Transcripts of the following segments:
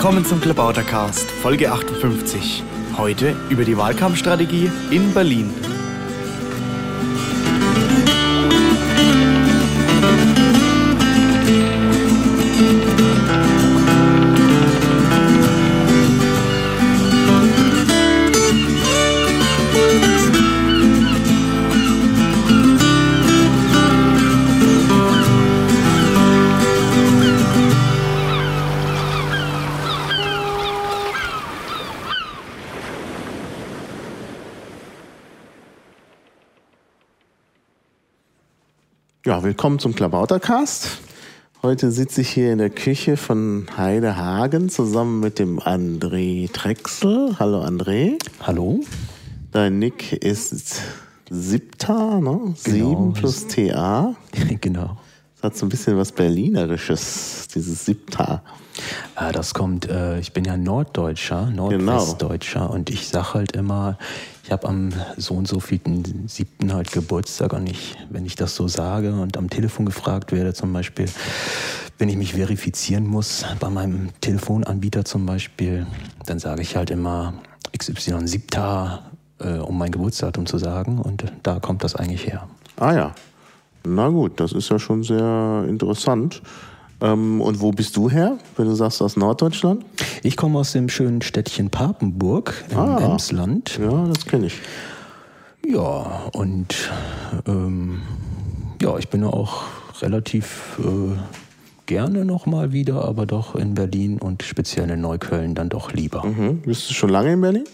Willkommen zum Klabautercast, Folge 58. Heute über die Wahlkampfstrategie in Berlin. Ja, willkommen zum Klabautercast. Heute sitze ich hier in der Küche von Heide Hagen zusammen mit dem André Drechsel. Hallo André. Hallo. Dein Nick ist Siebta, ne? Sieben plus TA. genau. Das hat so ein bisschen was Berlinerisches, dieses Siebta. Äh, das kommt, äh, ich bin ja Norddeutscher, Nordwestdeutscher genau. und ich sage halt immer, ich habe am so und so vielen siebten halt Geburtstag und ich, wenn ich das so sage und am Telefon gefragt werde zum Beispiel, wenn ich mich verifizieren muss bei meinem Telefonanbieter zum Beispiel, dann sage ich halt immer XY siebter, äh, um mein Geburtsdatum zu sagen und da kommt das eigentlich her. Ah ja, na gut, das ist ja schon sehr interessant. Ähm, und wo bist du her, wenn du sagst aus Norddeutschland? Ich komme aus dem schönen Städtchen Papenburg im ah, Emsland. Ja, das kenne ich. Ja, und ähm, ja, ich bin auch relativ äh, gerne nochmal wieder, aber doch in Berlin und speziell in Neukölln dann doch lieber. Mhm. Bist du schon lange in Berlin?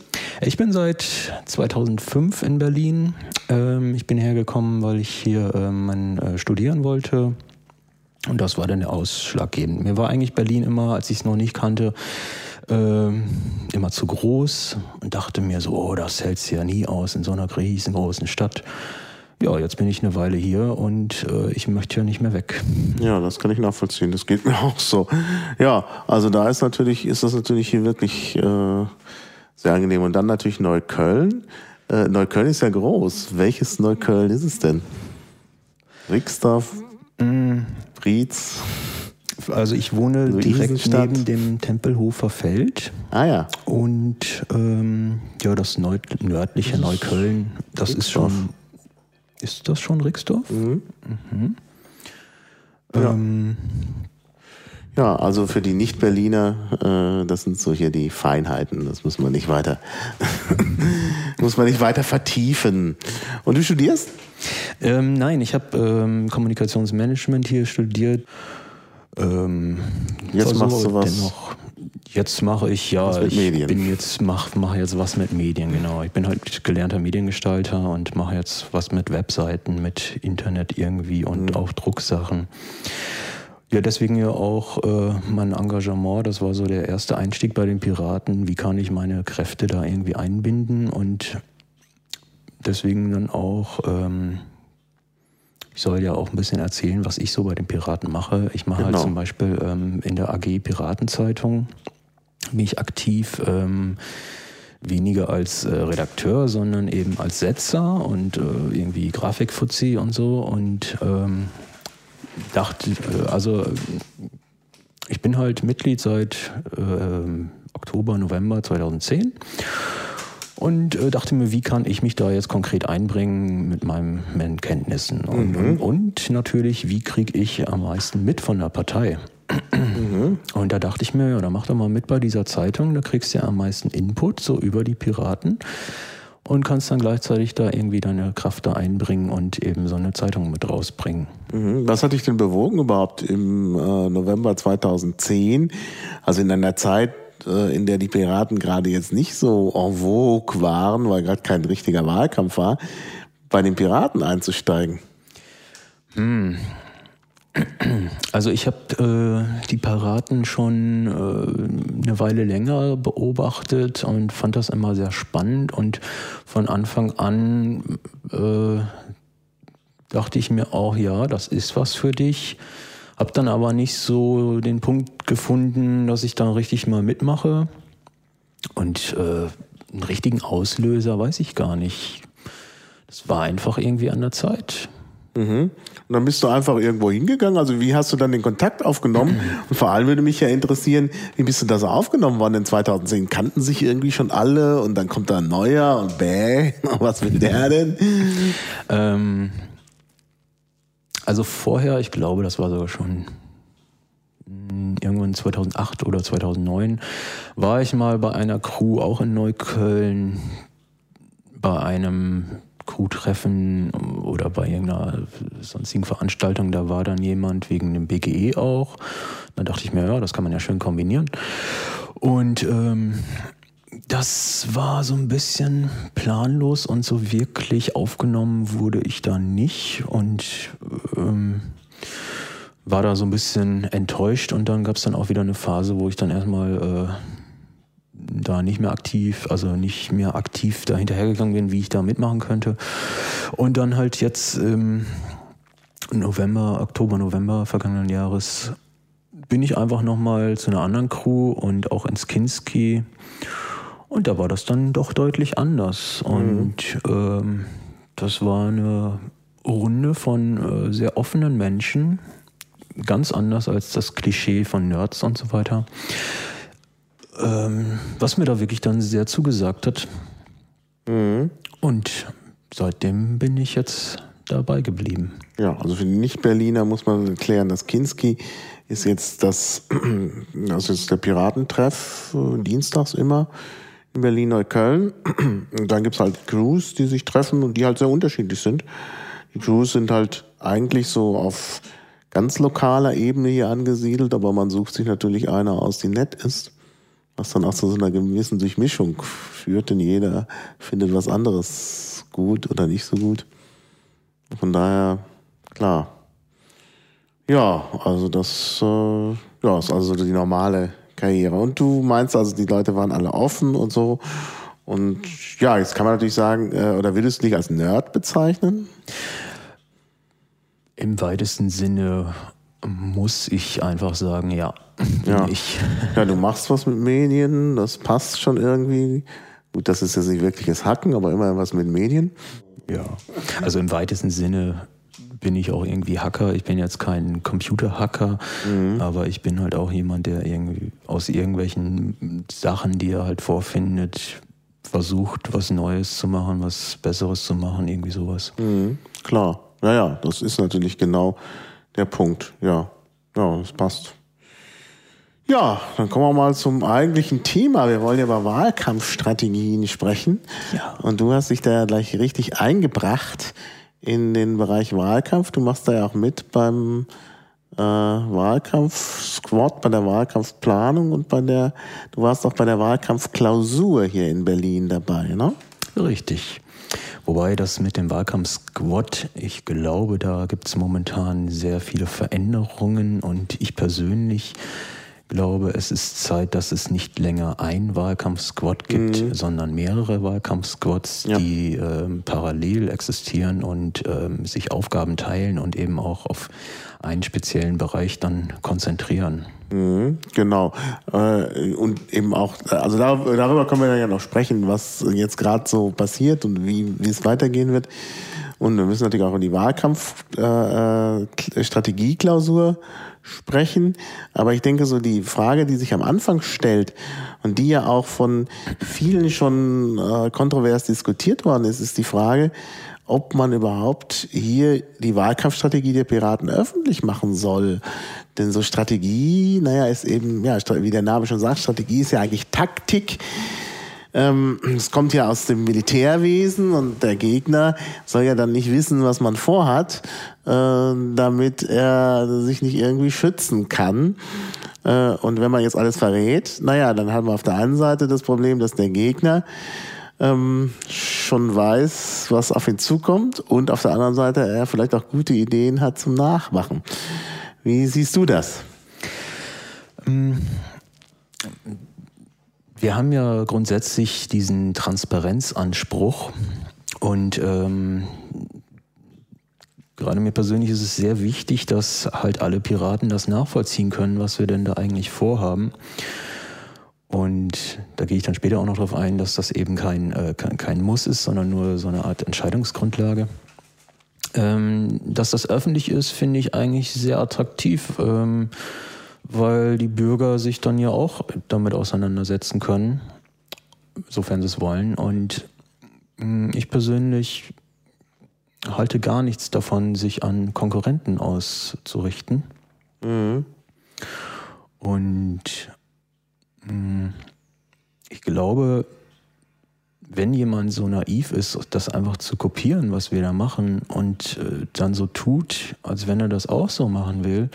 Ich bin seit 2005 in Berlin. Ähm, ich bin hergekommen, weil ich hier ähm, äh, studieren wollte und das war dann der ausschlaggebend. Mir war eigentlich Berlin immer, als ich es noch nicht kannte, äh, immer zu groß und dachte mir so, oh, das hältst du ja nie aus in so einer riesengroßen Stadt. Ja, jetzt bin ich eine Weile hier und äh, ich möchte ja nicht mehr weg. Ja, das kann ich nachvollziehen. Das geht mir auch so. Ja, also da ist natürlich, ist das natürlich hier wirklich äh, sehr angenehm. Und dann natürlich Neukölln. Äh, Neukölln ist ja groß. Welches Neukölln ist es denn? Rixdorf? Mm. Rietz. Also ich wohne so direkt neben dem Tempelhofer Feld. Ah ja. Und ähm, ja, das nördliche Neukölln, das Rixdorf. ist schon. Ist das schon Rixdorf? Mhm. Mhm. Ja. Ähm, ja, also für die Nicht-Berliner, äh, das sind so hier die Feinheiten. Das muss man nicht weiter, muss man nicht weiter vertiefen. Und du studierst? Ähm, nein, ich habe ähm, Kommunikationsmanagement hier studiert. Ähm, jetzt machst du was? Dennoch, jetzt mache ich ja, ich Medien. bin jetzt mache mach jetzt was mit Medien genau. Ich bin halt gelernter Mediengestalter und mache jetzt was mit Webseiten, mit Internet irgendwie und mhm. auch Drucksachen. Ja, deswegen ja auch äh, mein Engagement. Das war so der erste Einstieg bei den Piraten. Wie kann ich meine Kräfte da irgendwie einbinden und deswegen dann auch, ähm, ich soll ja auch ein bisschen erzählen, was ich so bei den Piraten mache. Ich mache halt genau. halt zum Beispiel ähm, in der AG Piratenzeitung, bin ich aktiv. Ähm, weniger als äh, Redakteur, sondern eben als Setzer und äh, irgendwie Grafikfuzzi und so. Und ähm, dachte, äh, also ich bin halt Mitglied seit äh, Oktober, November 2010 und äh, dachte mir, wie kann ich mich da jetzt konkret einbringen mit meinen, Kenntnissen und, mhm. und, und, natürlich, wie kriege ich am meisten mit von der Partei. Mhm. Und da dachte ich mir, ja, dann mach doch mal mit bei dieser Zeitung, da kriegst du ja am meisten Input, so über die Piraten und kannst dann gleichzeitig da irgendwie deine Kraft da einbringen und eben so eine Zeitung mit rausbringen. Mhm. Was hat dich denn bewogen überhaupt im äh, November 2010, also in einer Zeit, in der die Piraten gerade jetzt nicht so en vogue waren, weil gerade kein richtiger Wahlkampf war, bei den Piraten einzusteigen? Hm. Also ich habe äh, die Piraten schon äh, eine Weile länger beobachtet und fand das immer sehr spannend und von Anfang an äh, dachte ich mir auch, ja, das ist was für dich. Hab dann aber nicht so den Punkt gefunden, dass ich da richtig mal mitmache. Und äh, einen richtigen Auslöser weiß ich gar nicht. Das war einfach irgendwie an der Zeit. Mhm. Und dann bist du einfach irgendwo hingegangen. Also wie hast du dann den Kontakt aufgenommen? Und vor allem würde mich ja interessieren, wie bist du da so aufgenommen worden in 2010? Kannten sich irgendwie schon alle und dann kommt da ein neuer und bäh, was will der denn? Ähm, also vorher, ich glaube, das war sogar schon hm, irgendwann 2008 oder 2009, war ich mal bei einer Crew auch in Neukölln, bei einem Crew-Treffen oder bei irgendeiner sonstigen Veranstaltung, da war dann jemand wegen dem BGE auch. Da dachte ich mir, ja, das kann man ja schön kombinieren. Und ähm, das war so ein bisschen planlos und so wirklich aufgenommen wurde ich da nicht und ähm, war da so ein bisschen enttäuscht und dann gab es dann auch wieder eine Phase, wo ich dann erstmal äh, da nicht mehr aktiv, also nicht mehr aktiv da hinterhergegangen bin, wie ich da mitmachen könnte. Und dann halt jetzt im November, Oktober, November vergangenen Jahres bin ich einfach nochmal zu einer anderen Crew und auch ins Kinski. Und da war das dann doch deutlich anders. Mhm. Und ähm, das war eine Runde von äh, sehr offenen Menschen, ganz anders als das Klischee von Nerds und so weiter. Ähm, was mir da wirklich dann sehr zugesagt hat. Mhm. Und seitdem bin ich jetzt dabei geblieben. Ja, also für die Nicht-Berliner muss man erklären, das Kinski ist jetzt das, das ist der Piratentreff, äh, dienstags immer in Berlin-Neukölln. Dann gibt's halt Crews, die sich treffen und die halt sehr unterschiedlich sind. Die Crews sind halt eigentlich so auf ganz lokaler Ebene hier angesiedelt, aber man sucht sich natürlich einer aus, die nett ist was dann auch zu so einer gewissen Durchmischung führt, denn jeder findet was anderes gut oder nicht so gut. Von daher, klar. Ja, also das äh, ja, ist also die normale Karriere. Und du meinst also, die Leute waren alle offen und so. Und ja, jetzt kann man natürlich sagen, äh, oder würdest du dich als Nerd bezeichnen? Im weitesten Sinne muss ich einfach sagen, ja. Ja. Ich. ja, du machst was mit Medien, das passt schon irgendwie. Gut, das ist jetzt nicht wirkliches Hacken, aber immer was mit Medien. Ja, also im weitesten Sinne bin ich auch irgendwie Hacker. Ich bin jetzt kein Computerhacker, mhm. aber ich bin halt auch jemand, der irgendwie aus irgendwelchen Sachen, die er halt vorfindet, versucht, was Neues zu machen, was Besseres zu machen, irgendwie sowas. Mhm. Klar, naja, das ist natürlich genau der Punkt, ja. Ja, das passt. Ja, dann kommen wir mal zum eigentlichen Thema. Wir wollen ja über Wahlkampfstrategien sprechen. Ja. Und du hast dich da gleich richtig eingebracht in den Bereich Wahlkampf. Du machst da ja auch mit beim äh, Wahlkampf-Squad, bei der Wahlkampfplanung und bei der, du warst auch bei der Wahlkampfklausur hier in Berlin dabei, ne? Richtig. Wobei das mit dem Wahlkampf-Squad, ich glaube, da gibt es momentan sehr viele Veränderungen und ich persönlich glaube, es ist Zeit, dass es nicht länger ein Wahlkampf-Squad gibt, mhm. sondern mehrere Wahlkampf-Squads, ja. die ähm, parallel existieren und ähm, sich Aufgaben teilen und eben auch auf einen speziellen Bereich dann konzentrieren. Mhm, genau. Äh, und eben auch, also darüber können wir ja noch sprechen, was jetzt gerade so passiert und wie, wie es weitergehen wird. Und wir müssen natürlich auch in die Wahlkampfstrategieklausur äh, sprechen. Aber ich denke, so die Frage, die sich am Anfang stellt und die ja auch von vielen schon äh, kontrovers diskutiert worden ist, ist die Frage, ob man überhaupt hier die Wahlkampfstrategie der Piraten öffentlich machen soll. Denn so Strategie, naja, ist eben, ja, wie der Name schon sagt, Strategie ist ja eigentlich Taktik. Ähm, es kommt ja aus dem Militärwesen und der Gegner soll ja dann nicht wissen, was man vorhat, äh, damit er sich nicht irgendwie schützen kann. Äh, und wenn man jetzt alles verrät, naja, dann haben wir auf der einen Seite das Problem, dass der Gegner ähm, schon weiß, was auf ihn zukommt und auf der anderen Seite er vielleicht auch gute Ideen hat zum Nachmachen. Wie siehst du das? Wir haben ja grundsätzlich diesen Transparenzanspruch und ähm, gerade mir persönlich ist es sehr wichtig, dass halt alle Piraten das nachvollziehen können, was wir denn da eigentlich vorhaben. Und da gehe ich dann später auch noch darauf ein, dass das eben kein, äh, kein, kein Muss ist, sondern nur so eine Art Entscheidungsgrundlage. Ähm, dass das öffentlich ist, finde ich eigentlich sehr attraktiv, ähm, weil die Bürger sich dann ja auch damit auseinandersetzen können, sofern sie es wollen. Und mh, ich persönlich halte gar nichts davon, sich an Konkurrenten auszurichten. Mhm. Und mh, hm, ich glaube, wenn jemand so naiv ist, das einfach zu kopieren, was wir da machen, und äh, dann so tut, als wenn er das auch so machen will,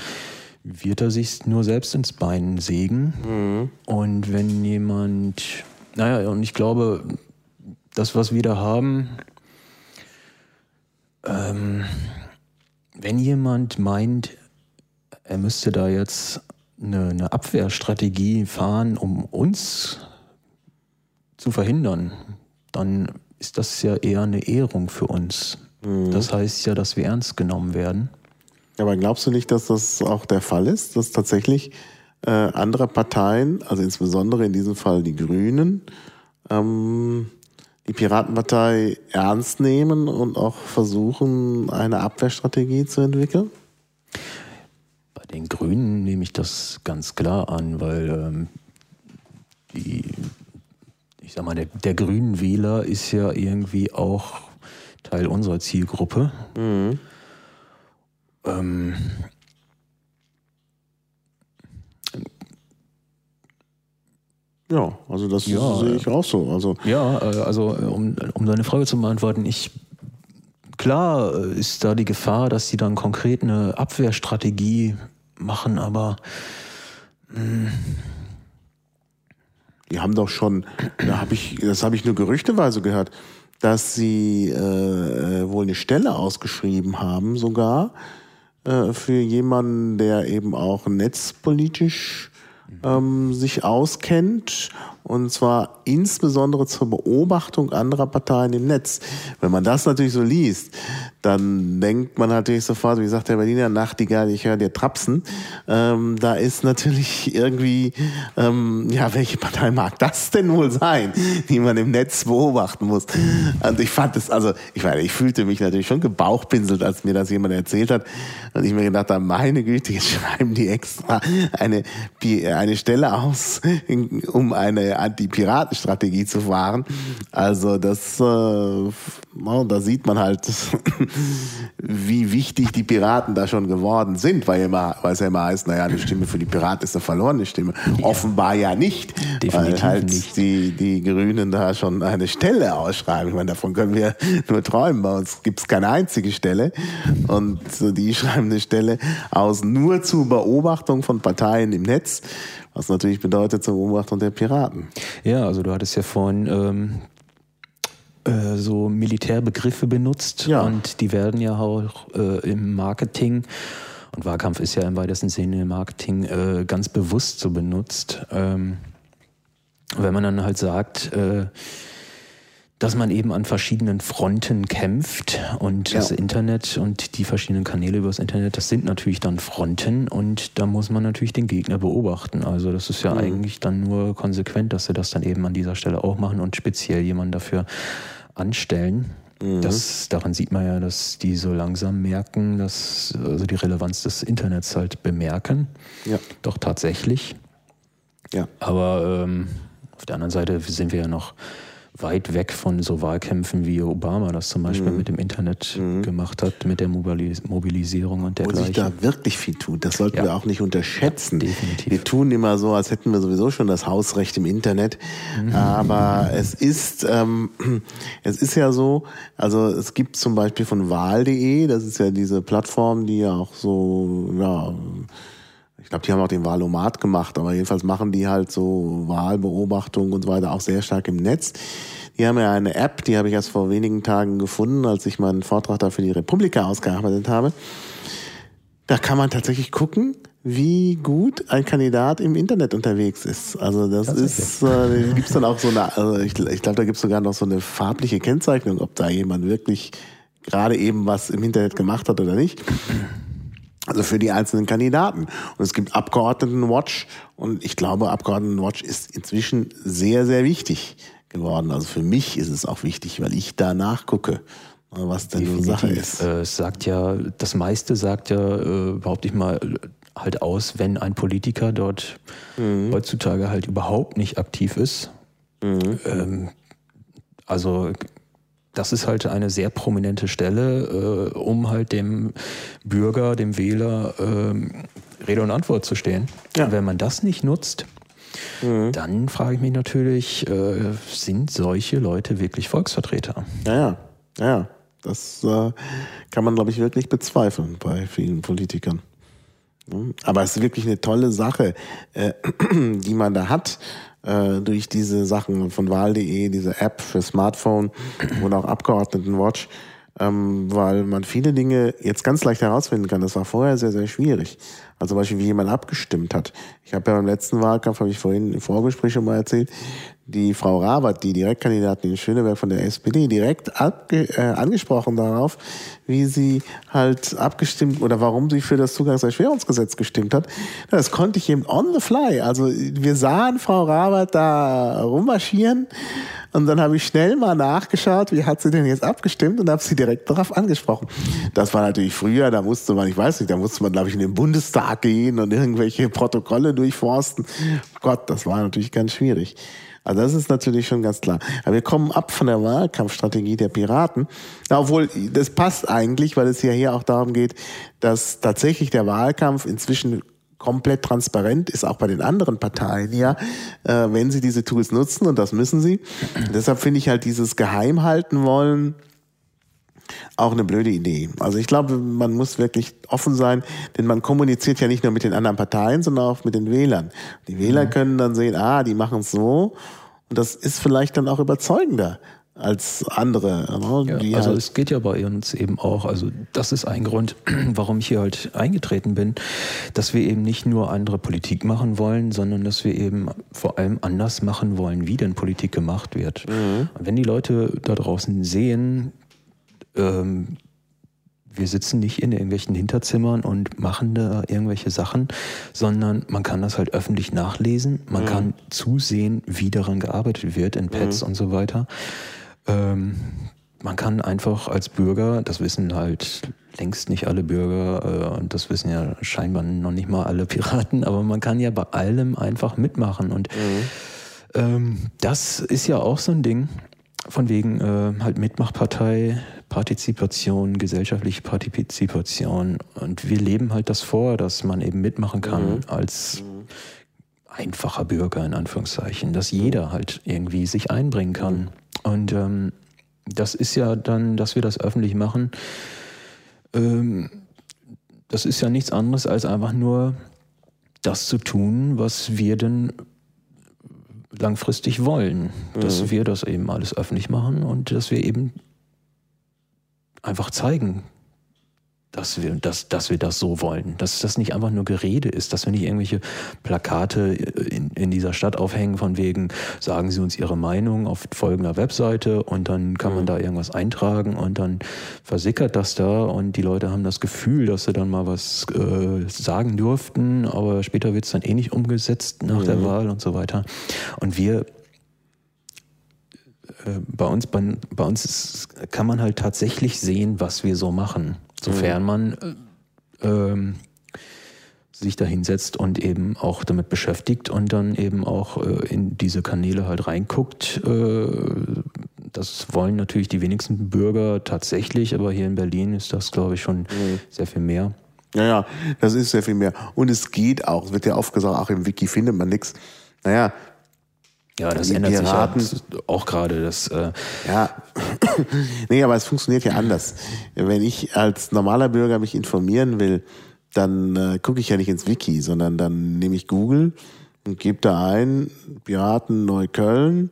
wird er sich nur selbst ins Bein sägen. Mhm. Und wenn jemand, naja, und ich glaube, das, was wir da haben, ähm, wenn jemand meint, er müsste da jetzt eine, eine Abwehrstrategie fahren, um uns zu verhindern, dann ist das ja eher eine Ehrung für uns. Mhm. Das heißt ja, dass wir ernst genommen werden. Aber glaubst du nicht, dass das auch der Fall ist, dass tatsächlich äh, andere Parteien, also insbesondere in diesem Fall die Grünen, ähm, die Piratenpartei ernst nehmen und auch versuchen, eine Abwehrstrategie zu entwickeln? Bei den Grünen nehme ich das ganz klar an, weil ähm, die ich sag mal, der, der grünen Wähler ist ja irgendwie auch Teil unserer Zielgruppe. Mhm. Ähm, ja, also das ja, sehe ich auch so. Also ja, äh, also um, um deine Frage zu beantworten, ich klar ist da die Gefahr, dass sie dann konkret eine Abwehrstrategie machen, aber mh, hm, die haben doch schon, da habe ich, das habe ich nur gerüchteweise gehört, dass sie äh, äh, wohl eine Stelle ausgeschrieben haben, sogar äh, für jemanden, der eben auch netzpolitisch ähm, sich auskennt und zwar insbesondere zur Beobachtung anderer Parteien im Netz. Wenn man das natürlich so liest, dann denkt man natürlich sofort, wie sagt der Berliner Nachtigall, ich höre dir trapsen. Ähm, da ist natürlich irgendwie, ähm, ja, welche Partei mag das denn wohl sein, die man im Netz beobachten muss? Und ich fand es, also, ich meine, ich fühlte mich natürlich schon gebauchpinselt, als mir das jemand erzählt hat. Und ich mir gedacht habe, meine Güte, jetzt schreiben die extra eine, eine Stelle aus, um eine Anti-Piraten-Strategie zu fahren. Also das, äh, da sieht man halt, wie wichtig die Piraten da schon geworden sind, weil, immer, weil es ja immer heißt, naja, eine Stimme für die Piraten ist eine verlorene Stimme. Ja. Offenbar ja nicht, Definitiv weil halt nicht. Die, die Grünen da schon eine Stelle ausschreiben. Ich meine, davon können wir nur träumen. Bei uns gibt es keine einzige Stelle. Und die schreiben eine Stelle aus nur zur Beobachtung von Parteien im Netz was natürlich bedeutet zur Beobachtung der Piraten. Ja, also du hattest ja vorhin ähm, äh, so Militärbegriffe benutzt ja. und die werden ja auch äh, im Marketing und Wahlkampf ist ja im weitesten Sinne im Marketing äh, ganz bewusst so benutzt. Ähm, wenn man dann halt sagt, äh, dass man eben an verschiedenen Fronten kämpft und ja. das Internet und die verschiedenen Kanäle übers Internet, das sind natürlich dann Fronten und da muss man natürlich den Gegner beobachten. Also das ist ja mhm. eigentlich dann nur konsequent, dass sie das dann eben an dieser Stelle auch machen und speziell jemanden dafür anstellen. Mhm. Das, daran sieht man ja, dass die so langsam merken, dass also die Relevanz des Internets halt bemerken. Ja. Doch tatsächlich. Ja. Aber ähm, auf der anderen Seite sind wir ja noch weit weg von so Wahlkämpfen wie Obama das zum Beispiel mhm. mit dem Internet mhm. gemacht hat, mit der Mobilis Mobilisierung und dergleichen. Wo sich da wirklich viel tut, das sollten ja. wir auch nicht unterschätzen. Ja, definitiv. Wir tun immer so, als hätten wir sowieso schon das Hausrecht im Internet, mhm. aber es ist, ähm, es ist ja so, also es gibt zum Beispiel von Wahl.de, das ist ja diese Plattform, die ja auch so, ja, glaube, die haben auch den Wahlomat gemacht, aber jedenfalls machen die halt so Wahlbeobachtung und so weiter auch sehr stark im Netz. Die haben ja eine App, die habe ich erst vor wenigen Tagen gefunden, als ich meinen Vortrag da für die Republika ausgearbeitet habe. Da kann man tatsächlich gucken, wie gut ein Kandidat im Internet unterwegs ist. Also das ist, äh, gibt's dann auch so eine, also ich, ich glaube, da gibt's sogar noch so eine farbliche Kennzeichnung, ob da jemand wirklich gerade eben was im Internet gemacht hat oder nicht. Also für die einzelnen Kandidaten. Und es gibt Abgeordnetenwatch und ich glaube, Abgeordnetenwatch ist inzwischen sehr, sehr wichtig geworden. Also für mich ist es auch wichtig, weil ich da nachgucke. was denn die Sache ist. Äh, es sagt ja, das meiste sagt ja, äh, behaupte ich mal, halt aus, wenn ein Politiker dort mhm. heutzutage halt überhaupt nicht aktiv ist. Mhm. Ähm, also das ist halt eine sehr prominente Stelle, äh, um halt dem Bürger, dem Wähler äh, Rede und Antwort zu stehen. Ja. Wenn man das nicht nutzt, mhm. dann frage ich mich natürlich, äh, sind solche Leute wirklich Volksvertreter? Ja, ja, ja. Das äh, kann man, glaube ich, wirklich bezweifeln bei vielen Politikern. Aber es ist wirklich eine tolle Sache, äh, die man da hat äh, durch diese Sachen von Wahl.de, diese App für Smartphone und auch Abgeordnetenwatch, ähm, weil man viele Dinge jetzt ganz leicht herausfinden kann. Das war vorher sehr, sehr schwierig. Also zum Beispiel, wie jemand abgestimmt hat. Ich habe ja beim letzten Wahlkampf, habe ich vorhin im Vorgespräch schon mal erzählt, die Frau Rabat, die Direktkandidatin in Schöneberg von der SPD, direkt abge äh, angesprochen darauf, wie sie halt abgestimmt oder warum sie für das Zugangserschwerungsgesetz gestimmt hat. Das konnte ich eben on the fly. Also wir sahen Frau Rabat da rummarschieren und dann habe ich schnell mal nachgeschaut, wie hat sie denn jetzt abgestimmt und habe sie direkt darauf angesprochen. Das war natürlich früher, da musste man, ich weiß nicht, da musste man, glaube ich, in den Bundestag gehen und irgendwelche Protokolle durchforsten. Gott, das war natürlich ganz schwierig. Also das ist natürlich schon ganz klar. Aber wir kommen ab von der Wahlkampfstrategie der Piraten. Obwohl, das passt eigentlich, weil es ja hier auch darum geht, dass tatsächlich der Wahlkampf inzwischen komplett transparent ist, auch bei den anderen Parteien ja, äh, wenn sie diese Tools nutzen und das müssen sie. Deshalb finde ich halt dieses Geheimhalten wollen auch eine blöde Idee. Also ich glaube, man muss wirklich offen sein, denn man kommuniziert ja nicht nur mit den anderen Parteien, sondern auch mit den Wählern. Die Wähler mhm. können dann sehen, ah, die machen es so und das ist vielleicht dann auch überzeugender als andere. Ne? Ja, also halt es geht ja bei uns eben auch, also das ist ein Grund, warum ich hier halt eingetreten bin, dass wir eben nicht nur andere Politik machen wollen, sondern dass wir eben vor allem anders machen wollen, wie denn Politik gemacht wird. Mhm. Wenn die Leute da draußen sehen, ähm, wir sitzen nicht in irgendwelchen Hinterzimmern und machen da irgendwelche Sachen, sondern man kann das halt öffentlich nachlesen, man mhm. kann zusehen, wie daran gearbeitet wird in Pads mhm. und so weiter. Ähm, man kann einfach als Bürger, das wissen halt längst nicht alle Bürger äh, und das wissen ja scheinbar noch nicht mal alle Piraten, aber man kann ja bei allem einfach mitmachen und mhm. ähm, das ist ja auch so ein Ding von wegen äh, halt Mitmachpartei, Partizipation, gesellschaftliche Partizipation und wir leben halt das vor, dass man eben mitmachen kann mhm. als mhm. einfacher Bürger in Anführungszeichen, dass jeder halt irgendwie sich einbringen kann. Mhm. Und ähm, das ist ja dann, dass wir das öffentlich machen, ähm, das ist ja nichts anderes als einfach nur das zu tun, was wir denn langfristig wollen. Dass mhm. wir das eben alles öffentlich machen und dass wir eben einfach zeigen, dass wir, dass, dass wir das so wollen. Dass das nicht einfach nur Gerede ist, dass wir nicht irgendwelche Plakate in, in dieser Stadt aufhängen von wegen, sagen Sie uns Ihre Meinung auf folgender Webseite und dann kann man mhm. da irgendwas eintragen und dann versickert das da und die Leute haben das Gefühl, dass sie dann mal was äh, sagen durften, aber später wird es dann eh nicht umgesetzt nach mhm. der Wahl und so weiter. Und wir äh, bei uns, bei, bei uns ist, kann man halt tatsächlich sehen, was wir so machen. Sofern mhm. man äh, ähm, sich da hinsetzt und eben auch damit beschäftigt und dann eben auch äh, in diese Kanäle halt reinguckt. Äh, das wollen natürlich die wenigsten Bürger tatsächlich, aber hier in Berlin ist das, glaube ich, schon mhm. sehr viel mehr. Ja, ja, das ist sehr viel mehr. Und es geht auch, es wird ja oft gesagt, auch im Wiki findet man nichts. Naja, ja, das die ändert Piraten, sich ja auch gerade. Das, äh ja, nee, aber es funktioniert ja anders. Wenn ich als normaler Bürger mich informieren will, dann äh, gucke ich ja nicht ins Wiki, sondern dann nehme ich Google und gebe da ein Piraten Neukölln.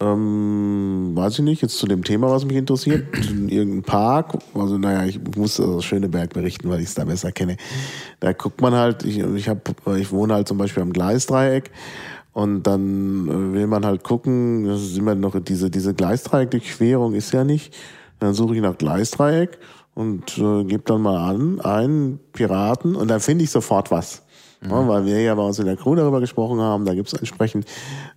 Ähm, weiß ich nicht, jetzt zu dem Thema, was mich interessiert, in irgendeinem Park, also naja, ich muss aus Schöneberg berichten, weil ich es da besser kenne. Da guckt man halt, ich, ich, hab, ich wohne halt zum Beispiel am Gleisdreieck und dann äh, will man halt gucken, das ist immer noch diese, diese Gleisdreieck-Durchquerung ist ja nicht. Dann suche ich nach Gleisdreieck und äh, gebe dann mal an, einen Piraten und dann finde ich sofort was. Mhm. Ja, weil wir ja bei uns in der Crew darüber gesprochen haben, da gibt es entsprechend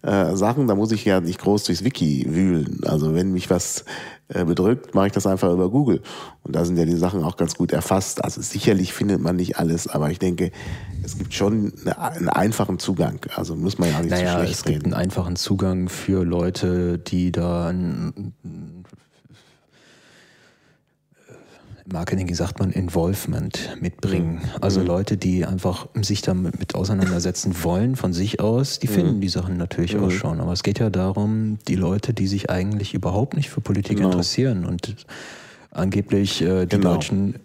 äh, Sachen, da muss ich ja nicht groß durchs Wiki wühlen. Also wenn mich was bedrückt, mache ich das einfach über Google. Und da sind ja die Sachen auch ganz gut erfasst. Also sicherlich findet man nicht alles, aber ich denke, es gibt schon eine, einen einfachen Zugang. Also muss man ja auch nicht naja, so schlecht es gibt einen einfachen Zugang für Leute, die da Marketing sagt man Involvement mitbringen. Mhm. Also mhm. Leute, die einfach sich damit auseinandersetzen wollen von sich aus, die mhm. finden die Sachen natürlich auch schon. Aber es geht ja darum, die Leute, die sich eigentlich überhaupt nicht für Politik genau. interessieren und angeblich äh, die genau. Deutschen,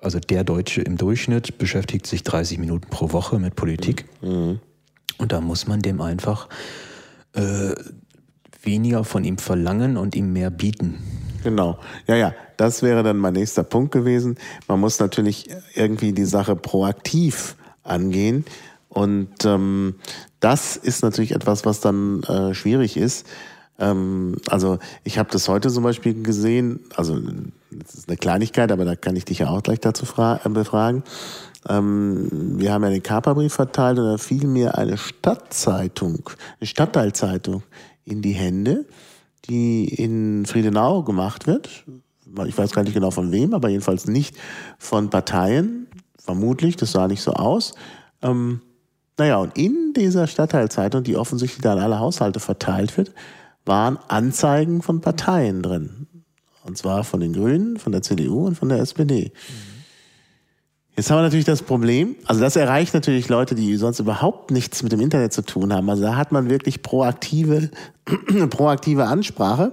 also der Deutsche im Durchschnitt beschäftigt sich 30 Minuten pro Woche mit Politik. Mhm. Und da muss man dem einfach äh, weniger von ihm verlangen und ihm mehr bieten. Genau. Ja, ja, das wäre dann mein nächster Punkt gewesen. Man muss natürlich irgendwie die Sache proaktiv angehen. Und ähm, das ist natürlich etwas, was dann äh, schwierig ist. Ähm, also ich habe das heute zum Beispiel gesehen, also das ist eine Kleinigkeit, aber da kann ich dich ja auch gleich dazu äh, befragen. Ähm, wir haben ja den Kaperbrief verteilt und da fiel mir eine Stadtzeitung, eine Stadtteilzeitung in die Hände die in Friedenau gemacht wird. Ich weiß gar nicht genau von wem, aber jedenfalls nicht von Parteien. Vermutlich, das sah nicht so aus. Ähm, naja, und in dieser Stadtteilzeitung, die offensichtlich da an alle Haushalte verteilt wird, waren Anzeigen von Parteien drin. Und zwar von den Grünen, von der CDU und von der SPD. Mhm. Jetzt haben wir natürlich das Problem, also das erreicht natürlich Leute, die sonst überhaupt nichts mit dem Internet zu tun haben. Also da hat man wirklich proaktive, proaktive Ansprache,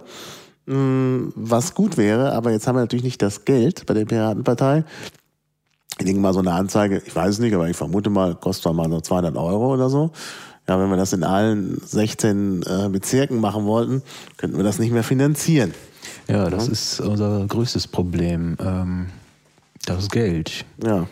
mm, was gut wäre, aber jetzt haben wir natürlich nicht das Geld bei der Piratenpartei. Ich denke mal, so eine Anzeige, ich weiß es nicht, aber ich vermute mal, kostet mal so 200 Euro oder so. Ja, wenn wir das in allen 16 äh, Bezirken machen wollten, könnten wir das nicht mehr finanzieren. Ja, das ja. ist unser größtes Problem. Ähm das Geld. Ja.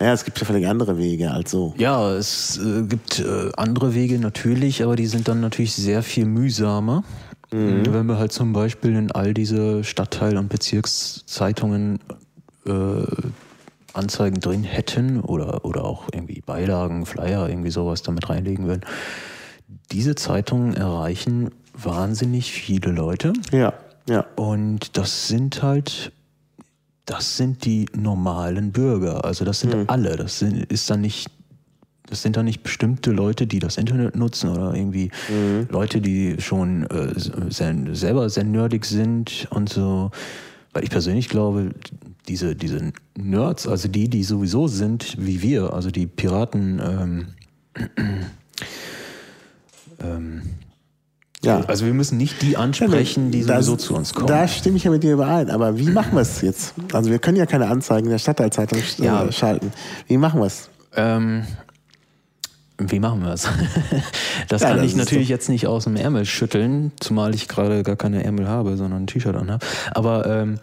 Ja, es gibt ja völlig andere Wege als so. Ja, es äh, gibt äh, andere Wege natürlich, aber die sind dann natürlich sehr viel mühsamer. Mhm. Wenn wir halt zum Beispiel in all diese Stadtteil- und Bezirkszeitungen äh, Anzeigen drin hätten oder, oder auch irgendwie Beilagen, Flyer, irgendwie sowas damit reinlegen würden. Diese Zeitungen erreichen wahnsinnig viele Leute. Ja, ja. Und das sind halt das sind die normalen Bürger. Also das sind mhm. alle. Das sind, ist dann nicht, das sind dann nicht bestimmte Leute, die das Internet nutzen oder irgendwie mhm. Leute, die schon äh, sehr, selber sehr nerdig sind und so. Weil ich persönlich glaube, diese, diese Nerds, also die, die sowieso sind wie wir, also die Piraten, ähm, ähm, ja. Also wir müssen nicht die ansprechen, die sowieso das, zu uns kommen. Da stimme ich ja mit dir überein. Aber wie machen wir es jetzt? Also wir können ja keine Anzeigen in der Stadtteilzeitung ja. Äh, schalten. Wie machen wir es? Ähm, wie machen wir es? das ja, kann das ich natürlich jetzt nicht aus dem Ärmel schütteln, zumal ich gerade gar keine Ärmel habe, sondern ein T-Shirt anhabe. Aber ähm,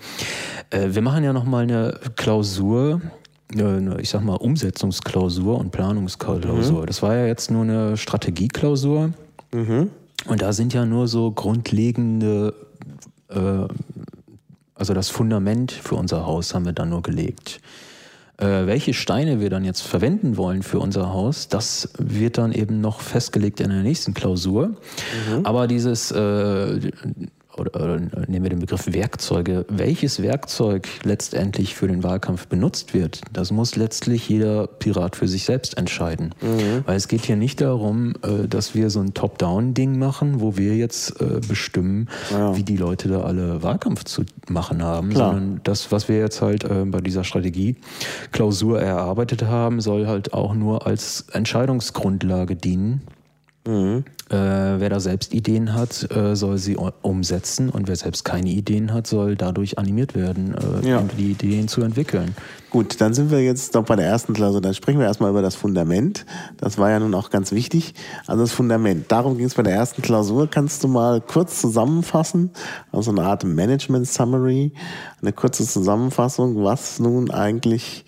äh, wir machen ja nochmal eine Klausur, eine, ich sag mal, Umsetzungsklausur und Planungsklausur. Mhm. Das war ja jetzt nur eine Strategieklausur. Mhm. Und da sind ja nur so grundlegende, äh, also das Fundament für unser Haus haben wir dann nur gelegt. Äh, welche Steine wir dann jetzt verwenden wollen für unser Haus, das wird dann eben noch festgelegt in der nächsten Klausur. Mhm. Aber dieses äh, oder, oder nehmen wir den Begriff Werkzeuge, welches Werkzeug letztendlich für den Wahlkampf benutzt wird, das muss letztlich jeder Pirat für sich selbst entscheiden. Mhm. Weil es geht hier nicht darum, äh, dass wir so ein Top-Down-Ding machen, wo wir jetzt äh, bestimmen, ja. wie die Leute da alle Wahlkampf zu machen haben, Klar. sondern das, was wir jetzt halt äh, bei dieser Strategie-Klausur erarbeitet haben, soll halt auch nur als Entscheidungsgrundlage dienen. Mhm. Äh, wer da selbst Ideen hat, äh, soll sie umsetzen und wer selbst keine Ideen hat, soll dadurch animiert werden, äh, ja. die Ideen zu entwickeln. Gut, dann sind wir jetzt doch bei der ersten Klausur. Dann sprechen wir erstmal über das Fundament. Das war ja nun auch ganz wichtig. Also das Fundament. Darum ging es bei der ersten Klausur. Kannst du mal kurz zusammenfassen, also eine Art Management Summary, eine kurze Zusammenfassung, was nun eigentlich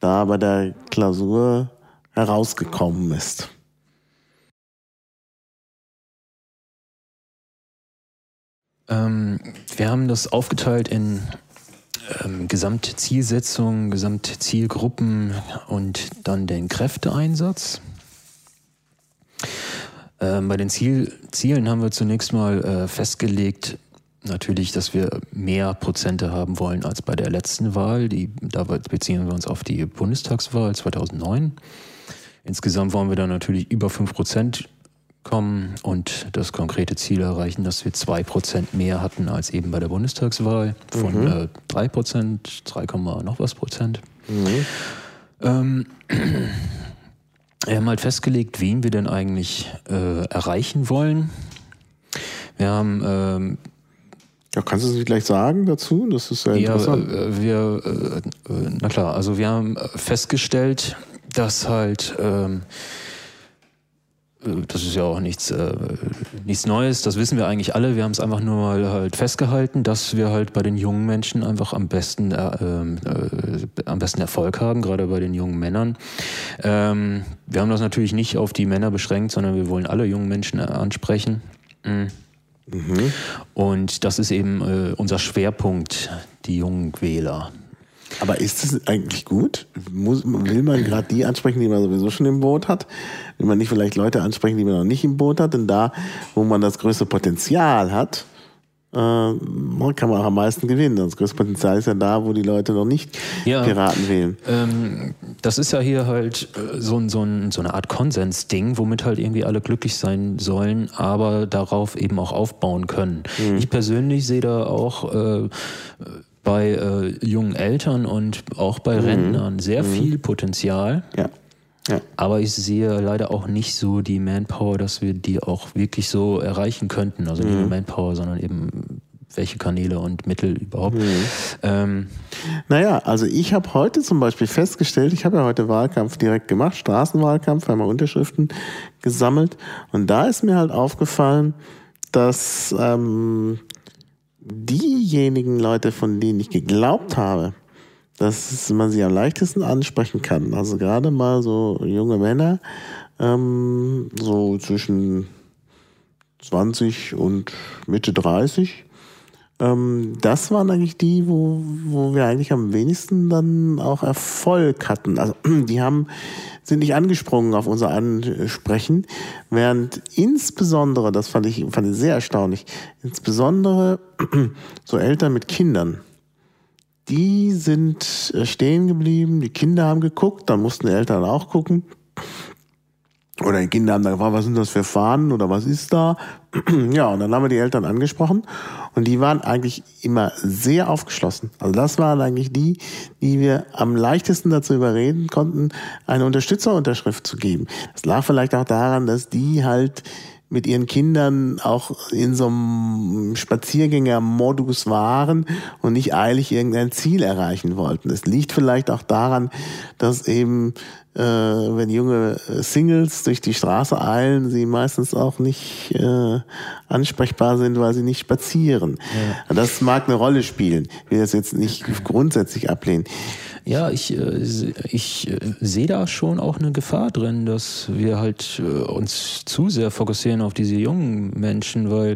da bei der Klausur herausgekommen ist? Ähm, wir haben das aufgeteilt in ähm, Gesamtzielsetzung, Gesamtzielgruppen und dann den Kräfteeinsatz. Ähm, bei den Ziel, Zielen haben wir zunächst mal äh, festgelegt, natürlich, dass wir mehr Prozente haben wollen als bei der letzten Wahl. Die, da beziehen wir uns auf die Bundestagswahl 2009. Insgesamt wollen wir dann natürlich über 5 Prozent kommen und das konkrete Ziel erreichen, dass wir 2 Prozent mehr hatten als eben bei der Bundestagswahl von mhm. äh, 3 Prozent, 3, noch was Prozent. Mhm. Ähm, wir haben halt festgelegt, wen wir denn eigentlich äh, erreichen wollen. Wir haben ähm, ja, kannst du es gleich sagen dazu? Das ist sehr interessant. Ja, äh, wir, äh, äh, na klar, also wir haben festgestellt, dass halt, ähm, das ist ja auch nichts, äh, nichts Neues, das wissen wir eigentlich alle. Wir haben es einfach nur mal halt festgehalten, dass wir halt bei den jungen Menschen einfach am besten, äh, ähm, äh, am besten Erfolg haben, gerade bei den jungen Männern. Ähm, wir haben das natürlich nicht auf die Männer beschränkt, sondern wir wollen alle jungen Menschen ansprechen. Mhm. Mhm. Und das ist eben äh, unser Schwerpunkt, die jungen Wähler. Aber ist das eigentlich gut? Muss, will man gerade die ansprechen, die man sowieso schon im Boot hat? Will man nicht vielleicht Leute ansprechen, die man noch nicht im Boot hat? Denn da, wo man das größte Potenzial hat, äh, kann man auch am meisten gewinnen. Das größte Potenzial ist ja da, wo die Leute noch nicht ja, Piraten wählen. Ähm, das ist ja hier halt äh, so, so, ein, so eine Art Konsensding, womit halt irgendwie alle glücklich sein sollen, aber darauf eben auch aufbauen können. Mhm. Ich persönlich sehe da auch äh, bei äh, jungen Eltern und auch bei mhm. Rentnern sehr mhm. viel Potenzial. Ja. Ja. Aber ich sehe leider auch nicht so die Manpower, dass wir die auch wirklich so erreichen könnten. Also nicht nur mhm. Manpower, sondern eben welche Kanäle und Mittel überhaupt. Mhm. Ähm, naja, also ich habe heute zum Beispiel festgestellt, ich habe ja heute Wahlkampf direkt gemacht, Straßenwahlkampf, einmal Unterschriften gesammelt und da ist mir halt aufgefallen, dass ähm, diejenigen Leute, von denen ich geglaubt habe, dass man sie am leichtesten ansprechen kann. Also gerade mal so junge Männer, ähm, so zwischen 20 und Mitte 30. Ähm, das waren eigentlich die, wo, wo wir eigentlich am wenigsten dann auch Erfolg hatten. Also die haben, sind nicht angesprungen auf unser Ansprechen, während insbesondere, das fand ich, fand ich sehr erstaunlich, insbesondere so Eltern mit Kindern, die sind äh, stehen geblieben, die Kinder haben geguckt, dann mussten die Eltern auch gucken. Oder die Kinder haben dann gefragt, was sind das für Fahnen oder was ist da? ja, und dann haben wir die Eltern angesprochen und die waren eigentlich immer sehr aufgeschlossen. Also das waren eigentlich die, die wir am leichtesten dazu überreden konnten, eine Unterstützerunterschrift zu geben. Das lag vielleicht auch daran, dass die halt mit ihren Kindern auch in so einem Spaziergängermodus waren und nicht eilig irgendein Ziel erreichen wollten. Es liegt vielleicht auch daran, dass eben, äh, wenn junge Singles durch die Straße eilen, sie meistens auch nicht äh, ansprechbar sind, weil sie nicht spazieren. Ja. Das mag eine Rolle spielen. Ich will das jetzt nicht grundsätzlich ablehnen. Ja, ich, äh, ich äh, sehe da schon auch eine Gefahr drin, dass wir halt äh, uns zu sehr fokussieren auf diese jungen Menschen, weil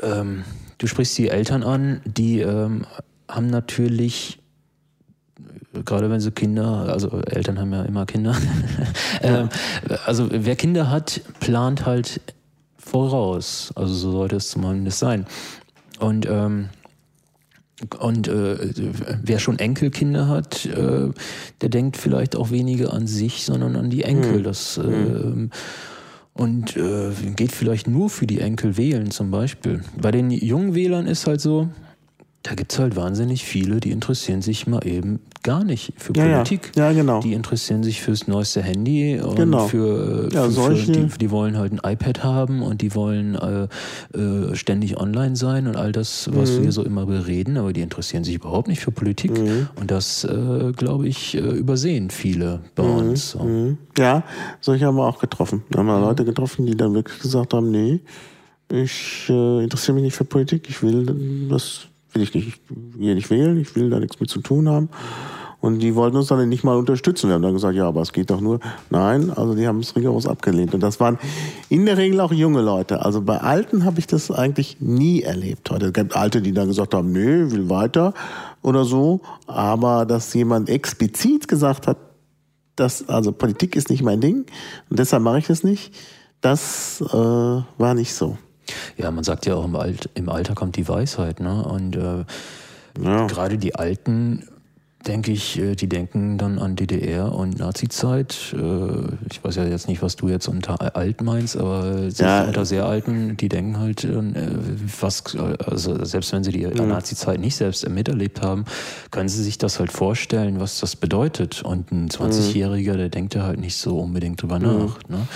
ähm, du sprichst die Eltern an, die ähm, haben natürlich gerade wenn sie Kinder, also Eltern haben ja immer Kinder. ähm, also wer Kinder hat, plant halt voraus. Also so sollte es zumindest sein. Und ähm, und äh, wer schon Enkelkinder hat, äh, der denkt vielleicht auch weniger an sich, sondern an die Enkel. Mhm. Das, äh, und äh, geht vielleicht nur für die Enkel wählen zum Beispiel. Bei den jungen Wählern ist halt so, da gibt es halt wahnsinnig viele, die interessieren sich mal eben gar nicht für ja, Politik. Ja. ja. genau. Die interessieren sich fürs neueste Handy und genau. für, ja, für, für die, die, wollen halt ein iPad haben und die wollen äh, äh, ständig online sein und all das, was mhm. wir so immer bereden, aber die interessieren sich überhaupt nicht für Politik. Mhm. Und das, äh, glaube ich, äh, übersehen viele bei mhm. uns. So. Mhm. Ja, solche haben wir auch getroffen. Da haben wir Leute getroffen, die dann wirklich gesagt haben, nee, ich äh, interessiere mich nicht für Politik, ich will das will ich nicht, ich will nicht wählen, ich will da nichts mit zu tun haben. Und die wollten uns dann nicht mal unterstützen. Wir haben dann gesagt, ja, aber es geht doch nur. Nein, also die haben es rigoros abgelehnt. Und das waren in der Regel auch junge Leute. Also bei Alten habe ich das eigentlich nie erlebt. Heute gibt Alte, die dann gesagt haben, nö, will weiter oder so. Aber dass jemand explizit gesagt hat, dass, also Politik ist nicht mein Ding und deshalb mache ich das nicht, das äh, war nicht so. Ja, man sagt ja auch im, Alt, im Alter kommt die Weisheit, ne? Und äh, ja. gerade die Alten denke ich, äh, die denken dann an DDR und Nazi-Zeit. Äh, ich weiß ja jetzt nicht, was du jetzt unter alt meinst, aber ja. unter sehr Alten, die denken halt, äh, was, also selbst wenn sie die mhm. Nazi-Zeit nicht selbst miterlebt haben, können sie sich das halt vorstellen, was das bedeutet. Und ein 20-Jähriger, der denkt ja halt nicht so unbedingt drüber mhm. nach. Ne?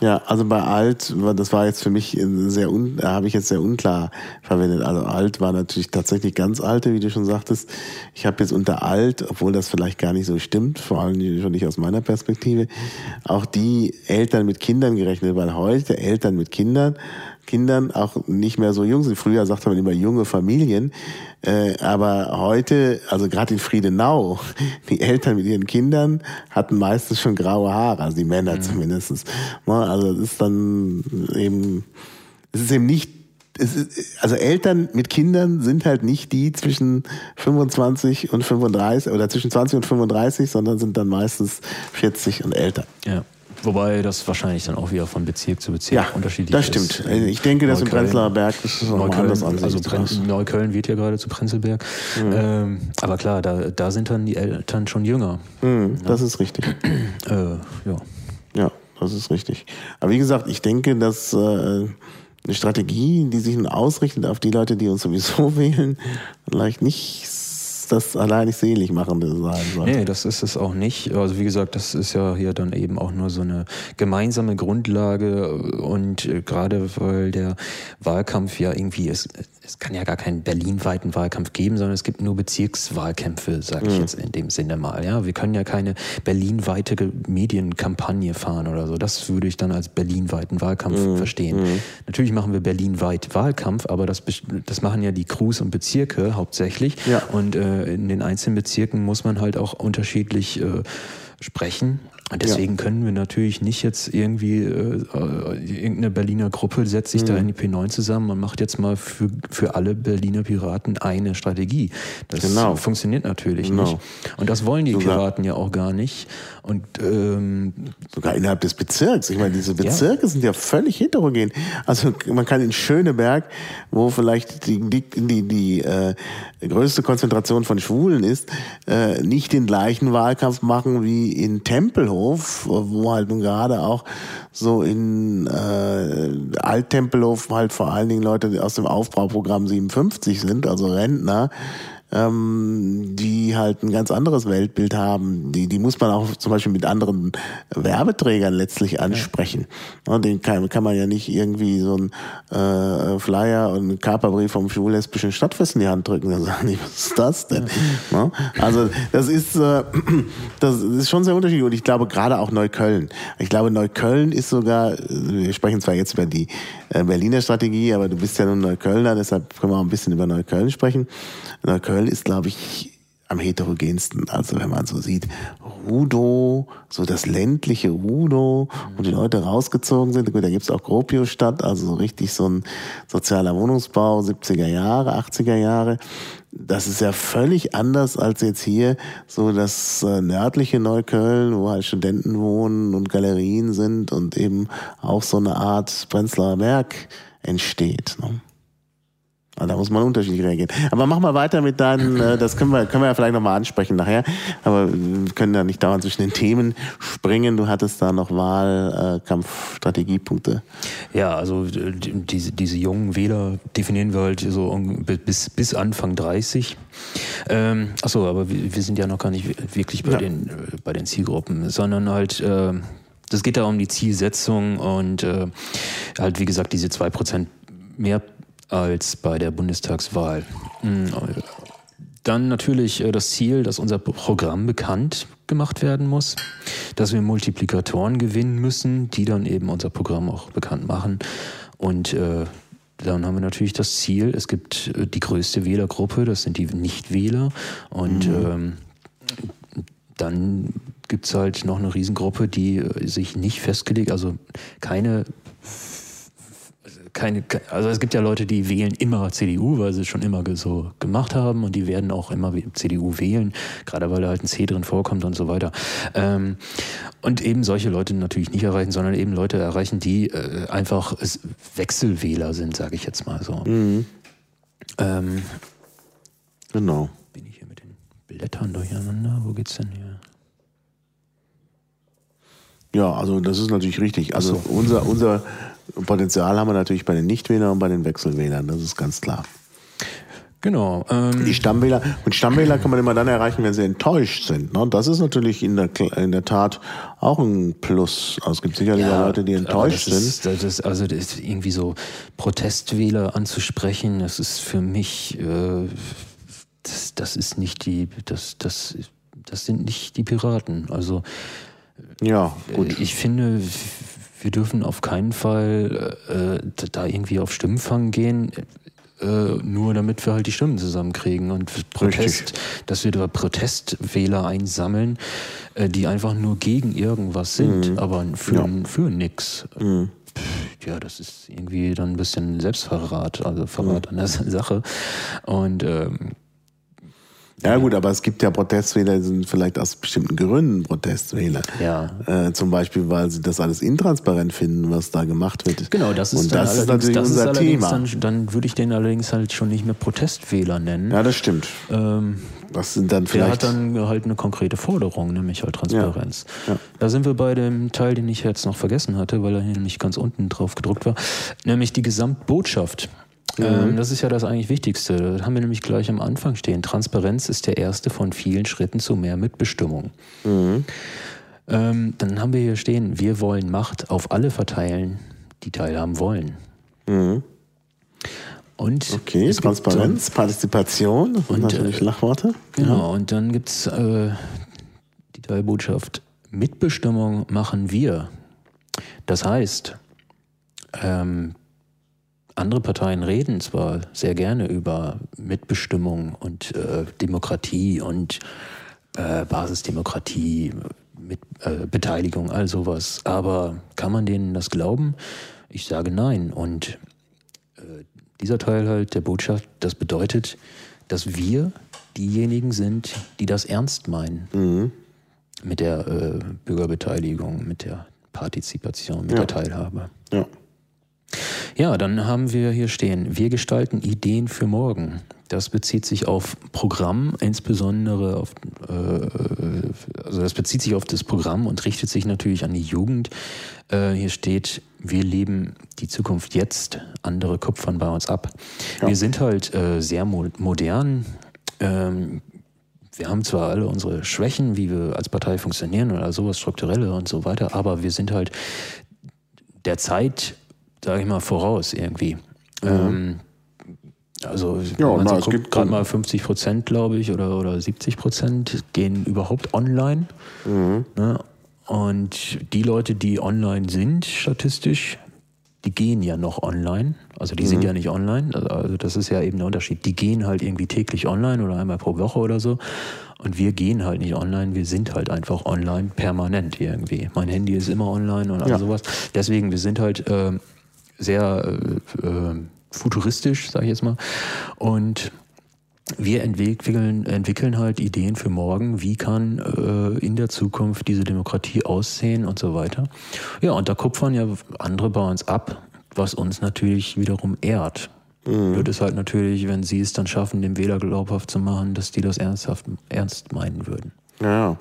Ja, also bei alt, das war jetzt für mich sehr un, habe ich jetzt sehr unklar verwendet. Also alt war natürlich tatsächlich ganz alte, wie du schon sagtest. Ich habe jetzt unter alt, obwohl das vielleicht gar nicht so stimmt, vor allem schon nicht aus meiner Perspektive, auch die Eltern mit Kindern gerechnet, weil heute Eltern mit Kindern Kindern auch nicht mehr so jung sind. Früher sagte man immer junge Familien, äh, aber heute, also gerade in Friedenau, die Eltern mit ihren Kindern hatten meistens schon graue Haare, also die Männer mhm. zumindest. Ne, also das ist dann eben, es ist eben nicht ist, also Eltern mit Kindern sind halt nicht die zwischen 25 und 35 oder zwischen 20 und 35, sondern sind dann meistens 40 und älter. Ja. Wobei das wahrscheinlich dann auch wieder von Bezirk zu Bezirk ja, unterschiedlich ist. Das stimmt. Also ich denke, dass im Prenzlauer Berg ist es noch anders an. Also Pren Neukölln wird ja gerade zu Prenzlberg. Mhm. Ähm, aber klar, da, da sind dann die Eltern schon jünger. Mhm, ja. Das ist richtig. äh, ja. Ja, das ist richtig. Aber wie gesagt, ich denke, dass äh, eine Strategie, die sich ausrichtet auf die Leute, die uns sowieso wählen, vielleicht nicht das alleinig selig machende sein sollte. Nee, das ist es auch nicht. Also wie gesagt, das ist ja hier dann eben auch nur so eine gemeinsame Grundlage und äh, gerade weil der Wahlkampf ja irgendwie ist, es kann ja gar keinen berlinweiten Wahlkampf geben, sondern es gibt nur Bezirkswahlkämpfe, sage ich mhm. jetzt in dem Sinne mal. Ja, wir können ja keine berlinweite Medienkampagne fahren oder so. Das würde ich dann als berlinweiten Wahlkampf mhm. verstehen. Mhm. Natürlich machen wir berlinweit Wahlkampf, aber das, das machen ja die Crews und Bezirke hauptsächlich. Ja. Und äh, in den einzelnen Bezirken muss man halt auch unterschiedlich äh, sprechen. Und deswegen ja. können wir natürlich nicht jetzt irgendwie, äh, irgendeine Berliner Gruppe setzt sich mhm. da in die P9 zusammen und macht jetzt mal für, für alle Berliner Piraten eine Strategie. Das genau. funktioniert natürlich genau. nicht. Und das wollen die Sogar. Piraten ja auch gar nicht. Und ähm, Sogar innerhalb des Bezirks. Ich meine, diese Bezirke ja. sind ja völlig heterogen. Also man kann in Schöneberg, wo vielleicht die, die, die, die äh, größte Konzentration von Schwulen ist, äh, nicht den gleichen Wahlkampf machen wie in Tempelhof, wo halt nun gerade auch so in äh, Alttempelhof halt vor allen Dingen Leute aus dem Aufbauprogramm 57 sind, also Rentner, ähm, die halt ein ganz anderes Weltbild haben. Die, die muss man auch zum Beispiel mit anderen Werbeträgern letztlich ansprechen. Ja. Den kann, kann man ja nicht irgendwie so ein äh, Flyer und ein Kaperbrief vom schwul-lesbischen Stadtfest in die Hand drücken. Dann sagen die, was ist das denn? Ja. Also das ist, äh, das ist schon sehr unterschiedlich. Und ich glaube gerade auch Neukölln. Ich glaube, Neukölln ist sogar, wir sprechen zwar jetzt über die äh, Berliner Strategie, aber du bist ja nun Neuköllner, deshalb können wir auch ein bisschen über Neukölln sprechen. Neukölln ist, glaube ich, am heterogensten. Also wenn man so sieht, Rudo, so das ländliche Rudo, wo die Leute rausgezogen sind. Gut, da gibt's auch Gropio-Stadt, also so richtig so ein sozialer Wohnungsbau, 70er Jahre, 80er Jahre. Das ist ja völlig anders als jetzt hier so das äh, nördliche Neukölln, wo halt Studenten wohnen und Galerien sind und eben auch so eine Art Prenzlauer Berg entsteht. Ne? Da muss man unterschiedlich reagieren. Aber mach mal weiter mit deinen, äh, das können wir, können wir ja vielleicht nochmal ansprechen nachher. Aber wir können ja nicht dauernd zwischen den Themen springen. Du hattest da noch Wahlkampfstrategiepunkte. Ja, also diese, diese jungen Wähler definieren wir halt so bis, bis Anfang 30. Ähm, achso, aber wir, wir sind ja noch gar nicht wirklich bei, ja. den, äh, bei den Zielgruppen, sondern halt, äh, das geht da um die Zielsetzung und äh, halt, wie gesagt, diese 2% mehr als bei der Bundestagswahl. Hm, dann natürlich äh, das Ziel, dass unser Programm bekannt gemacht werden muss, dass wir Multiplikatoren gewinnen müssen, die dann eben unser Programm auch bekannt machen. Und äh, dann haben wir natürlich das Ziel, es gibt äh, die größte Wählergruppe, das sind die Nichtwähler. Und mhm. ähm, dann gibt es halt noch eine Riesengruppe, die sich nicht festgelegt, also keine keine, also es gibt ja Leute, die wählen immer CDU, weil sie es schon immer so gemacht haben und die werden auch immer CDU wählen, gerade weil da halt ein C drin vorkommt und so weiter. Ähm, und eben solche Leute natürlich nicht erreichen, sondern eben Leute erreichen, die äh, einfach Wechselwähler sind, sage ich jetzt mal so. Mhm. Ähm, genau. Bin ich hier mit den Blättern durcheinander? Wo geht's denn hier? Ja, also das ist natürlich richtig. Also so. unser, unser Potenzial haben wir natürlich bei den Nichtwählern und bei den Wechselwählern, das ist ganz klar. Genau. Ähm die Stammwähler und Stammwähler kann man immer dann erreichen, wenn sie enttäuscht sind. Ne? Und das ist natürlich in der, in der Tat auch ein Plus. Also es gibt sicherlich ja, Leute, die enttäuscht das ist, sind. Das ist, also das ist irgendwie so Protestwähler anzusprechen, das ist für mich, äh, das, das ist nicht die, das, das, das sind nicht die Piraten. Also ja, gut. Ich finde, wir dürfen auf keinen Fall äh, da irgendwie auf Stimmenfang gehen, äh, nur damit wir halt die Stimmen zusammenkriegen und Protest, Richtig. dass wir da Protestwähler einsammeln, äh, die einfach nur gegen irgendwas sind, mhm. aber für, ja. für nix. Mhm. Ja, das ist irgendwie dann ein bisschen Selbstverrat, also Verrat mhm. an der Sache. Und ähm, ja gut, aber es gibt ja Protestwähler, die sind vielleicht aus bestimmten Gründen Protestwähler. Ja. Äh, zum Beispiel, weil sie das alles intransparent finden, was da gemacht wird. Genau, das ist, Und das ist natürlich das unser ist Thema. Dann, dann, würde ich den allerdings halt schon nicht mehr Protestwähler nennen. Ja, das stimmt. Ähm, das sind dann vielleicht. Der hat dann halt eine konkrete Forderung, nämlich halt Transparenz. Ja. Ja. Da sind wir bei dem Teil, den ich jetzt noch vergessen hatte, weil er hier nämlich ganz unten drauf gedruckt war, nämlich die Gesamtbotschaft. Ähm, mhm. das ist ja das eigentlich Wichtigste. Das haben wir nämlich gleich am Anfang stehen. Transparenz ist der erste von vielen Schritten zu mehr Mitbestimmung. Mhm. Ähm, dann haben wir hier stehen, wir wollen Macht auf alle verteilen, die teilhaben wollen. Mhm. Und okay, Transparenz, so, Partizipation, das und, natürlich äh, Lachworte. Genau, und dann gibt es äh, die Teilbotschaft, Mitbestimmung machen wir. Das heißt, ähm, andere Parteien reden zwar sehr gerne über Mitbestimmung und äh, Demokratie und äh, Basisdemokratie, mit äh, Beteiligung, all sowas, aber kann man denen das glauben? Ich sage nein. Und äh, dieser Teil halt der Botschaft, das bedeutet, dass wir diejenigen sind, die das ernst meinen. Mhm. Mit der äh, Bürgerbeteiligung, mit der Partizipation, mit ja. der Teilhabe. Ja. Ja, dann haben wir hier stehen, wir gestalten Ideen für morgen. Das bezieht sich auf Programm, insbesondere auf, äh, also das bezieht sich auf das Programm und richtet sich natürlich an die Jugend. Äh, hier steht, wir leben die Zukunft jetzt, andere kupfern bei uns ab. Ja. Wir sind halt äh, sehr mo modern. Ähm, wir haben zwar alle unsere Schwächen, wie wir als Partei funktionieren oder sowas, strukturelle und so weiter, aber wir sind halt der Zeit sage ich mal, voraus irgendwie. Mhm. Ähm, also ja, na, guckt, gerade mal 50 Prozent, glaube ich, oder, oder 70 Prozent gehen überhaupt online. Mhm. Ne? Und die Leute, die online sind, statistisch, die gehen ja noch online. Also die mhm. sind ja nicht online. Also das ist ja eben der Unterschied. Die gehen halt irgendwie täglich online oder einmal pro Woche oder so. Und wir gehen halt nicht online, wir sind halt einfach online permanent irgendwie. Mein Handy ist immer online und all ja. sowas. Deswegen, wir sind halt äh, sehr äh, äh, futuristisch, sage ich jetzt mal. Und wir entwickeln, entwickeln halt Ideen für morgen, wie kann äh, in der Zukunft diese Demokratie aussehen und so weiter. Ja, und da kupfern ja andere bei uns ab, was uns natürlich wiederum ehrt. Mhm. Wird es halt natürlich, wenn sie es dann schaffen, dem Wähler glaubhaft zu machen, dass die das ernsthaft ernst meinen würden. Ja.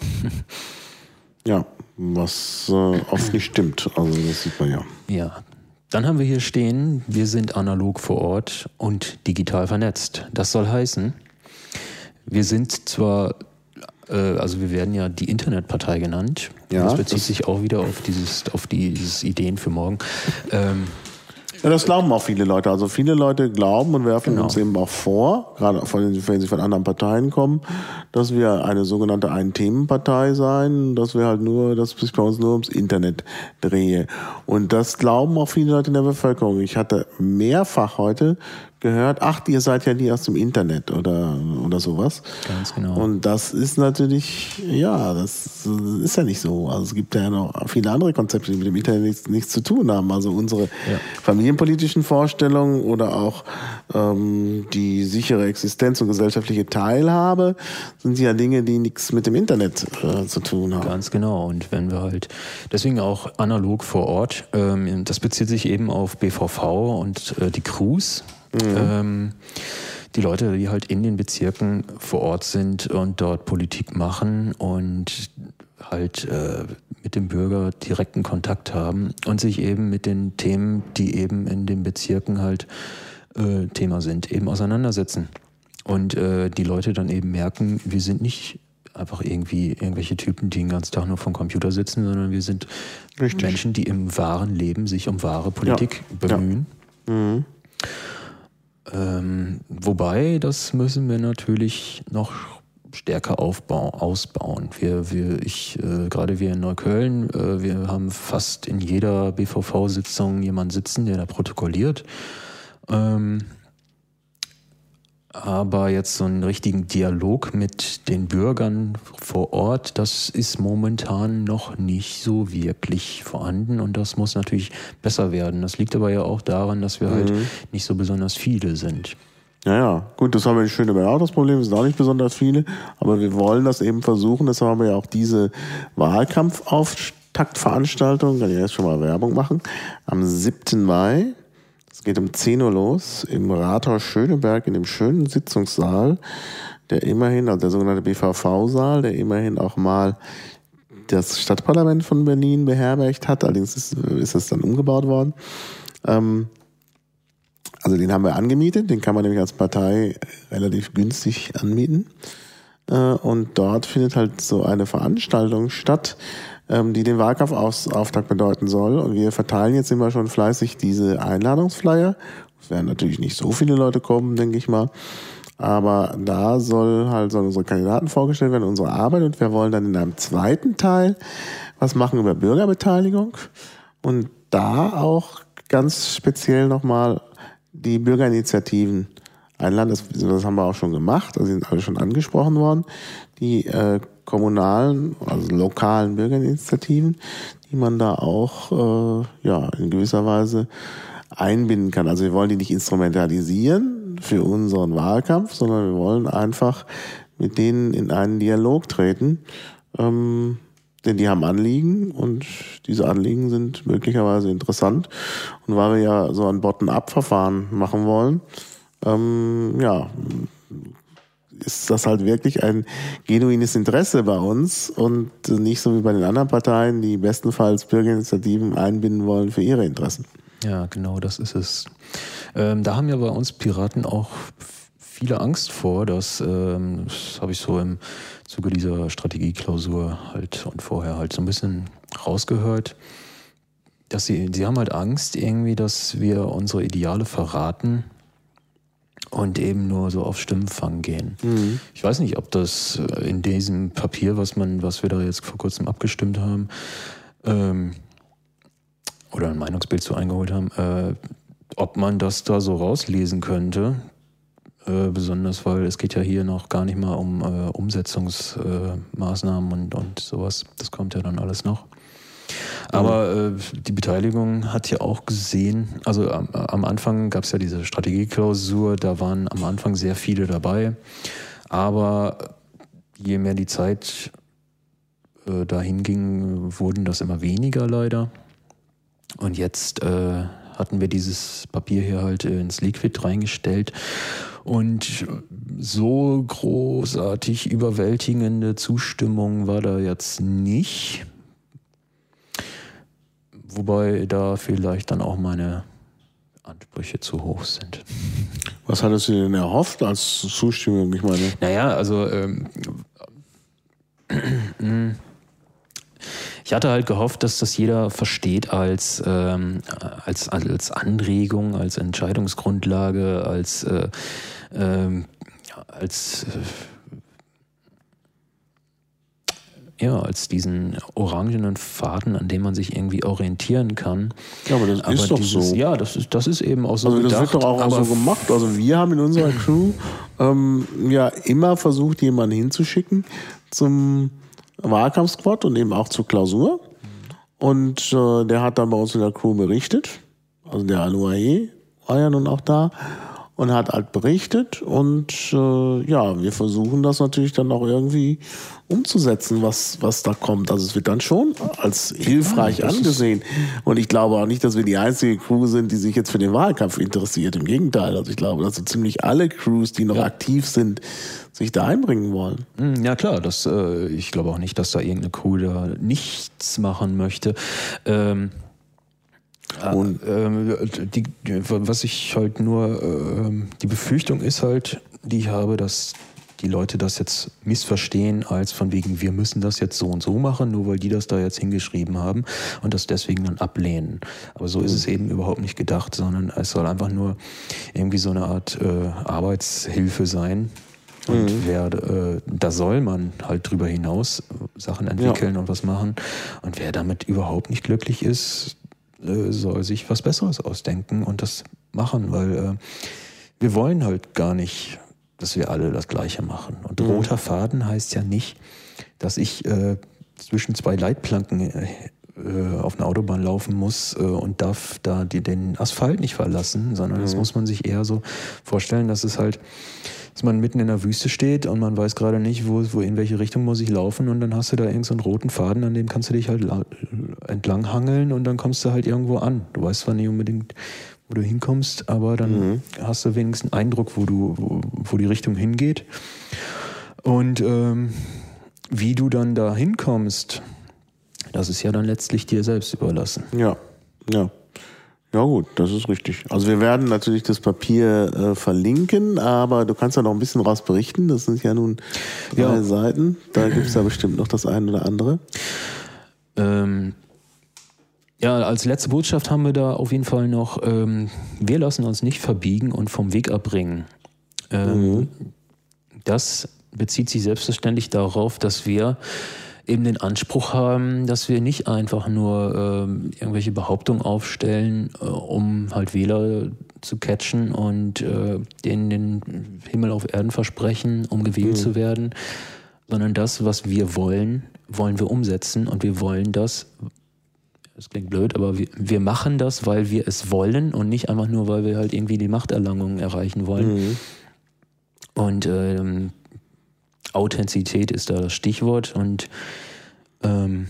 ja, was äh, oft nicht stimmt. Also das sieht man ja. Ja, dann haben wir hier stehen, wir sind analog vor Ort und digital vernetzt. Das soll heißen, wir sind zwar, äh, also wir werden ja die Internetpartei genannt. Ja, das bezieht das sich auch wieder auf dieses, auf dieses Ideen für morgen. Ähm, ja, das glauben auch viele Leute. Also viele Leute glauben und werfen genau. uns eben auch vor, gerade wenn sie von anderen Parteien kommen, dass wir eine sogenannte Ein-Themen-Partei seien, dass wir halt nur, dass sich bei uns nur ums Internet drehe. Und das glauben auch viele Leute in der Bevölkerung. Ich hatte mehrfach heute gehört, ach, ihr seid ja nie aus dem Internet oder, oder sowas. Ganz genau. Und das ist natürlich, ja, das ist ja nicht so. Also es gibt ja noch viele andere Konzepte, die mit dem Internet nichts, nichts zu tun haben. Also unsere ja. familienpolitischen Vorstellungen oder auch ähm, die sichere Existenz und gesellschaftliche Teilhabe sind ja Dinge, die nichts mit dem Internet äh, zu tun haben. Ganz genau. Und wenn wir halt, deswegen auch analog vor Ort, ähm, das bezieht sich eben auf BVV und äh, die Crews, Mhm. Ähm, die Leute, die halt in den Bezirken vor Ort sind und dort Politik machen und halt äh, mit dem Bürger direkten Kontakt haben und sich eben mit den Themen, die eben in den Bezirken halt äh, Thema sind, eben auseinandersetzen. Und äh, die Leute dann eben merken, wir sind nicht einfach irgendwie irgendwelche Typen, die den ganzen Tag nur vom Computer sitzen, sondern wir sind Richtig. Menschen, die im wahren Leben sich um wahre Politik ja. bemühen. Ja. Mhm. Ähm, wobei, das müssen wir natürlich noch stärker aufbauen, ausbauen. Wir, wir, ich, äh, gerade wir in Neukölln, äh, wir haben fast in jeder BVV-Sitzung jemanden sitzen, der da protokolliert. Ähm, aber jetzt so einen richtigen Dialog mit den Bürgern vor Ort, das ist momentan noch nicht so wirklich vorhanden und das muss natürlich besser werden. Das liegt aber ja auch daran, dass wir halt mhm. halt nicht so besonders viele sind. Ja, ja, gut, das haben wir schön über auch das Problem, es sind auch nicht besonders viele, aber wir wollen das eben versuchen, deshalb haben wir ja auch diese Wahlkampfauftaktveranstaltung, kann ich jetzt schon mal Werbung machen, am 7. Mai es geht um 10 Uhr los im Rathaus Schöneberg in dem schönen Sitzungssaal, der immerhin, also der sogenannte BVV-Saal, der immerhin auch mal das Stadtparlament von Berlin beherbergt hat. Allerdings ist, ist es dann umgebaut worden. Ähm, also den haben wir angemietet, den kann man nämlich als Partei relativ günstig anmieten. Äh, und dort findet halt so eine Veranstaltung statt, ähm, die den Wahlkampfauftakt bedeuten soll. Und wir verteilen jetzt immer schon fleißig diese Einladungsflyer. Es werden natürlich nicht so viele Leute kommen, denke ich mal. Aber da soll halt sollen unsere Kandidaten vorgestellt werden, unsere Arbeit. Und wir wollen dann in einem zweiten Teil was machen über Bürgerbeteiligung. Und da auch ganz speziell nochmal die Bürgerinitiativen einladen. Das, das haben wir auch schon gemacht, also sind alle schon angesprochen worden. Die äh, kommunalen, also lokalen Bürgerinitiativen, die man da auch äh, ja in gewisser Weise einbinden kann. Also wir wollen die nicht instrumentalisieren für unseren Wahlkampf, sondern wir wollen einfach mit denen in einen Dialog treten. Ähm, denn die haben Anliegen und diese Anliegen sind möglicherweise interessant. Und weil wir ja so ein Bottom-up-Verfahren machen wollen, ähm, ja, ist das halt wirklich ein genuines Interesse bei uns und nicht so wie bei den anderen Parteien, die bestenfalls Bürgerinitiativen einbinden wollen für ihre Interessen. Ja, genau, das ist es. Ähm, da haben ja bei uns Piraten auch viele Angst vor, dass, ähm, das habe ich so im Zuge dieser Strategieklausur halt und vorher halt so ein bisschen rausgehört, dass sie, sie haben halt Angst irgendwie, dass wir unsere Ideale verraten und eben nur so auf Stimmenfang gehen. Mhm. Ich weiß nicht, ob das äh, in diesem Papier, was man, was wir da jetzt vor kurzem abgestimmt haben, ähm, oder ein Meinungsbild so eingeholt haben, äh, ob man das da so rauslesen könnte. Äh, besonders, weil es geht ja hier noch gar nicht mal um äh, Umsetzungsmaßnahmen und, und sowas. Das kommt ja dann alles noch. Aber äh, die Beteiligung hat ja auch gesehen, also am, am Anfang gab es ja diese Strategieklausur, da waren am Anfang sehr viele dabei. Aber je mehr die Zeit äh, dahin ging, wurden das immer weniger leider. Und jetzt äh, hatten wir dieses Papier hier halt ins Liquid reingestellt. Und so großartig überwältigende Zustimmung war da jetzt nicht. Wobei da vielleicht dann auch meine Ansprüche zu hoch sind. Was hattest du denn erhofft als Zustimmung? Ich meine. Naja, also ähm, ich hatte halt gehofft, dass das jeder versteht als, ähm, als, als Anregung, als Entscheidungsgrundlage, als, äh, äh, als äh, ja, als diesen orangenen Faden, an dem man sich irgendwie orientieren kann. Ja, aber das aber ist dieses, doch so. Ja, das ist, das ist eben auch so. Also das gedacht, wird doch auch, auch so gemacht. Also wir haben in unserer Crew ähm, ja immer versucht, jemanden hinzuschicken zum Wahlkampfsquad und eben auch zur Klausur. Und äh, der hat dann bei uns in der Crew berichtet. Also der Aluae war ja nun auch da und hat halt berichtet. Und äh, ja, wir versuchen das natürlich dann auch irgendwie umzusetzen, was, was da kommt. Also es wird dann schon als hilfreich ja, angesehen. Und ich glaube auch nicht, dass wir die einzige Crew sind, die sich jetzt für den Wahlkampf interessiert. Im Gegenteil. Also ich glaube, dass so ziemlich alle Crews, die noch ja. aktiv sind, sich da einbringen wollen. Hm, ja klar, das, äh, ich glaube auch nicht, dass da irgendeine Crew da nichts machen möchte. Ähm und ähm, die, was ich halt nur, äh, die Befürchtung ist halt, die ich habe, dass die Leute das jetzt missverstehen als von wegen, wir müssen das jetzt so und so machen, nur weil die das da jetzt hingeschrieben haben und das deswegen dann ablehnen. Aber so ist es eben überhaupt nicht gedacht, sondern es soll einfach nur irgendwie so eine Art äh, Arbeitshilfe sein. Und mhm. wer, äh, da soll man halt drüber hinaus Sachen entwickeln ja. und was machen. Und wer damit überhaupt nicht glücklich ist, äh, soll sich was Besseres ausdenken und das machen, weil äh, wir wollen halt gar nicht, dass wir alle das Gleiche machen. Und mhm. roter Faden heißt ja nicht, dass ich äh, zwischen zwei Leitplanken äh, äh auf einer Autobahn laufen muss äh, und darf da die, den Asphalt nicht verlassen, sondern mhm. das muss man sich eher so vorstellen, dass es halt dass man mitten in der Wüste steht und man weiß gerade nicht, wo, wo in welche Richtung muss ich laufen und dann hast du da irgendeinen so roten Faden, an dem kannst du dich halt entlang hangeln und dann kommst du halt irgendwo an. Du weißt zwar nicht unbedingt, wo du hinkommst, aber dann mhm. hast du wenigstens einen Eindruck, wo du, wo, wo die Richtung hingeht. Und ähm, wie du dann da hinkommst, das ist ja dann letztlich dir selbst überlassen. Ja, ja. Ja gut, das ist richtig. Also wir werden natürlich das Papier äh, verlinken, aber du kannst ja noch ein bisschen raus berichten. Das sind ja nun drei ja. Seiten. Da gibt es ja bestimmt noch das eine oder andere. Ähm, ja, als letzte Botschaft haben wir da auf jeden Fall noch, ähm, wir lassen uns nicht verbiegen und vom Weg abbringen. Ähm, mhm. Das bezieht sich selbstverständlich darauf, dass wir eben den Anspruch haben, dass wir nicht einfach nur äh, irgendwelche Behauptungen aufstellen, äh, um halt Wähler zu catchen und äh, denen den Himmel auf Erden versprechen, um gewählt mhm. zu werden, sondern das, was wir wollen, wollen wir umsetzen und wir wollen das. Das klingt blöd, aber wir, wir machen das, weil wir es wollen und nicht einfach nur, weil wir halt irgendwie die Machterlangung erreichen wollen. Mhm. Und ähm, Authentizität ist da das Stichwort und ähm,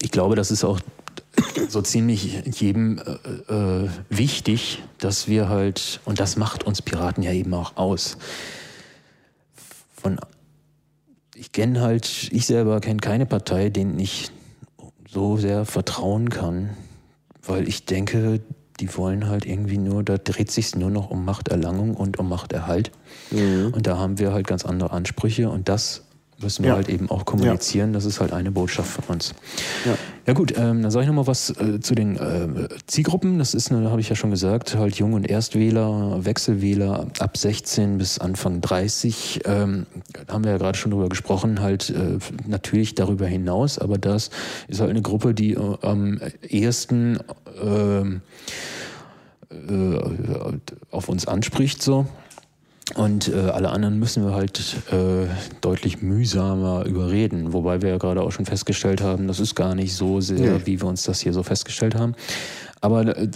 ich glaube, das ist auch so ziemlich jedem äh, äh, wichtig, dass wir halt, und das macht uns Piraten ja eben auch aus. Von, ich kenne halt, ich selber kenne keine Partei, denen ich so sehr vertrauen kann, weil ich denke, die wollen halt irgendwie nur, da dreht sich nur noch um Machterlangung und um Machterhalt. Mhm. Und da haben wir halt ganz andere Ansprüche und das müssen wir ja. halt eben auch kommunizieren. Ja. Das ist halt eine Botschaft von uns. Ja, ja gut, ähm, dann sage ich nochmal was äh, zu den äh, Zielgruppen. Das ist, habe ich ja schon gesagt, halt Jung- und Erstwähler, Wechselwähler ab 16 bis Anfang 30. Ähm, haben wir ja gerade schon drüber gesprochen, halt äh, natürlich darüber hinaus, aber das ist halt eine Gruppe, die äh, am ehesten ähm, äh, auf uns anspricht so. Und äh, alle anderen müssen wir halt äh, deutlich mühsamer überreden. Wobei wir ja gerade auch schon festgestellt haben, das ist gar nicht so sehr, ja. wie wir uns das hier so festgestellt haben. Aber äh,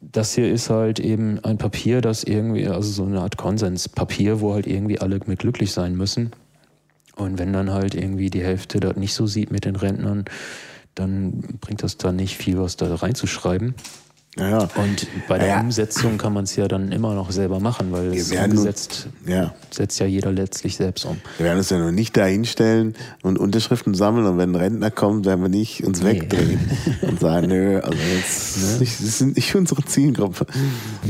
das hier ist halt eben ein Papier, das irgendwie, also so eine Art Konsenspapier, wo halt irgendwie alle mit glücklich sein müssen. Und wenn dann halt irgendwie die Hälfte das nicht so sieht mit den Rentnern, dann bringt das da nicht viel, was da reinzuschreiben. Ja, Und bei der ja. Umsetzung kann man es ja dann immer noch selber machen, weil es umgesetzt ja. setzt ja jeder letztlich selbst um. Wir werden uns ja noch nicht da hinstellen und Unterschriften sammeln und wenn ein Rentner kommt, werden wir nicht uns nee. wegdrehen und sagen, nö, also jetzt, ne? das sind nicht unsere Zielgruppe.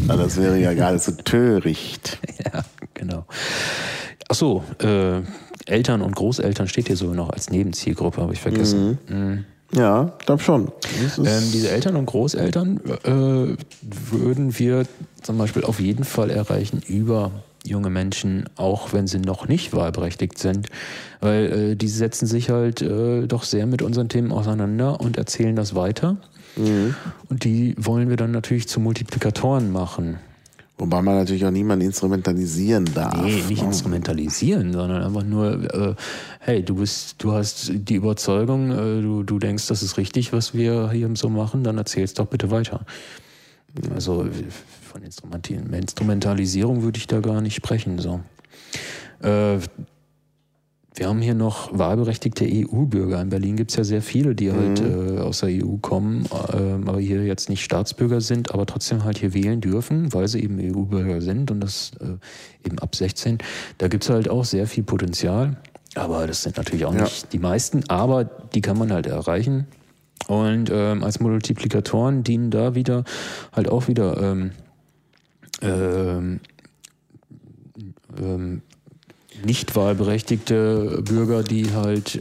Also das wäre ja nicht so töricht. Ja, genau. Ach so, äh, Eltern und Großeltern steht hier so noch als Nebenzielgruppe, habe ich vergessen. Mhm. Mhm. Ja, glaube schon. Ähm, diese Eltern und Großeltern äh, würden wir zum Beispiel auf jeden Fall erreichen über junge Menschen, auch wenn sie noch nicht wahlberechtigt sind, weil äh, die setzen sich halt äh, doch sehr mit unseren Themen auseinander und erzählen das weiter. Mhm. Und die wollen wir dann natürlich zu Multiplikatoren machen. Wobei man natürlich auch niemanden instrumentalisieren darf. Nee, nicht oh. instrumentalisieren, sondern einfach nur, äh, hey, du bist, du hast die Überzeugung, äh, du, du denkst, das ist richtig, was wir hier so machen, dann erzähl's doch bitte weiter. Also von Instrumentalisierung würde ich da gar nicht sprechen. So. Äh, wir haben hier noch wahlberechtigte EU-Bürger. In Berlin gibt es ja sehr viele, die halt mhm. äh, aus der EU kommen, äh, aber hier jetzt nicht Staatsbürger sind, aber trotzdem halt hier wählen dürfen, weil sie eben EU-Bürger sind und das äh, eben ab 16. Da gibt es halt auch sehr viel Potenzial. Aber das sind natürlich auch ja. nicht die meisten, aber die kann man halt erreichen. Und ähm, als Multiplikatoren dienen da wieder halt auch wieder ähm, ähm, ähm nicht wahlberechtigte Bürger, die halt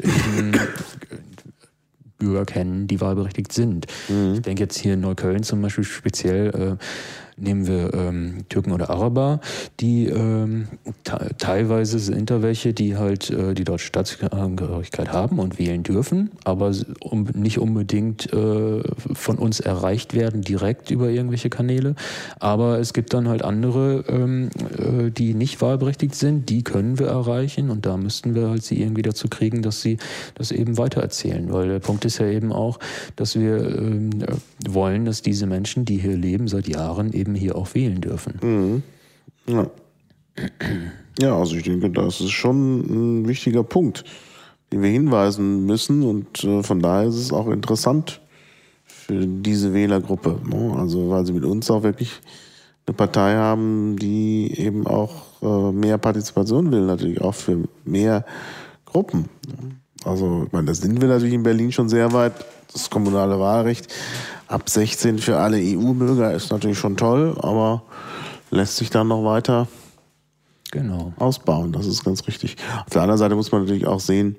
Bürger kennen, die wahlberechtigt sind. Mhm. Ich denke jetzt hier in Neukölln zum Beispiel speziell äh, nehmen wir ähm, Türken oder Araber, die ähm, teilweise sind da welche, die halt äh, die deutsche Staatsangehörigkeit haben und wählen dürfen, aber um, nicht unbedingt äh, von uns erreicht werden direkt über irgendwelche Kanäle. Aber es gibt dann halt andere, ähm, äh, die nicht wahlberechtigt sind, die können wir erreichen und da müssten wir halt sie irgendwie dazu kriegen, dass sie das eben weitererzählen, weil der Punkt ist ja eben auch, dass wir ähm, wollen, dass diese Menschen, die hier leben seit Jahren, eben eben hier auch wählen dürfen. Mhm. Ja. ja, also ich denke, das ist schon ein wichtiger Punkt, den wir hinweisen müssen und äh, von daher ist es auch interessant für diese Wählergruppe. Ne? Also weil sie mit uns auch wirklich eine Partei haben, die eben auch äh, mehr Partizipation will, natürlich auch für mehr Gruppen. Also, ich meine, da sind wir natürlich in Berlin schon sehr weit. Das kommunale Wahlrecht ab 16 für alle EU-Bürger ist natürlich schon toll, aber lässt sich dann noch weiter genau. ausbauen. Das ist ganz richtig. Auf der anderen Seite muss man natürlich auch sehen,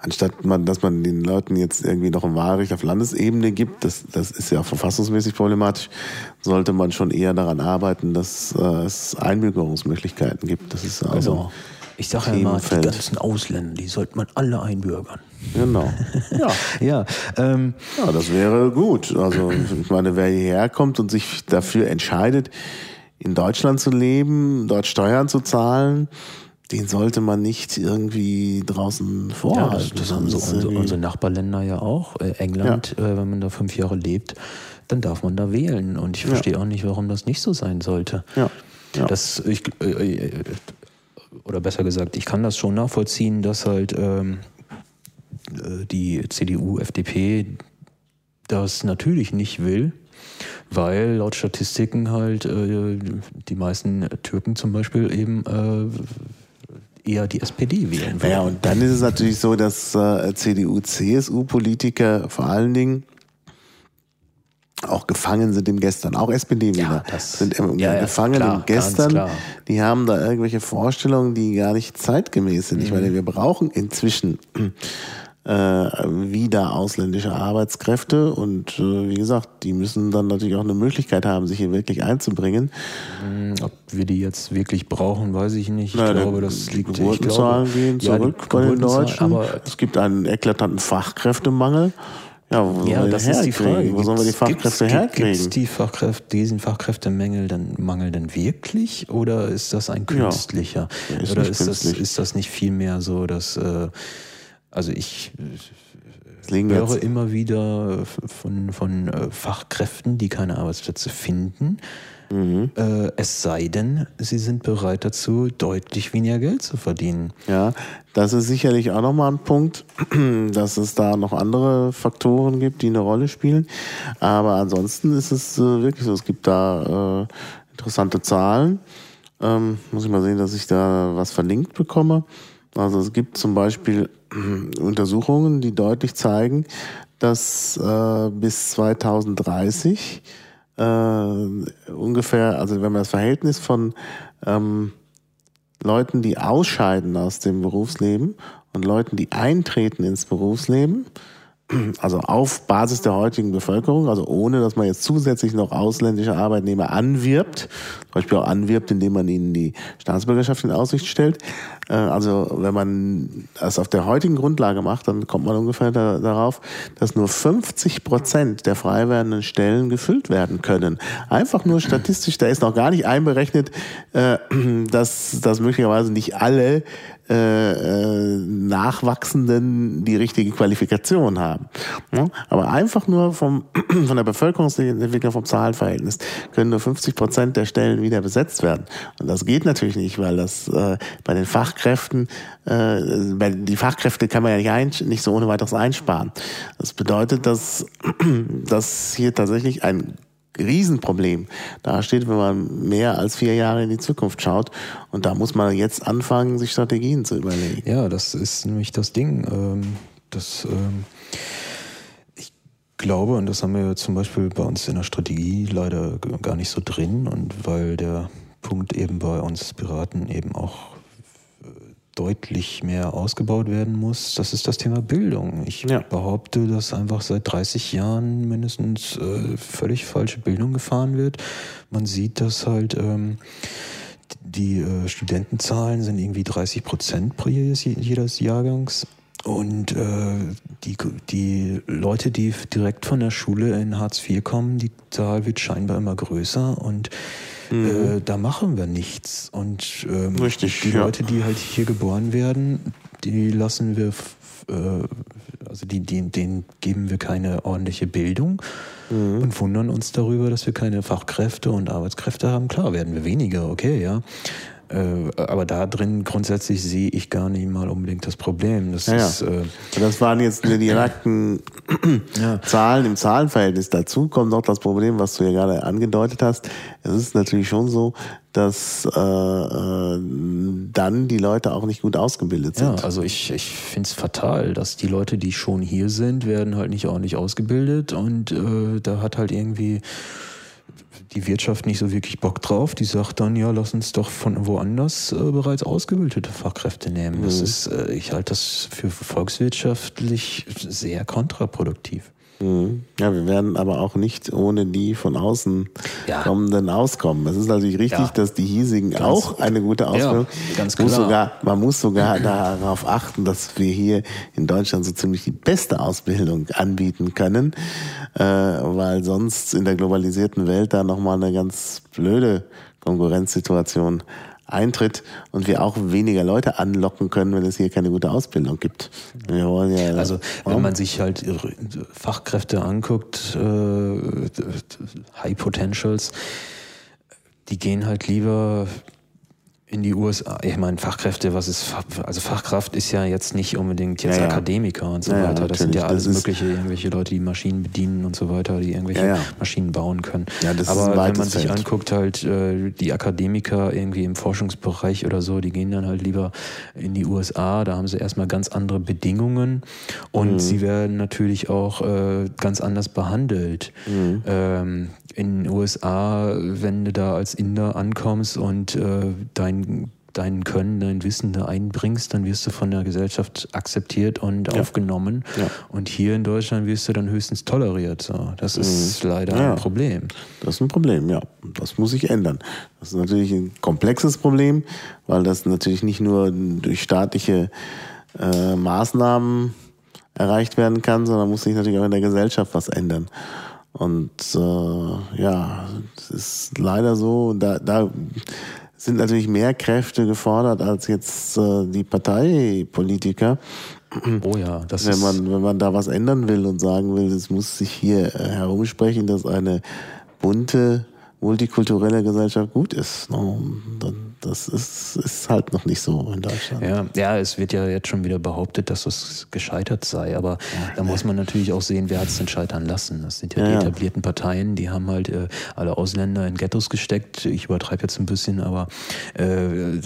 anstatt man, dass man den Leuten jetzt irgendwie noch ein Wahlrecht auf Landesebene gibt, das, das ist ja verfassungsmäßig problematisch, sollte man schon eher daran arbeiten, dass äh, es Einbürgerungsmöglichkeiten gibt. Das ist also, also ich sage ja immer, die ganzen Ausländer, die sollte man alle einbürgern. Genau. Ja, ja, ähm, ja, das wäre gut. Also ich meine, wer hierher kommt und sich dafür entscheidet, in Deutschland zu leben, dort Steuern zu zahlen, den sollte man nicht irgendwie draußen vorhalten. Ja, das, das haben so unsere, unsere, Nachbarländer ja auch. Äh, England, ja. äh, wenn man da fünf Jahre lebt, dann darf man da wählen. Und ich verstehe ja. auch nicht, warum das nicht so sein sollte. Ja. ja. Das, ich, äh, äh oder besser gesagt, ich kann das schon nachvollziehen, dass halt ähm, äh, die CDU, FDP das natürlich nicht will, weil laut Statistiken halt äh, die meisten Türken zum Beispiel eben äh, eher die SPD wählen. Ja, und dann ist es natürlich so, dass äh, CDU, CSU-Politiker vor allen Dingen auch gefangen sind im Gestern. Auch SPD-Wähler ja, sind im, ja, gefangen klar, im Gestern. Die haben da irgendwelche Vorstellungen, die gar nicht zeitgemäß sind. Mhm. Ich meine, wir brauchen inzwischen äh, wieder ausländische Arbeitskräfte und äh, wie gesagt, die müssen dann natürlich auch eine Möglichkeit haben, sich hier wirklich einzubringen. Mhm, ob wir die jetzt wirklich brauchen, weiß ich nicht. Ich Na, glaube, das liegt Geburtenzahlen gehen zurück ja, bei den Deutschen. Aber es gibt einen eklatanten Fachkräftemangel. Ja, wo ja das ist die Frage. Wo sollen wir die Fachkräfte gibt's, herkriegen? Gibt es die Fachkräfte, diesen Fachkräftemangel dann, Mangel dann wirklich oder ist das ein künstlicher? Ja, ist oder ist das, ist das nicht vielmehr so, dass, äh, also ich höre immer wieder von, von äh, Fachkräften, die keine Arbeitsplätze finden, Mhm. Äh, es sei denn, sie sind bereit dazu, deutlich weniger Geld zu verdienen. Ja, das ist sicherlich auch nochmal ein Punkt, dass es da noch andere Faktoren gibt, die eine Rolle spielen. Aber ansonsten ist es äh, wirklich so, es gibt da äh, interessante Zahlen. Ähm, muss ich mal sehen, dass ich da was verlinkt bekomme. Also es gibt zum Beispiel Untersuchungen, die deutlich zeigen, dass äh, bis 2030 äh, ungefähr, also wenn man das Verhältnis von ähm, Leuten, die ausscheiden aus dem Berufsleben und Leuten, die eintreten ins Berufsleben, also auf Basis der heutigen Bevölkerung, also ohne dass man jetzt zusätzlich noch ausländische Arbeitnehmer anwirbt, zum Beispiel auch anwirbt, indem man ihnen die Staatsbürgerschaft in Aussicht stellt. Äh, also wenn man das auf der heutigen Grundlage macht, dann kommt man ungefähr da, darauf, dass nur 50 Prozent der frei werdenden Stellen gefüllt werden können. Einfach nur statistisch, da ist noch gar nicht einberechnet, äh, dass, dass möglicherweise nicht alle äh, äh, Nachwachsenden die richtige Qualifikation haben. Aber einfach nur vom, von der Bevölkerungsentwicklung, vom Zahlenverhältnis können nur 50 Prozent der Stellen wieder besetzt werden. Und das geht natürlich nicht, weil das äh, bei den Fachkräften, äh, bei die Fachkräfte kann man ja nicht so ohne weiteres einsparen. Das bedeutet, dass, dass hier tatsächlich ein Riesenproblem da steht, wenn man mehr als vier Jahre in die Zukunft schaut. Und da muss man jetzt anfangen, sich Strategien zu überlegen. Ja, das ist nämlich das Ding. Ähm, das, ähm, ich glaube, und das haben wir zum Beispiel bei uns in der Strategie leider gar nicht so drin, und weil der Punkt eben bei uns Piraten eben auch deutlich mehr ausgebaut werden muss, das ist das Thema Bildung. Ich ja. behaupte, dass einfach seit 30 Jahren mindestens äh, völlig falsche Bildung gefahren wird. Man sieht, dass halt ähm, die äh, Studentenzahlen sind irgendwie 30 Prozent pro jedes, jedes Jahrgangs. Und äh, die, die Leute, die direkt von der Schule in Hartz IV kommen, die Zahl wird scheinbar immer größer und Mhm. Äh, da machen wir nichts. Und ähm, Richtig, die ja. Leute, die halt hier geboren werden, die lassen wir, äh, also die, die, denen geben wir keine ordentliche Bildung mhm. und wundern uns darüber, dass wir keine Fachkräfte und Arbeitskräfte haben. Klar, werden wir weniger, okay, ja. Äh, aber da drin grundsätzlich sehe ich gar nicht mal unbedingt das Problem. Das, ja, ist, äh, das waren jetzt die direkten ja. Zahlen im Zahlenverhältnis. Dazu kommt noch das Problem, was du ja gerade angedeutet hast. Es ist natürlich schon so, dass äh, äh, dann die Leute auch nicht gut ausgebildet sind. Ja, also ich, ich finde es fatal, dass die Leute, die schon hier sind, werden halt nicht ordentlich ausgebildet und äh, da hat halt irgendwie die Wirtschaft nicht so wirklich Bock drauf. Die sagt dann, ja, lass uns doch von woanders äh, bereits ausgebildete Fachkräfte nehmen. Das mhm. ist, äh, ich halte das für volkswirtschaftlich sehr kontraproduktiv. Mhm. Ja, wir werden aber auch nicht ohne die von außen ja. kommenden auskommen. Es ist natürlich richtig, ja. dass die hiesigen ganz, auch eine gute Ausbildung. Ja, ganz klar. Muss sogar, man muss sogar darauf achten, dass wir hier in Deutschland so ziemlich die beste Ausbildung anbieten können, äh, weil sonst in der globalisierten Welt da nochmal eine ganz blöde Konkurrenzsituation eintritt und wir auch weniger Leute anlocken können, wenn es hier keine gute Ausbildung gibt. Wir wollen ja, also wenn man sich halt Fachkräfte anguckt, äh, High Potentials, die gehen halt lieber in die USA, ich meine, Fachkräfte, was ist, also Fachkraft ist ja jetzt nicht unbedingt jetzt ja, Akademiker und so ja, weiter. Das sind ja alles mögliche, irgendwelche Leute, die Maschinen bedienen und so weiter, die irgendwelche ja, Maschinen bauen können. Aber wenn man sich Feld. anguckt, halt äh, die Akademiker irgendwie im Forschungsbereich oder so, die gehen dann halt lieber in die USA, da haben sie erstmal ganz andere Bedingungen und mhm. sie werden natürlich auch äh, ganz anders behandelt. Mhm. Ähm, in den USA, wenn du da als Inder ankommst und äh, dein, dein Können, dein Wissen da einbringst, dann wirst du von der Gesellschaft akzeptiert und ja. aufgenommen. Ja. Und hier in Deutschland wirst du dann höchstens toleriert. So. Das ist mhm. leider ja. ein Problem. Das ist ein Problem, ja. Das muss sich ändern. Das ist natürlich ein komplexes Problem, weil das natürlich nicht nur durch staatliche äh, Maßnahmen erreicht werden kann, sondern muss sich natürlich auch in der Gesellschaft was ändern. Und äh, ja, es ist leider so, da, da sind natürlich mehr Kräfte gefordert als jetzt äh, die Parteipolitiker. Oh ja, das wenn man, wenn man da was ändern will und sagen will, es muss sich hier äh, herumsprechen, dass eine bunte multikulturelle Gesellschaft gut ist. Das ist, ist halt noch nicht so in Deutschland. Ja, ja, es wird ja jetzt schon wieder behauptet, dass es gescheitert sei, aber ja, da muss man natürlich auch sehen, wer hat es denn scheitern lassen. Das sind ja, ja die etablierten Parteien, die haben halt äh, alle Ausländer in Ghettos gesteckt. Ich übertreibe jetzt ein bisschen, aber äh,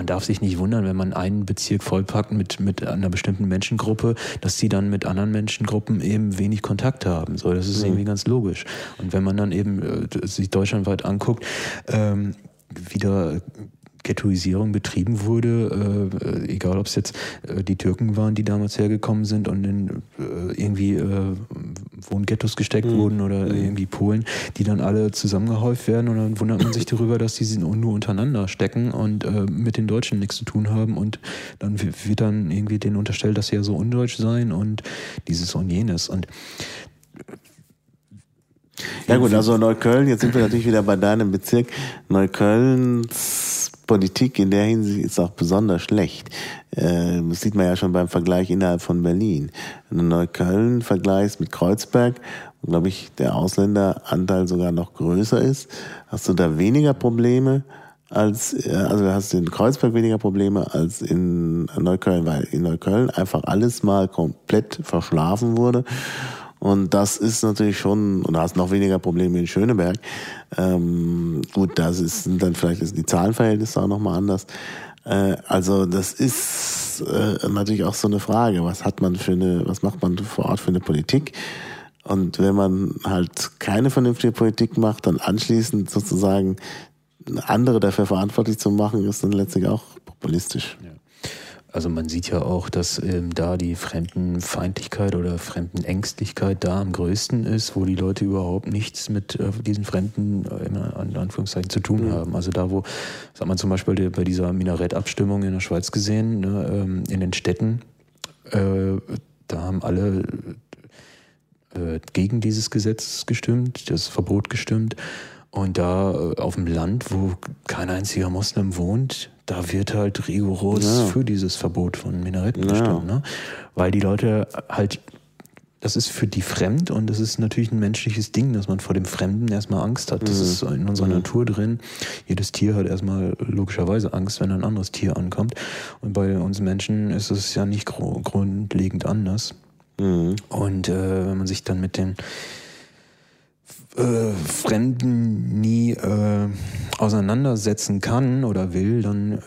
man darf sich nicht wundern, wenn man einen Bezirk vollpackt mit, mit einer bestimmten Menschengruppe, dass die dann mit anderen Menschengruppen eben wenig Kontakt haben. So, das ist mhm. irgendwie ganz logisch. Und wenn man dann eben äh, sich deutschlandweit anguckt, ähm, wieder Ghettoisierung betrieben wurde, äh, egal ob es jetzt äh, die Türken waren, die damals hergekommen sind und in äh, irgendwie äh, Wohnghettos gesteckt mhm. wurden oder mhm. irgendwie Polen, die dann alle zusammengehäuft werden und dann wundert man sich darüber, dass die nur untereinander stecken und äh, mit den Deutschen nichts zu tun haben und dann wird dann irgendwie denen unterstellt, dass sie ja so undeutsch seien und dieses und jenes und ja gut, also Neukölln, jetzt sind wir natürlich wieder bei deinem Bezirk. Neuköllns Politik in der Hinsicht ist auch besonders schlecht. Äh, das sieht man ja schon beim Vergleich innerhalb von Berlin. Wenn du Neukölln vergleichst mit Kreuzberg, wo, glaube ich, der Ausländeranteil sogar noch größer ist, hast du da weniger Probleme als, äh, also hast du in Kreuzberg weniger Probleme als in Neukölln, weil in Neukölln einfach alles mal komplett verschlafen wurde. Und das ist natürlich schon, und da hast noch weniger Probleme in Schöneberg. Ähm, gut, das ist, sind dann vielleicht die Zahlenverhältnisse auch nochmal anders. Äh, also das ist äh, natürlich auch so eine Frage, was hat man für eine, was macht man vor Ort für eine Politik? Und wenn man halt keine vernünftige Politik macht, dann anschließend sozusagen andere dafür verantwortlich zu machen, ist dann letztlich auch populistisch. Ja. Also man sieht ja auch, dass ähm, da die Fremdenfeindlichkeit oder Fremdenängstlichkeit da am größten ist, wo die Leute überhaupt nichts mit äh, diesen Fremden äh, in Anführungszeichen zu tun mhm. haben. Also da, wo, das hat man zum Beispiel bei dieser Minarettabstimmung in der Schweiz gesehen, ne, ähm, in den Städten, äh, da haben alle äh, gegen dieses Gesetz gestimmt, das Verbot gestimmt. Und da äh, auf dem Land, wo kein einziger Moslem wohnt, da wird halt rigoros ja. für dieses Verbot von Minaretten ja. gestimmt, ne? Weil die Leute halt, das ist für die fremd und das ist natürlich ein menschliches Ding, dass man vor dem Fremden erstmal Angst hat. Das mhm. ist in unserer mhm. Natur drin. Jedes Tier hat erstmal logischerweise Angst, wenn ein anderes Tier ankommt. Und bei uns Menschen ist es ja nicht grundlegend anders. Mhm. Und äh, wenn man sich dann mit den äh, Fremden nie äh, auseinandersetzen kann oder will, dann äh,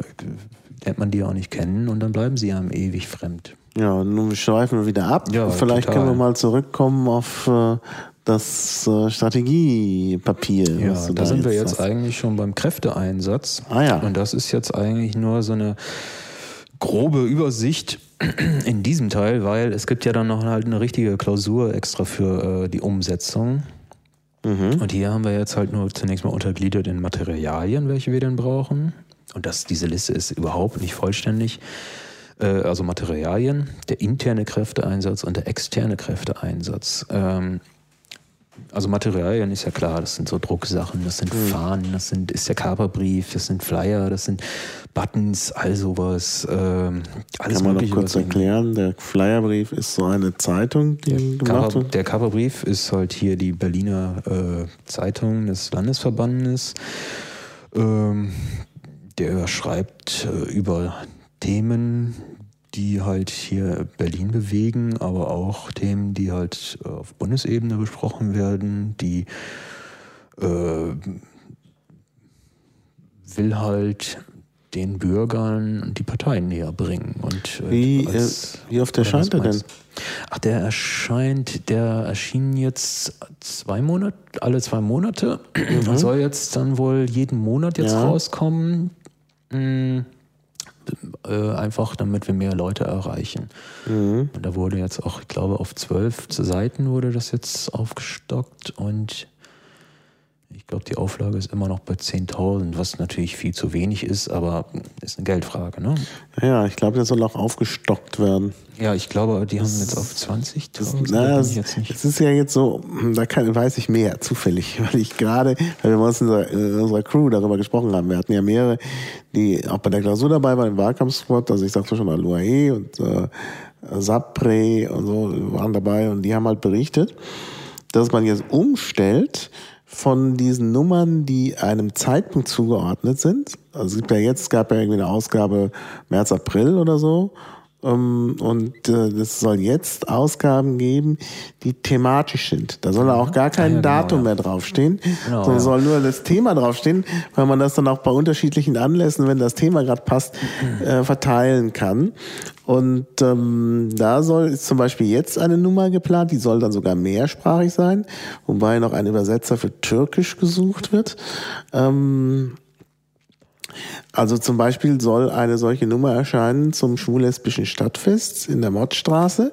lernt man die auch nicht kennen und dann bleiben sie einem ewig fremd. Ja, nun schweifen wir wieder ab. Ja, Vielleicht total. können wir mal zurückkommen auf äh, das äh, Strategiepapier. Ja, da, da sind wir jetzt hast. eigentlich schon beim Kräfteeinsatz. Ah ja. Und das ist jetzt eigentlich nur so eine grobe Übersicht in diesem Teil, weil es gibt ja dann noch halt eine richtige Klausur extra für äh, die Umsetzung. Mhm. Und hier haben wir jetzt halt nur zunächst mal untergliedert in Materialien, welche wir denn brauchen. Und das, diese Liste ist überhaupt nicht vollständig. Äh, also Materialien, der interne Kräfteeinsatz und der externe Kräfteeinsatz. Ähm, also Materialien ist ja klar, das sind so Drucksachen, das sind mhm. Fahnen, das sind, ist der Kaperbrief, das sind Flyer, das sind Buttons, all sowas. Ähm, alles Kann man noch kurz erklären, der Flyerbrief ist so eine Zeitung, die der gemacht wird? Der Kaperbrief ist halt hier die Berliner äh, Zeitung des Landesverbandes. Ähm, der schreibt äh, über Themen, die halt hier Berlin bewegen, aber auch Themen, die halt äh, auf Bundesebene besprochen werden, die äh, will halt den Bürgern die Parteien näher bringen. Und, äh, wie, als, äh, wie oft erscheint er denn? Ach, der erscheint, der erschien jetzt zwei Monate, alle zwei Monate. Mhm. Soll jetzt dann wohl jeden Monat jetzt ja. rauskommen. Mhm äh, einfach damit wir mehr Leute erreichen. Mhm. Und da wurde jetzt auch, ich glaube, auf zwölf Seiten wurde das jetzt aufgestockt und ich glaube, die Auflage ist immer noch bei 10.000, was natürlich viel zu wenig ist, aber ist eine Geldfrage. Ne? Ja, ich glaube, der soll auch aufgestockt werden. Ja, ich glaube, die haben jetzt auf 20.000. Naja, es, es ist ja jetzt so, da kann, weiß ich mehr, zufällig, weil ich gerade, weil wir uns in unserer, in unserer Crew darüber gesprochen haben. Wir hatten ja mehrere, die auch bei der Klausur dabei waren im Wahlkampfsquad, also ich sagte schon Aluae und äh, Sapre und so waren dabei und die haben halt berichtet, dass man jetzt umstellt von diesen Nummern, die einem Zeitpunkt zugeordnet sind. Also es gibt ja jetzt, es gab ja irgendwie eine Ausgabe März, April oder so. Ähm, und äh, es soll jetzt Ausgaben geben, die thematisch sind. Da soll auch gar kein ja, genau, Datum ja. mehr draufstehen, genau, sondern ja. soll nur das Thema draufstehen, weil man das dann auch bei unterschiedlichen Anlässen, wenn das Thema gerade passt, äh, verteilen kann. Und ähm, da soll ist zum Beispiel jetzt eine Nummer geplant, die soll dann sogar mehrsprachig sein, wobei noch ein Übersetzer für Türkisch gesucht wird. Ähm, Also zum Beispiel soll eine solche Nummer erscheinen zum schwul-lesbischen Stadtfest in der Mottstraße,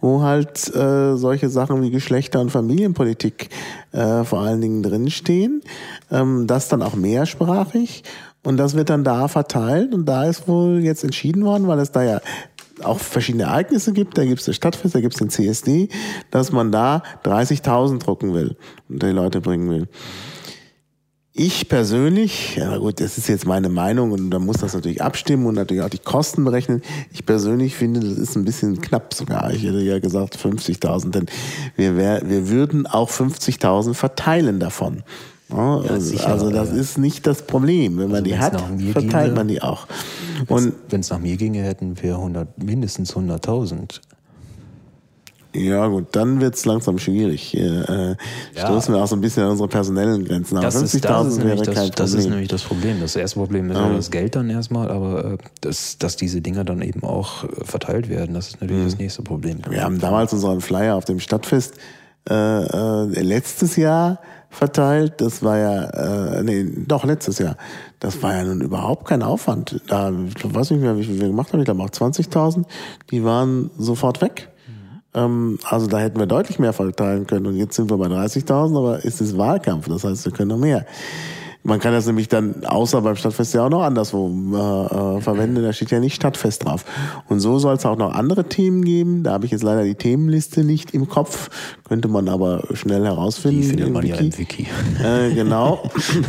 wo halt äh, solche Sachen wie Geschlechter- und Familienpolitik äh, vor allen Dingen drinstehen. Ähm, das dann auch mehrsprachig. Und das wird dann da verteilt. Und da ist wohl jetzt entschieden worden, weil es da ja auch verschiedene Ereignisse gibt. Da gibt es das Stadtfest, da gibt es den CSD, dass man da 30.000 drucken will und die Leute bringen will. Ich persönlich, ja gut, das ist jetzt meine Meinung und da muss das natürlich abstimmen und natürlich auch die Kosten berechnen. Ich persönlich finde, das ist ein bisschen knapp sogar. Ich hätte ja gesagt 50.000, denn wir, wär, wir würden auch 50.000 verteilen davon. Ja, also, sicher, also, das ist nicht das Problem. Wenn man also die hat, verteilt ginge, man die auch. Wenn es nach mir ginge, hätten wir 100, mindestens 100.000. Ja gut, dann wird's langsam schwierig. Äh, ja. Stoßen wir auch so ein bisschen an unsere personellen Grenzen. Aber 50.000 wäre das, kein Problem. Das ist nämlich das Problem. Das erste Problem ist ja das Geld dann erstmal, aber äh, dass, dass diese Dinger dann eben auch äh, verteilt werden, das ist natürlich mhm. das nächste Problem. Wir haben damals unseren Flyer auf dem Stadtfest äh, äh, letztes Jahr verteilt. Das war ja, äh, nee, doch letztes Jahr. Das war ja nun überhaupt kein Aufwand. Da, ich weiß nicht mehr, wie viel wir gemacht haben. Ich glaube auch 20.000. Die waren sofort weg. Ähm, also da hätten wir deutlich mehr verteilen können und jetzt sind wir bei 30.000, aber es ist Wahlkampf, das heißt, wir können noch mehr. Man kann das nämlich dann außer beim Stadtfest ja auch noch anderswo äh, äh, verwenden. Da steht ja nicht Stadtfest drauf. Und so soll es auch noch andere Themen geben. Da habe ich jetzt leider die Themenliste nicht im Kopf. Könnte man aber schnell herausfinden. Die findet man Wiki. ja im Wiki. Äh, genau.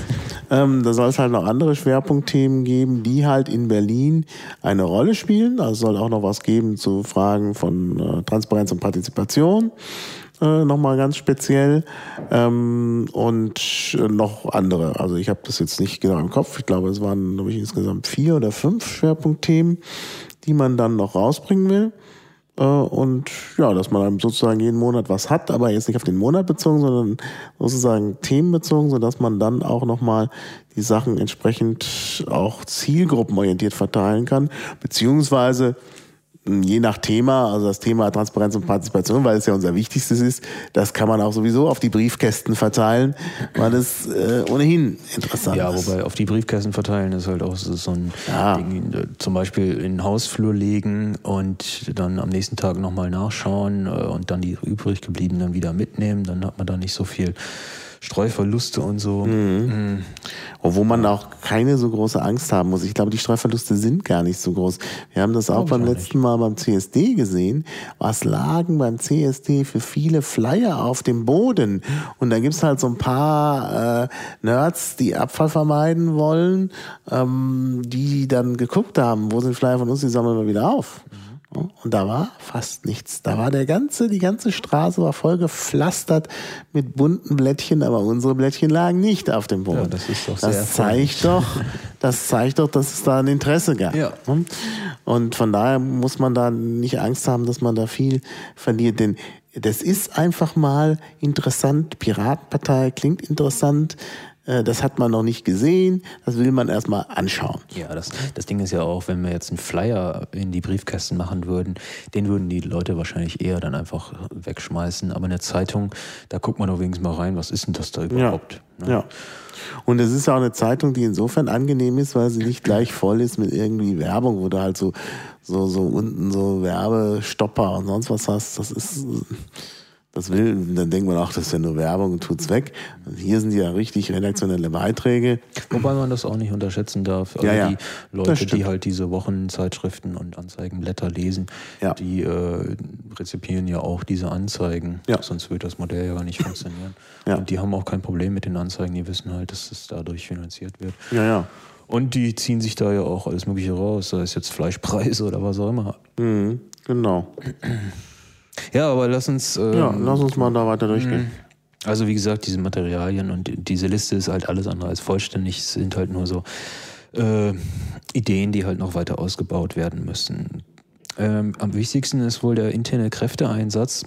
ähm, da soll es halt noch andere Schwerpunktthemen geben, die halt in Berlin eine Rolle spielen. Also soll auch noch was geben zu Fragen von äh, Transparenz und Partizipation äh, nochmal ganz speziell ähm, und noch andere. Also ich habe das jetzt nicht genau im Kopf. Ich glaube, es waren, glaube ich, insgesamt vier oder fünf Schwerpunktthemen, die man dann noch rausbringen will. Äh, und ja, dass man sozusagen jeden Monat was hat, aber jetzt nicht auf den Monat bezogen, sondern sozusagen themenbezogen, sodass man dann auch nochmal die Sachen entsprechend auch zielgruppenorientiert verteilen kann, beziehungsweise je nach Thema, also das Thema Transparenz und Partizipation, weil es ja unser wichtigstes ist, das kann man auch sowieso auf die Briefkästen verteilen, weil es äh, ohnehin interessant ja, ist. Ja, wobei auf die Briefkästen verteilen ist halt auch so ein ja. Ding, äh, zum Beispiel in den Hausflur legen und dann am nächsten Tag nochmal nachschauen äh, und dann die übrig gebliebenen wieder mitnehmen, dann hat man da nicht so viel Streuverluste und so. Mhm. Mhm. Wo man auch keine so große Angst haben muss. Ich glaube, die Streuverluste sind gar nicht so groß. Wir haben das auch beim letzten Mal beim CSD gesehen. Was lagen beim CSD für viele Flyer auf dem Boden? Und da gibt's halt so ein paar äh, Nerds, die Abfall vermeiden wollen, ähm, die dann geguckt haben, wo sind Flyer von uns, die sammeln wir wieder auf. Mhm. Und da war fast nichts. Da war der ganze, die ganze Straße war voll gepflastert mit bunten Blättchen, aber unsere Blättchen lagen nicht auf dem Boden. Ja, das ist doch sehr das zeigt doch, das zeigt doch, dass es da ein Interesse gab. Ja. Und von daher muss man da nicht Angst haben, dass man da viel verliert, denn das ist einfach mal interessant. Piratenpartei klingt interessant. Äh, das hat man noch nicht gesehen, das will man erstmal anschauen. Ja, das, das Ding ist ja auch, wenn wir jetzt einen Flyer in die Briefkästen machen würden, den würden die Leute wahrscheinlich eher dann einfach wegschmeißen. Aber in der Zeitung, da guckt man doch wenigstens mal rein, was ist denn das da überhaupt? Ja. Ne? ja. Und es ist auch eine Zeitung, die insofern angenehm ist, weil sie nicht gleich voll ist mit irgendwie Werbung, wo du halt so, so, so unten so Werbestopper und sonst was hast. Das ist, das will, dann denkt man auch, das ist ja nur Werbung und tut's weg. Hier sind ja richtig redaktionelle Beiträge. Wobei man das auch nicht unterschätzen darf. Also ja, ja. die Leute, die halt diese Wochenzeitschriften und Anzeigenblätter lesen, ja. die äh, rezipieren ja auch diese Anzeigen. Ja. Sonst würde das Modell ja gar nicht funktionieren. Ja. Und die haben auch kein Problem mit den Anzeigen. Die wissen halt, dass es dadurch finanziert wird. Ja, ja. Und die ziehen sich da ja auch alles Mögliche raus, sei es jetzt Fleischpreise oder was auch immer. Mhm, genau. Ja, aber lass uns. Ähm, ja, lass uns mal da weiter durchgehen. Mhm. Also wie gesagt, diese Materialien und diese Liste ist halt alles andere als vollständig. Es sind halt nur so äh, Ideen, die halt noch weiter ausgebaut werden müssen. Ähm, am wichtigsten ist wohl der interne Kräfteeinsatz.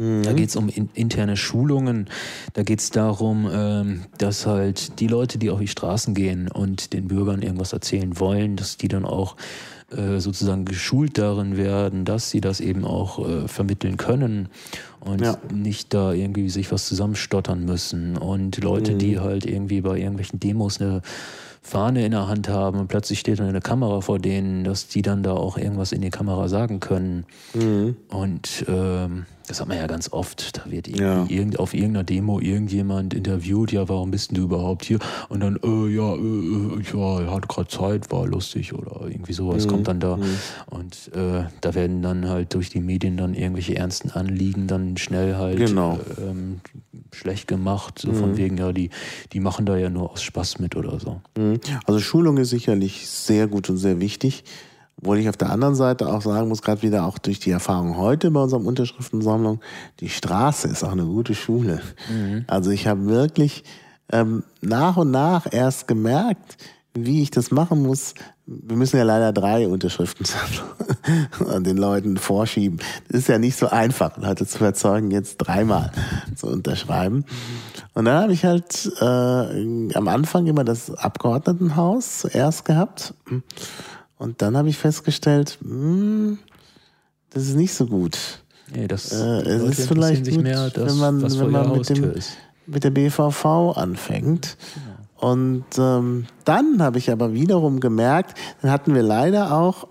Mhm. Da geht es um in, interne Schulungen. Da geht es darum, ähm, dass halt die Leute, die auf die Straßen gehen und den Bürgern irgendwas erzählen wollen, dass die dann auch sozusagen geschult darin werden, dass sie das eben auch äh, vermitteln können und ja. nicht da irgendwie sich was zusammenstottern müssen. Und Leute, mhm. die halt irgendwie bei irgendwelchen Demos eine Fahne in der Hand haben und plötzlich steht dann eine Kamera vor denen, dass die dann da auch irgendwas in die Kamera sagen können. Mhm. Und ähm, das hat man ja ganz oft. Da wird ja. irgend, auf irgendeiner Demo irgendjemand interviewt, ja, warum bist denn du überhaupt hier? Und dann, äh, ja, äh, ich war, hatte gerade Zeit, war lustig oder irgendwie sowas mhm. kommt dann da. Mhm. Und äh, da werden dann halt durch die Medien dann irgendwelche ernsten Anliegen dann schnell halt genau. ähm, schlecht gemacht. So von mhm. wegen, ja, die, die machen da ja nur aus Spaß mit oder so. Mhm. Also Schulung ist sicherlich sehr gut und sehr wichtig. Obwohl ich auf der anderen Seite auch sagen muss, gerade wieder auch durch die Erfahrung heute bei unserem Unterschriftensammlung, die Straße ist auch eine gute Schule. Mhm. Also ich habe wirklich ähm, nach und nach erst gemerkt, wie ich das machen muss. Wir müssen ja leider drei Unterschriften an den Leuten vorschieben. Das ist ja nicht so einfach, Leute zu überzeugen, jetzt dreimal zu unterschreiben. Und dann habe ich halt äh, am Anfang immer das Abgeordnetenhaus zuerst gehabt. Und dann habe ich festgestellt, mh, hm, das ist nicht so gut. Nee, das äh, es ist vielleicht gut, mehr das, wenn man, wenn man mit, dem, mit der BVV anfängt. Genau. Und ähm, dann habe ich aber wiederum gemerkt, dann hatten wir leider auch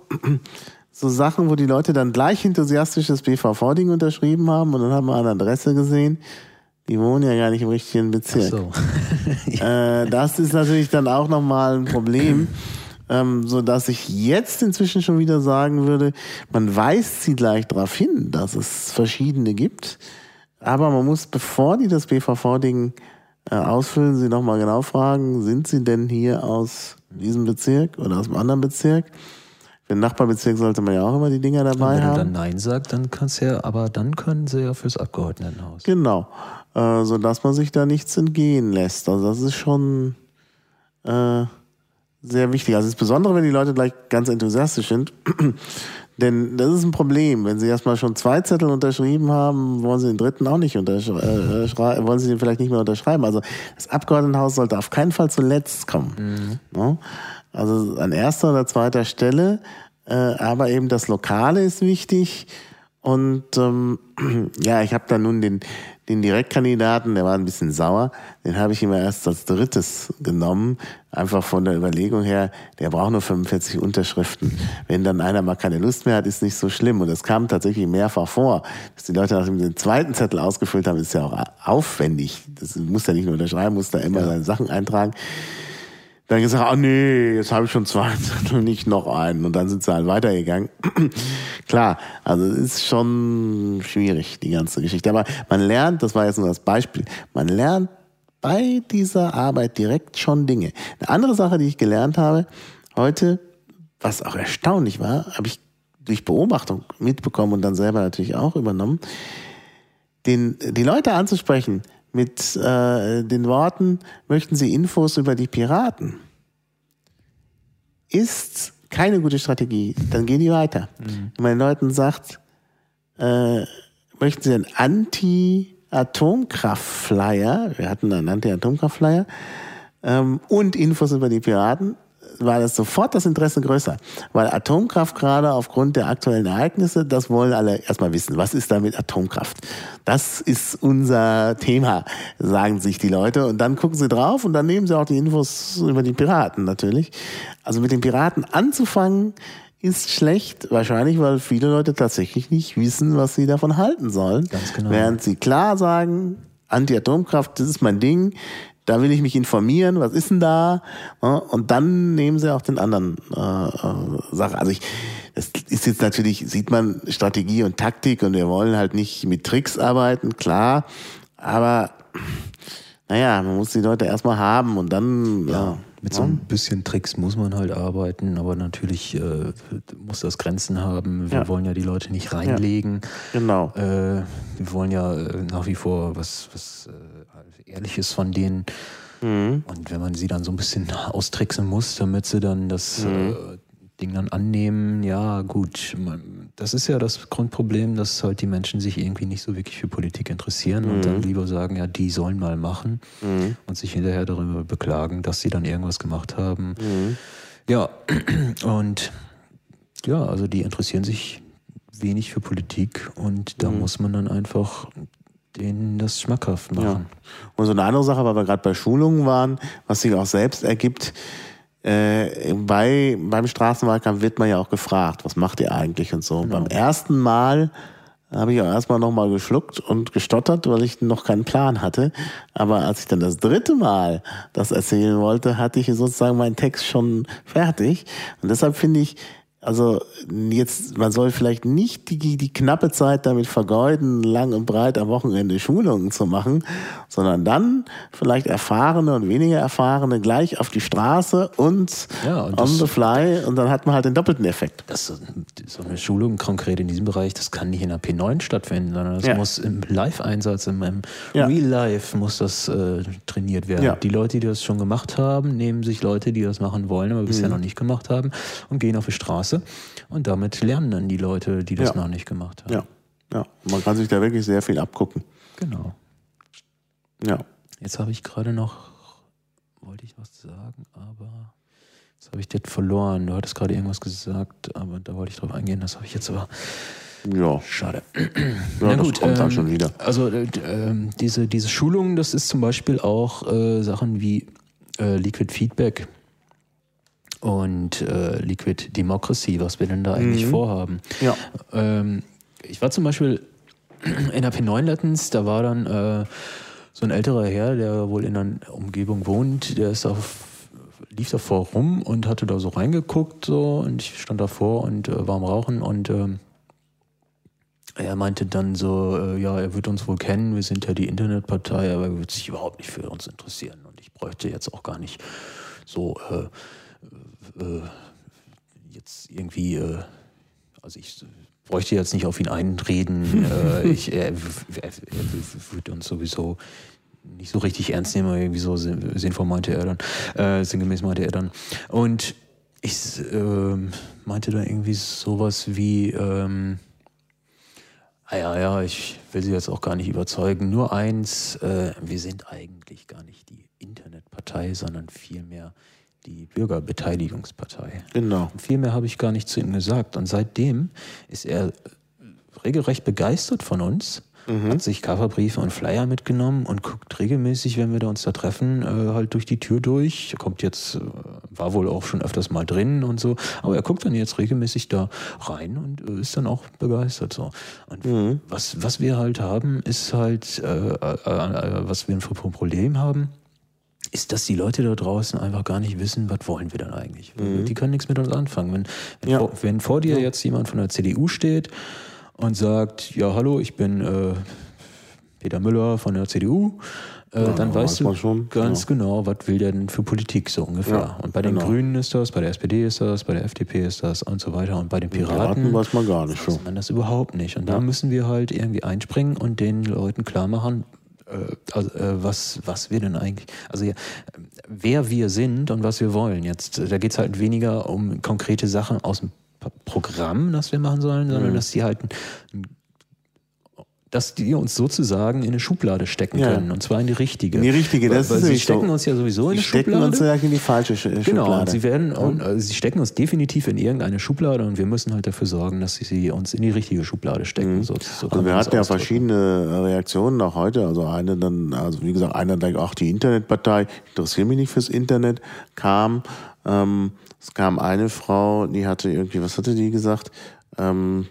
so Sachen, wo die Leute dann gleich enthusiastisch das BVV-Ding unterschrieben haben und dann haben wir eine Adresse gesehen. Die wohnen ja gar nicht im richtigen Bezirk. Ach so. äh, das ist natürlich dann auch nochmal ein Problem ähm, so dass ich jetzt inzwischen schon wieder sagen würde, man weist sie gleich darauf hin, dass es verschiedene gibt, aber man muss, bevor die das BVV-Ding äh, ausfüllen, sie nochmal genau fragen, sind sie denn hier aus diesem Bezirk oder aus einem anderen Bezirk? Für den Nachbarbezirk sollte man ja auch immer die Dinger dabei wenn haben. Wenn du dann Nein sagt, dann kannst ja, aber dann können sie ja fürs Abgeordnetenhaus. Genau. Äh, so dass man sich da nichts entgehen lässt. Also das ist schon äh, sehr wichtig. Also insbesondere, wenn die Leute gleich ganz enthusiastisch sind. Denn das ist ein Problem. Wenn sie erstmal schon zwei Zettel unterschrieben haben, wollen sie den dritten auch nicht unterschreiben, äh, wollen sie den vielleicht nicht mehr unterschreiben. Also das Abgeordnetenhaus sollte auf keinen Fall zuletzt kommen. Mhm. Ne? Also an erster oder zweiter Stelle. Äh, aber eben das Lokale ist wichtig. Und ähm, ja, ich habe da nun den, den Direktkandidaten, der war ein bisschen sauer, den habe ich immer erst als drittes genommen, einfach von der Überlegung her, der braucht nur 45 Unterschriften. Wenn dann einer mal keine Lust mehr hat, ist nicht so schlimm. Und es kam tatsächlich mehrfach vor, dass die Leute nach dem zweiten Zettel ausgefüllt haben, ist ja auch aufwendig. Das muss ja nicht nur unterschreiben, muss da immer ja. seine Sachen eintragen dann gesagt, ah nee, jetzt habe ich schon zwei und nicht noch einen. Und dann sind sie halt weitergegangen. Klar, also es ist schon schwierig, die ganze Geschichte. Aber man lernt, das war jetzt nur das Beispiel, man lernt bei dieser Arbeit direkt schon Dinge. Eine andere Sache, die ich gelernt habe heute, was auch erstaunlich war, habe ich durch Beobachtung mitbekommen und dann selber natürlich auch übernommen, den, die Leute anzusprechen, mit äh, den Worten, möchten Sie Infos über die Piraten? Ist keine gute Strategie. Dann gehen die weiter. Mhm. Wenn man den Leuten sagt, äh, möchten Sie einen Anti-Atomkraft-Flyer, wir hatten einen Anti-Atomkraft-Flyer, ähm, und Infos über die Piraten, war das sofort das Interesse größer. Weil Atomkraft gerade aufgrund der aktuellen Ereignisse, das wollen alle erstmal wissen. Was ist da mit Atomkraft? Das ist unser Thema, sagen sich die Leute. Und dann gucken sie drauf und dann nehmen sie auch die Infos über die Piraten natürlich. Also mit den Piraten anzufangen, ist schlecht, wahrscheinlich, weil viele Leute tatsächlich nicht wissen, was sie davon halten sollen. Ganz genau. Während sie klar sagen, Anti-Atomkraft, das ist mein Ding, da will ich mich informieren, was ist denn da? Und dann nehmen sie auch den anderen äh, äh, Sachen. Also ich, das ist jetzt natürlich, sieht man Strategie und Taktik und wir wollen halt nicht mit Tricks arbeiten, klar. Aber naja, man muss die Leute erstmal haben und dann, ja. ja mit so ein bisschen Tricks muss man halt arbeiten, aber natürlich äh, muss das Grenzen haben. Wir ja. wollen ja die Leute nicht reinlegen. Ja, genau. Äh, wir wollen ja äh, nach wie vor was, was Ehrliches von denen. Mhm. Und wenn man sie dann so ein bisschen austricksen muss, damit sie dann das mhm. Äh, Ding dann annehmen, ja gut, das ist ja das Grundproblem, dass halt die Menschen sich irgendwie nicht so wirklich für Politik interessieren mhm. und dann mhm. lieber sagen, ja, die sollen mal machen mhm. und sich hinterher darüber beklagen, dass sie dann irgendwas gemacht haben. Mhm. Ja, und ja, also die interessieren sich wenig für Politik und da muss man dann einfach denen das schmackhaft machen. Ja. Und so eine andere Sache, weil wir gerade bei Schulungen waren, was sich auch selbst ergibt, äh, bei, beim Straßenwahlkampf wird man ja auch gefragt, was macht ihr eigentlich und so. Genau. Beim ersten Mal habe ich auch erstmal nochmal geschluckt und gestottert, weil ich noch keinen Plan hatte. Aber als ich dann das dritte Mal das erzählen wollte, hatte ich sozusagen meinen Text schon fertig. Und deshalb finde ich, also jetzt, man soll vielleicht nicht die, die knappe Zeit damit vergeuden, lang und breit am Wochenende Schulungen zu machen, sondern dann vielleicht erfahrene und weniger erfahrene gleich auf die Straße und, ja, und on the fly und dann hat man halt den doppelten Effekt. Das, so eine Schulung konkret in diesem Bereich, das kann nicht in der P9 stattfinden, sondern das ja. muss im Live-Einsatz, im, im ja. Real Life muss das äh, trainiert werden. Die Leute, die das schon gemacht haben, nehmen sich Leute, die das machen wollen, aber bisher mhm. noch nicht gemacht haben und gehen auf die Straße Straße. Und damit lernen dann die Leute, die das ja. noch nicht gemacht haben. Ja. ja, man kann sich da wirklich sehr viel abgucken. Genau. Ja. Jetzt habe ich gerade noch, wollte ich was sagen, aber jetzt habe ich das verloren. Du hattest gerade irgendwas gesagt, aber da wollte ich drauf eingehen. Das habe ich jetzt aber. Ja. Schade. Ja, Na gut, das kommt ähm, dann schon wieder. Also äh, äh, diese, diese Schulung, das ist zum Beispiel auch äh, Sachen wie äh, Liquid Feedback und äh, Liquid Democracy, was wir denn da eigentlich mhm. vorhaben. Ja. Ähm, ich war zum Beispiel in der P9 letztens, da war dann äh, so ein älterer Herr, der wohl in einer Umgebung wohnt, der ist auf lief davor rum und hatte da so reingeguckt so und ich stand davor und äh, war am Rauchen und äh, er meinte dann so, äh, ja, er wird uns wohl kennen, wir sind ja die Internetpartei, aber er wird sich überhaupt nicht für uns interessieren und ich bräuchte jetzt auch gar nicht so äh, äh, jetzt irgendwie, äh, also ich bräuchte jetzt nicht auf ihn einreden. äh, ich, er, er, er, würde uns sowieso nicht so richtig ernst nehmen, irgendwie so sinnvoll meinte er dann, äh, sinngemäß meinte er dann. Und ich äh, meinte dann irgendwie sowas wie, ähm, ah ja, ja, ich will sie jetzt auch gar nicht überzeugen. Nur eins, äh, wir sind eigentlich gar nicht die Internetpartei, sondern vielmehr die Bürgerbeteiligungspartei. Genau. Und viel mehr habe ich gar nicht zu ihm gesagt. Und seitdem ist er regelrecht begeistert von uns, mhm. hat sich Coverbriefe und Flyer mitgenommen und guckt regelmäßig, wenn wir da uns da treffen, äh, halt durch die Tür durch. Er kommt jetzt, äh, war wohl auch schon öfters mal drin und so, aber er guckt dann jetzt regelmäßig da rein und äh, ist dann auch begeistert so. Und mhm. was, was wir halt haben, ist halt, äh, was wir für ein Problem haben, ist, dass die Leute da draußen einfach gar nicht wissen, was wollen wir denn eigentlich. Mhm. Die können nichts mit uns anfangen. Wenn, wenn, ja. vor, wenn vor, dir jetzt jemand von der CDU steht und sagt, ja, hallo, ich bin äh, Peter Müller von der CDU, äh, ja, dann weißt du schon. ganz ja. genau, was will der denn für Politik so ungefähr. Ja, und bei den genau. Grünen ist das, bei der SPD ist das, bei der FDP ist das und so weiter. Und bei den Piraten, Piraten weiß man gar nicht. Weiß man das überhaupt nicht. Und da müssen wir halt irgendwie einspringen und den Leuten klar machen, also, äh, was, was wir denn eigentlich, also ja, wer wir sind und was wir wollen. Jetzt, da geht es halt weniger um konkrete Sachen aus dem Programm, das wir machen sollen, sondern mhm. dass die halt ein dass die uns sozusagen in eine Schublade stecken ja. können. Und zwar in die richtige. In die richtige, das weil, ist weil Sie stecken so. uns ja sowieso in die Schublade. Sie stecken uns ja in die falsche Schublade. Genau, und sie werden, und, also sie stecken uns definitiv in irgendeine Schublade und wir müssen halt dafür sorgen, dass sie, sie uns in die richtige Schublade stecken. Mhm. So, so also wir hatten ja verschiedene Reaktionen auch heute. Also eine dann, also wie gesagt, einer denkt, ach, die Internetpartei, interessiert mich nicht fürs Internet, kam, ähm, es kam eine Frau, die hatte irgendwie, was hatte die gesagt? Ähm,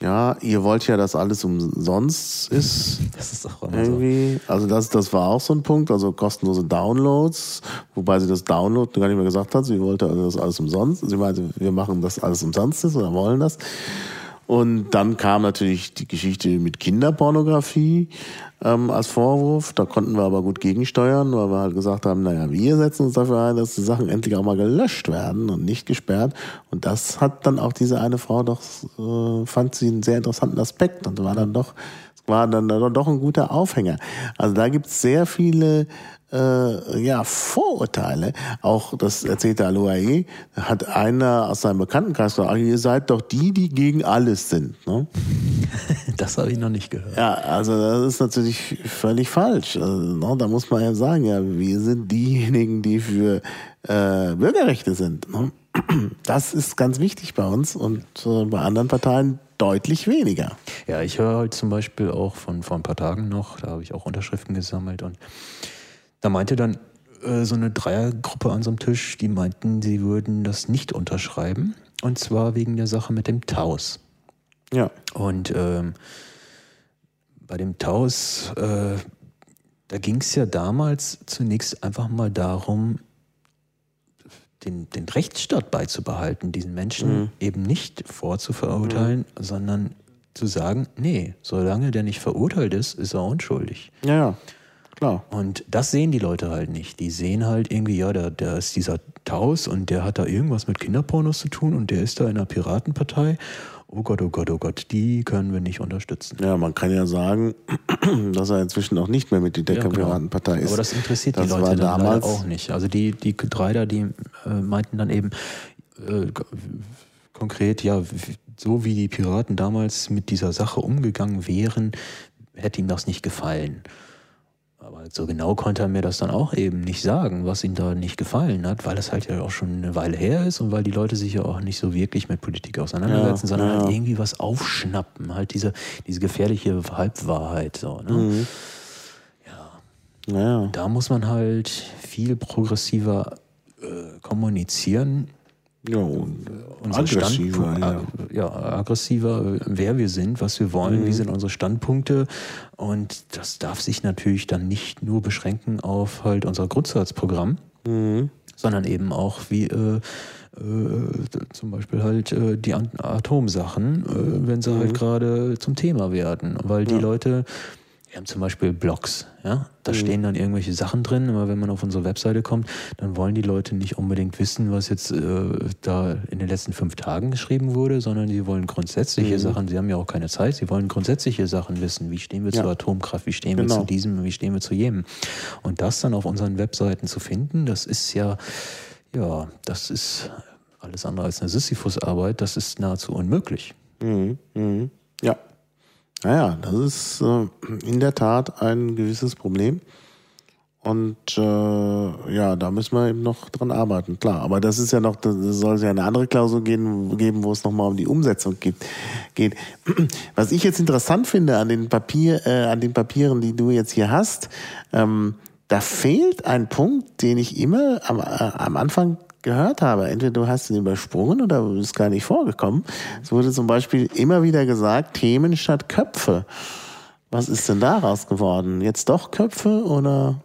ja, ihr wollt ja, dass alles umsonst ist. Das ist auch immer irgendwie. So. Also das, das war auch so ein Punkt, also kostenlose Downloads, wobei sie das Download gar nicht mehr gesagt hat. Sie wollte also das alles umsonst. Sie meinte, wir machen das alles umsonst ist oder wollen das. Und dann kam natürlich die Geschichte mit Kinderpornografie ähm, als Vorwurf. Da konnten wir aber gut gegensteuern, weil wir halt gesagt haben, naja, wir setzen uns dafür ein, dass die Sachen endlich auch mal gelöscht werden und nicht gesperrt. Und das hat dann auch diese eine Frau doch, äh, fand sie einen sehr interessanten Aspekt und war dann doch, war dann doch ein guter Aufhänger. Also da gibt's sehr viele äh, ja, Vorurteile. Auch das erzählte Aloae, hat einer aus seinem Bekanntenkreis gesagt, ihr seid doch die, die gegen alles sind. Ne? Das habe ich noch nicht gehört. Ja, also das ist natürlich völlig falsch. Also, ne, da muss man ja sagen, ja, wir sind diejenigen, die für äh, Bürgerrechte sind. Ne? Das ist ganz wichtig bei uns und äh, bei anderen Parteien deutlich weniger. Ja, ich höre halt zum Beispiel auch von vor ein paar Tagen noch, da habe ich auch Unterschriften gesammelt und da meinte dann äh, so eine Dreiergruppe an so einem Tisch, die meinten, sie würden das nicht unterschreiben. Und zwar wegen der Sache mit dem Taus. Ja. Und ähm, bei dem Taus, äh, da ging es ja damals zunächst einfach mal darum, den, den Rechtsstaat beizubehalten, diesen Menschen mhm. eben nicht vorzuverurteilen, mhm. sondern zu sagen, nee, solange der nicht verurteilt ist, ist er unschuldig. Ja, ja. Klar. Und das sehen die Leute halt nicht. Die sehen halt irgendwie, ja, da, da ist dieser Taus und der hat da irgendwas mit Kinderpornos zu tun und der ist da in der Piratenpartei. Oh Gott, oh Gott, oh Gott, die können wir nicht unterstützen. Ja, man kann ja sagen, dass er inzwischen auch nicht mehr mit Decker-Piratenpartei ja, genau. ist. Aber das interessiert das die Leute dann damals auch nicht. Also die, die drei da, die äh, meinten dann eben äh, konkret, ja, so wie die Piraten damals mit dieser Sache umgegangen wären, hätte ihm das nicht gefallen. Aber so genau konnte er mir das dann auch eben nicht sagen, was ihm da nicht gefallen hat, weil es halt ja auch schon eine Weile her ist und weil die Leute sich ja auch nicht so wirklich mit Politik auseinandersetzen, ja, sondern ja. halt irgendwie was aufschnappen. Halt diese, diese gefährliche Halbwahrheit. So, ne? Mhm. Ja. ja. Da muss man halt viel progressiver äh, kommunizieren ja, und unser aggressiver, ja. ja. aggressiver, wer wir sind, was wir wollen, mhm. wie sind unsere Standpunkte. Und das darf sich natürlich dann nicht nur beschränken auf halt unser Grundsatzprogramm, mhm. sondern eben auch wie äh, äh, zum Beispiel halt äh, die Atomsachen, äh, wenn sie halt mhm. halt gerade zum Thema werden. Weil die ja. Leute wir haben zum Beispiel Blogs, ja. Da mhm. stehen dann irgendwelche Sachen drin, aber wenn man auf unsere Webseite kommt, dann wollen die Leute nicht unbedingt wissen, was jetzt äh, da in den letzten fünf Tagen geschrieben wurde, sondern sie wollen grundsätzliche mhm. Sachen, sie haben ja auch keine Zeit, sie wollen grundsätzliche Sachen wissen. Wie stehen wir ja. zur Atomkraft, wie stehen genau. wir zu diesem, wie stehen wir zu jenem. Und das dann auf unseren Webseiten zu finden, das ist ja, ja, das ist alles andere als eine Sisyphus-Arbeit, das ist nahezu unmöglich. Mhm. Mhm. Ja. Naja, das ist äh, in der Tat ein gewisses Problem. Und äh, ja, da müssen wir eben noch dran arbeiten, klar. Aber das ist ja noch, da soll es ja eine andere Klausel geben, geben wo es nochmal um die Umsetzung geht. Was ich jetzt interessant finde an den Papier, äh, an den Papieren, die du jetzt hier hast, ähm, da fehlt ein Punkt, den ich immer am, äh, am Anfang gehört habe. Entweder du hast ihn übersprungen oder bist gar nicht vorgekommen. Es wurde zum Beispiel immer wieder gesagt, Themen statt Köpfe. Was ist denn daraus geworden? Jetzt doch Köpfe oder?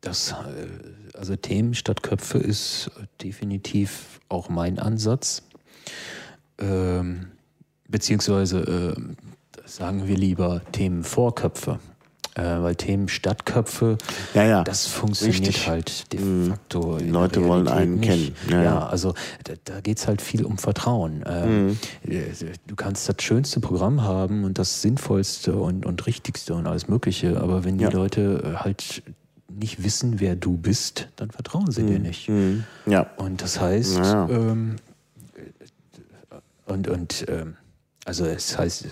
Das, äh, also Themen statt Köpfe ist definitiv auch mein Ansatz. Ähm, beziehungsweise äh, sagen wir lieber Themen vor Köpfe. Äh, weil Themen Stadtköpfe, ja, ja. das funktioniert Richtig. halt de mhm. facto. Die Leute wollen einen nicht. kennen. Ja, ja. also da, da geht es halt viel um Vertrauen. Ähm, mhm. Äh, du kannst das schönste Programm haben und das sinnvollste und, und richtigste und alles Mögliche, aber wenn die Leute äh, halt nicht wissen, wer du bist, dann vertrauen sie mhm. dir nicht. Mhm. Ja. Und das heißt, ähm, und, und ähm, also es heißt,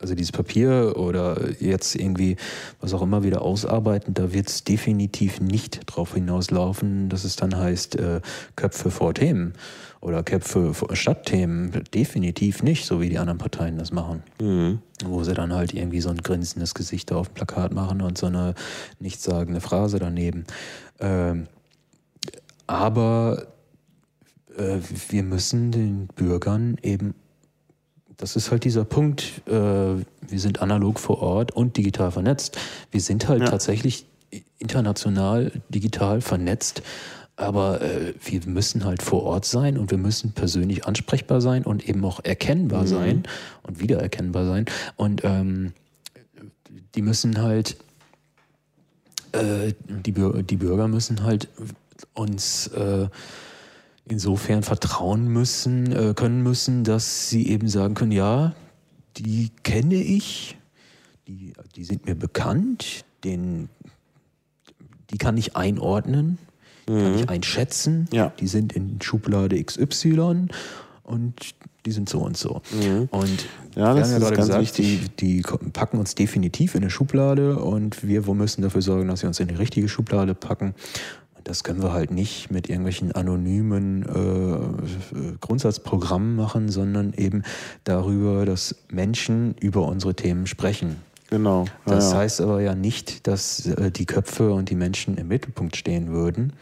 also dieses Papier oder jetzt irgendwie was auch immer wieder ausarbeiten, da wird es definitiv nicht darauf hinauslaufen, dass es dann heißt äh, Köpfe vor Themen oder Köpfe vor Stadtthemen. Definitiv nicht, so wie die anderen Parteien das machen. Mhm. Wo sie dann halt irgendwie so ein grinsendes Gesicht auf dem Plakat machen und so eine nichtssagende Phrase daneben. Ähm, aber äh, wir müssen den Bürgern eben das ist halt dieser Punkt, äh, wir sind analog vor Ort und digital vernetzt. Wir sind halt ja. tatsächlich international digital vernetzt, aber äh, wir müssen halt vor Ort sein und wir müssen persönlich ansprechbar sein und eben auch erkennbar mhm. sein und wiedererkennbar sein. Und ähm, die müssen halt, äh, die, die Bürger müssen halt uns äh, insofern vertrauen müssen, äh, können müssen, dass sie eben sagen können, ja, die kenne ich, die, die sind mir bekannt, den, die kann ich einordnen, mhm. kann ich einschätzen, ja. die sind in Schublade XY und die sind so und so. Mhm. Und ja, das wir haben ja gerade gesagt, die, die, packen uns definitiv in eine Schublade und wir wo müssen dafür sorgen, dass sie uns in die richtige Schublade packen. Das können wir halt nicht mit irgendwelchen anonymen äh, Grundsatzprogrammen machen, sondern eben darüber, dass Menschen über unsere Themen sprechen. Genau. Ja, das heißt aber ja nicht, dass äh, die Köpfe und die Menschen im Mittelpunkt stehen würden,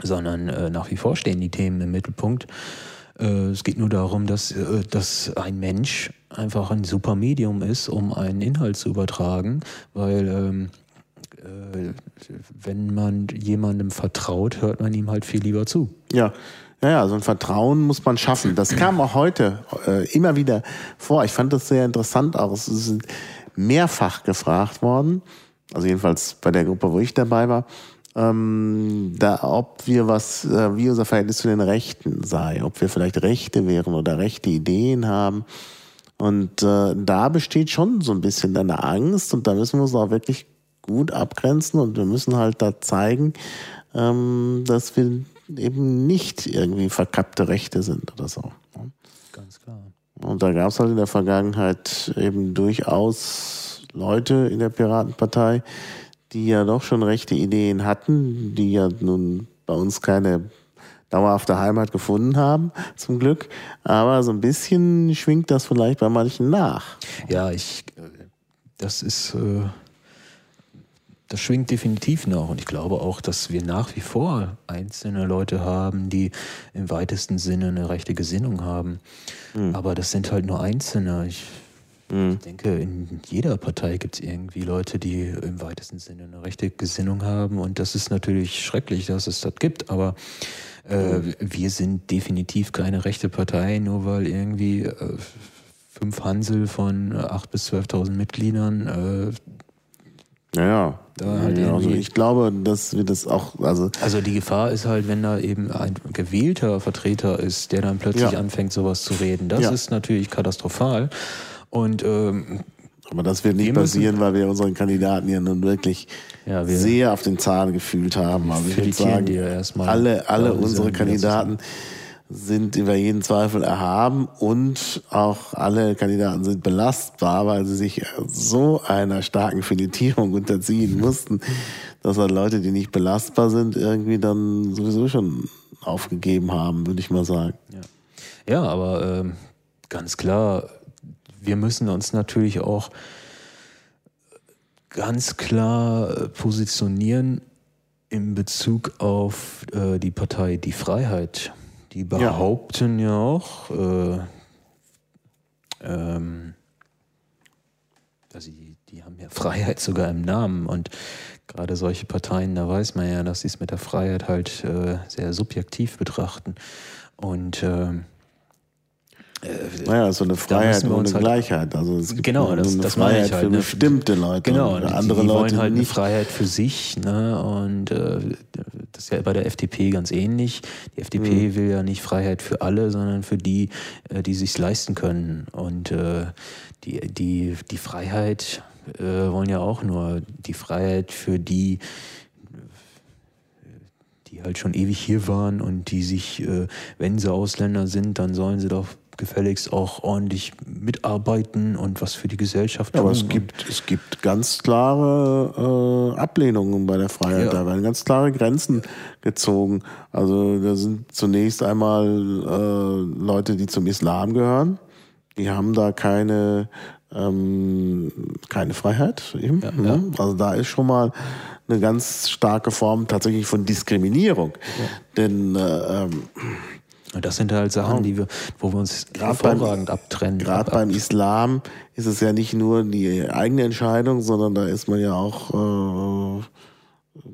sondern äh, nach wie vor stehen die Themen im Mittelpunkt. Äh, es geht nur darum, dass, äh, dass ein Mensch einfach ein super Medium ist, um einen Inhalt zu übertragen, weil ähm, äh, wenn man jemandem vertraut, hört man ihm halt viel lieber zu. Ja. Ja, ja, so ein Vertrauen muss man schaffen. Das kam auch heute äh, immer wieder vor. Ich fand das sehr interessant auch. Es sind mehrfach gefragt worden, also jedenfalls bei der Gruppe, wo ich dabei war, ähm, da, ob wir was, äh, wie unser Verhältnis zu den Rechten sei, ob wir vielleicht Rechte wären oder rechte Ideen haben. Und äh, da besteht schon so ein bisschen eine Angst und da müssen wir uns auch wirklich gut abgrenzen und wir müssen halt da zeigen, ähm, dass wir eben nicht irgendwie verkappte Rechte sind oder so. Ganz klar. Und da gab es halt in der Vergangenheit eben durchaus Leute in der Piratenpartei, die ja doch schon rechte Ideen hatten, die ja nun bei uns keine dauerhafte Heimat gefunden haben, zum Glück. Aber so ein bisschen schwingt das vielleicht bei manchen nach. Ja, ich, das ist, äh, das schwingt definitiv noch. Und ich glaube auch, dass wir nach wie vor einzelne Leute haben, die im weitesten Sinne eine rechte Gesinnung haben. Mhm. Aber das sind halt nur Einzelne. Ich Mhm. Ich denke, in jeder Partei gibt es irgendwie Leute, die im weitesten Sinne eine rechte Gesinnung haben. Und das ist natürlich schrecklich, dass es das gibt. Aber äh, mhm. wir sind definitiv keine rechte Partei, nur weil irgendwie äh, fünf Hansel von 8.000 bis 12.000 Mitgliedern äh, ja, ja. Halt ja, also ich glaube, dass wir das auch, also. Also die Gefahr ist halt, wenn da eben ein gewählter Vertreter ist, der dann plötzlich ja. anfängt, sowas zu reden. Das ja. ist natürlich katastrophal. Und ähm, aber das wird nicht passieren, weil wir unseren Kandidaten ja nun wirklich ja, sehr auf den Zahn gefühlt haben. Also ich würde sagen, alle, alle unsere Kandidaten sind über jeden Zweifel erhaben und auch alle Kandidaten sind belastbar, weil sie sich so einer starken Filetierung unterziehen mussten, dass halt Leute, die nicht belastbar sind, irgendwie dann sowieso schon aufgegeben haben, würde ich mal sagen. Ja, ja aber ähm, ganz klar, wir müssen uns natürlich auch ganz klar äh, positionieren in Bezug auf äh, die Partei Die Freiheit. Die behaupten ja, ja auch, äh, ähm, also die, die haben ja Freiheit sogar im Namen und gerade solche Parteien, da weiß man ja, dass sie es mit der Freiheit halt äh, sehr subjektiv betrachten. Und ähm, äh, naja, so eine Freiheit ohne halt Gleichheit. Also es gibt genau, das, eine das Freiheit ich halt, für ne? bestimmte Leute. Genau, und andere die, die wollen halt nicht. eine Freiheit für sich. Ne? Und äh, das ist ja bei der FDP ganz ähnlich. Die FDP mhm. will ja nicht Freiheit für alle, sondern für die, äh, die sich leisten können. Und äh, die, die, die Freiheit äh, wollen ja auch nur die Freiheit für die, die halt schon ewig hier waren und die sich, äh, wenn sie Ausländer sind, dann sollen sie doch gefälligst auch ordentlich mitarbeiten und was für die Gesellschaft tun. Ja, aber es gibt, es gibt ganz klare äh, Ablehnungen bei der Freiheit. Ja. Da werden ganz klare Grenzen gezogen. Also da sind zunächst einmal äh, Leute, die zum Islam gehören. Die haben da keine ähm, keine Freiheit eben. Ja, ne? Also da ist schon mal eine ganz starke Form tatsächlich von Diskriminierung. Denn äh, ähm, und das sind halt Sachen, die wir, wo wir uns grad hervorragend beim, abtrennen. Gerade beim Islam ist es ja nicht nur die eigene Entscheidung, sondern da ist man ja auch, äh,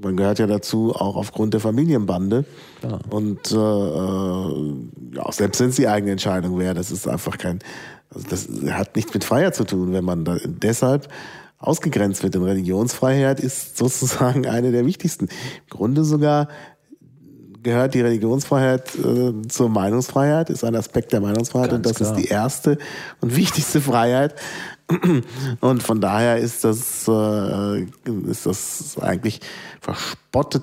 man gehört ja dazu, auch aufgrund der Familienbande. Ja. Und äh, äh, ja, selbst wenn es die eigene Entscheidung wäre, das ist einfach kein, also das hat nichts mit Freiheit zu tun, wenn man da deshalb ausgegrenzt wird. Denn Religionsfreiheit ist sozusagen eine der wichtigsten. Im Grunde sogar gehört die Religionsfreiheit äh, zur Meinungsfreiheit, ist ein Aspekt der Meinungsfreiheit Ganz und das klar. ist die erste und wichtigste Freiheit. Und von daher ist das, äh, ist das eigentlich verspottet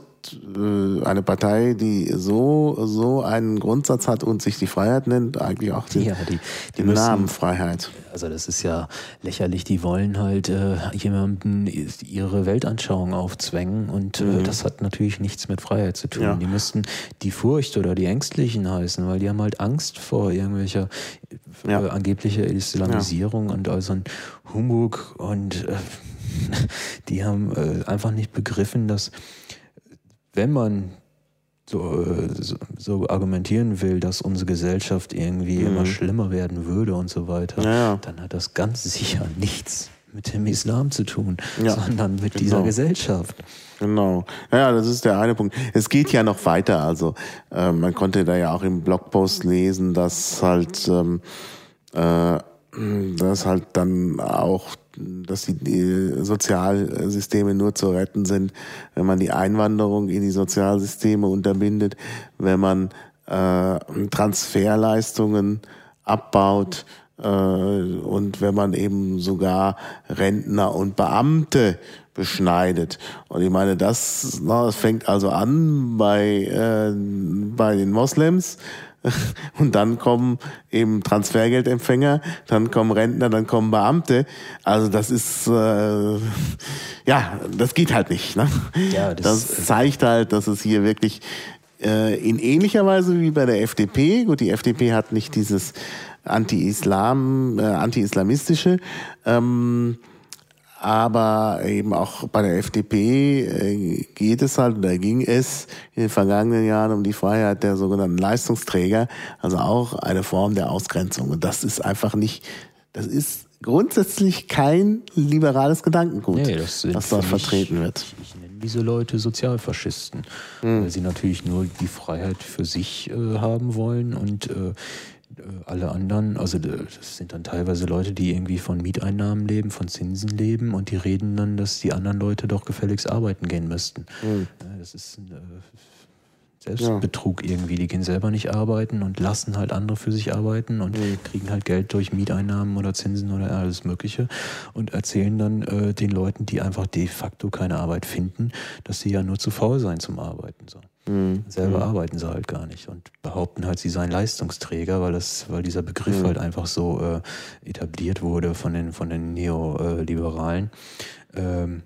eine Partei, die so, so einen Grundsatz hat und sich die Freiheit nennt, eigentlich auch den, ja, die, die den müssen, Namen Freiheit. Also das ist ja lächerlich, die wollen halt äh, jemandem ihre Weltanschauung aufzwängen und äh, mhm. das hat natürlich nichts mit Freiheit zu tun. Ja. Die müssten die Furcht oder die Ängstlichen heißen, weil die haben halt Angst vor irgendwelcher äh, ja. angeblicher Islamisierung und also ein Humbug und äh, die haben äh, einfach nicht begriffen, dass wenn man so, äh, so, so, argumentieren will, dass unsere Gesellschaft irgendwie mhm. immer schlimmer werden würde und so weiter, ja, ja. dann hat das ganz sicher nichts mit dem Islam zu tun, ja, sondern mit genau. dieser Gesellschaft. Genau. Ja, das ist der eine Punkt. Es geht ja noch weiter. Also äh, man konnte da ja auch im Blogpost lesen, dass halt ähm, äh, dass halt dann auch dass die Sozialsysteme nur zu retten sind, wenn man die Einwanderung in die Sozialsysteme unterbindet, wenn man äh, Transferleistungen abbaut äh, und wenn man eben sogar Rentner und Beamte beschneidet. Und ich meine, das, na, das fängt also an bei, äh, bei den Moslems, Und dann kommen eben Transfergeldempfänger, dann kommen Rentner, dann kommen Beamte. Also das ist äh, ja, das geht halt nicht. Ne? Ja, das, das zeigt halt, dass es hier wirklich äh, in ähnlicher Weise wie bei der FDP. Gut, die FDP hat nicht dieses Anti-Islam, äh, anti-islamistische. Ähm, aber eben auch bei der FDP äh, geht es halt, oder ging es in den vergangenen Jahren um die Freiheit der sogenannten Leistungsträger, also auch eine Form der Ausgrenzung. Und das ist einfach nicht, das ist grundsätzlich kein liberales Gedankengut, nee, das was dort vertreten wird. Ich nenne diese Leute Sozialfaschisten, hm. weil sie natürlich nur die Freiheit für sich äh, haben wollen und äh, alle anderen, also das sind dann teilweise Leute, die irgendwie von Mieteinnahmen leben, von Zinsen leben und die reden dann, dass die anderen Leute doch gefälligst arbeiten gehen müssten. Mhm. Das ist ein äh, Selbstbetrug ja. irgendwie. Die gehen selber nicht arbeiten und lassen halt andere für sich arbeiten und mhm. kriegen halt Geld durch Mieteinnahmen oder Zinsen oder alles Mögliche und erzählen dann äh, den Leuten, die einfach de facto keine Arbeit finden, dass sie ja nur zu faul seien zum Arbeiten. So. Mhm. Selber mhm. arbeiten sie halt gar nicht und behaupten halt, sie seien Leistungsträger, weil das, weil dieser Begriff mhm. halt einfach so äh, etabliert wurde von den, von den Neoliberalen. Ähm,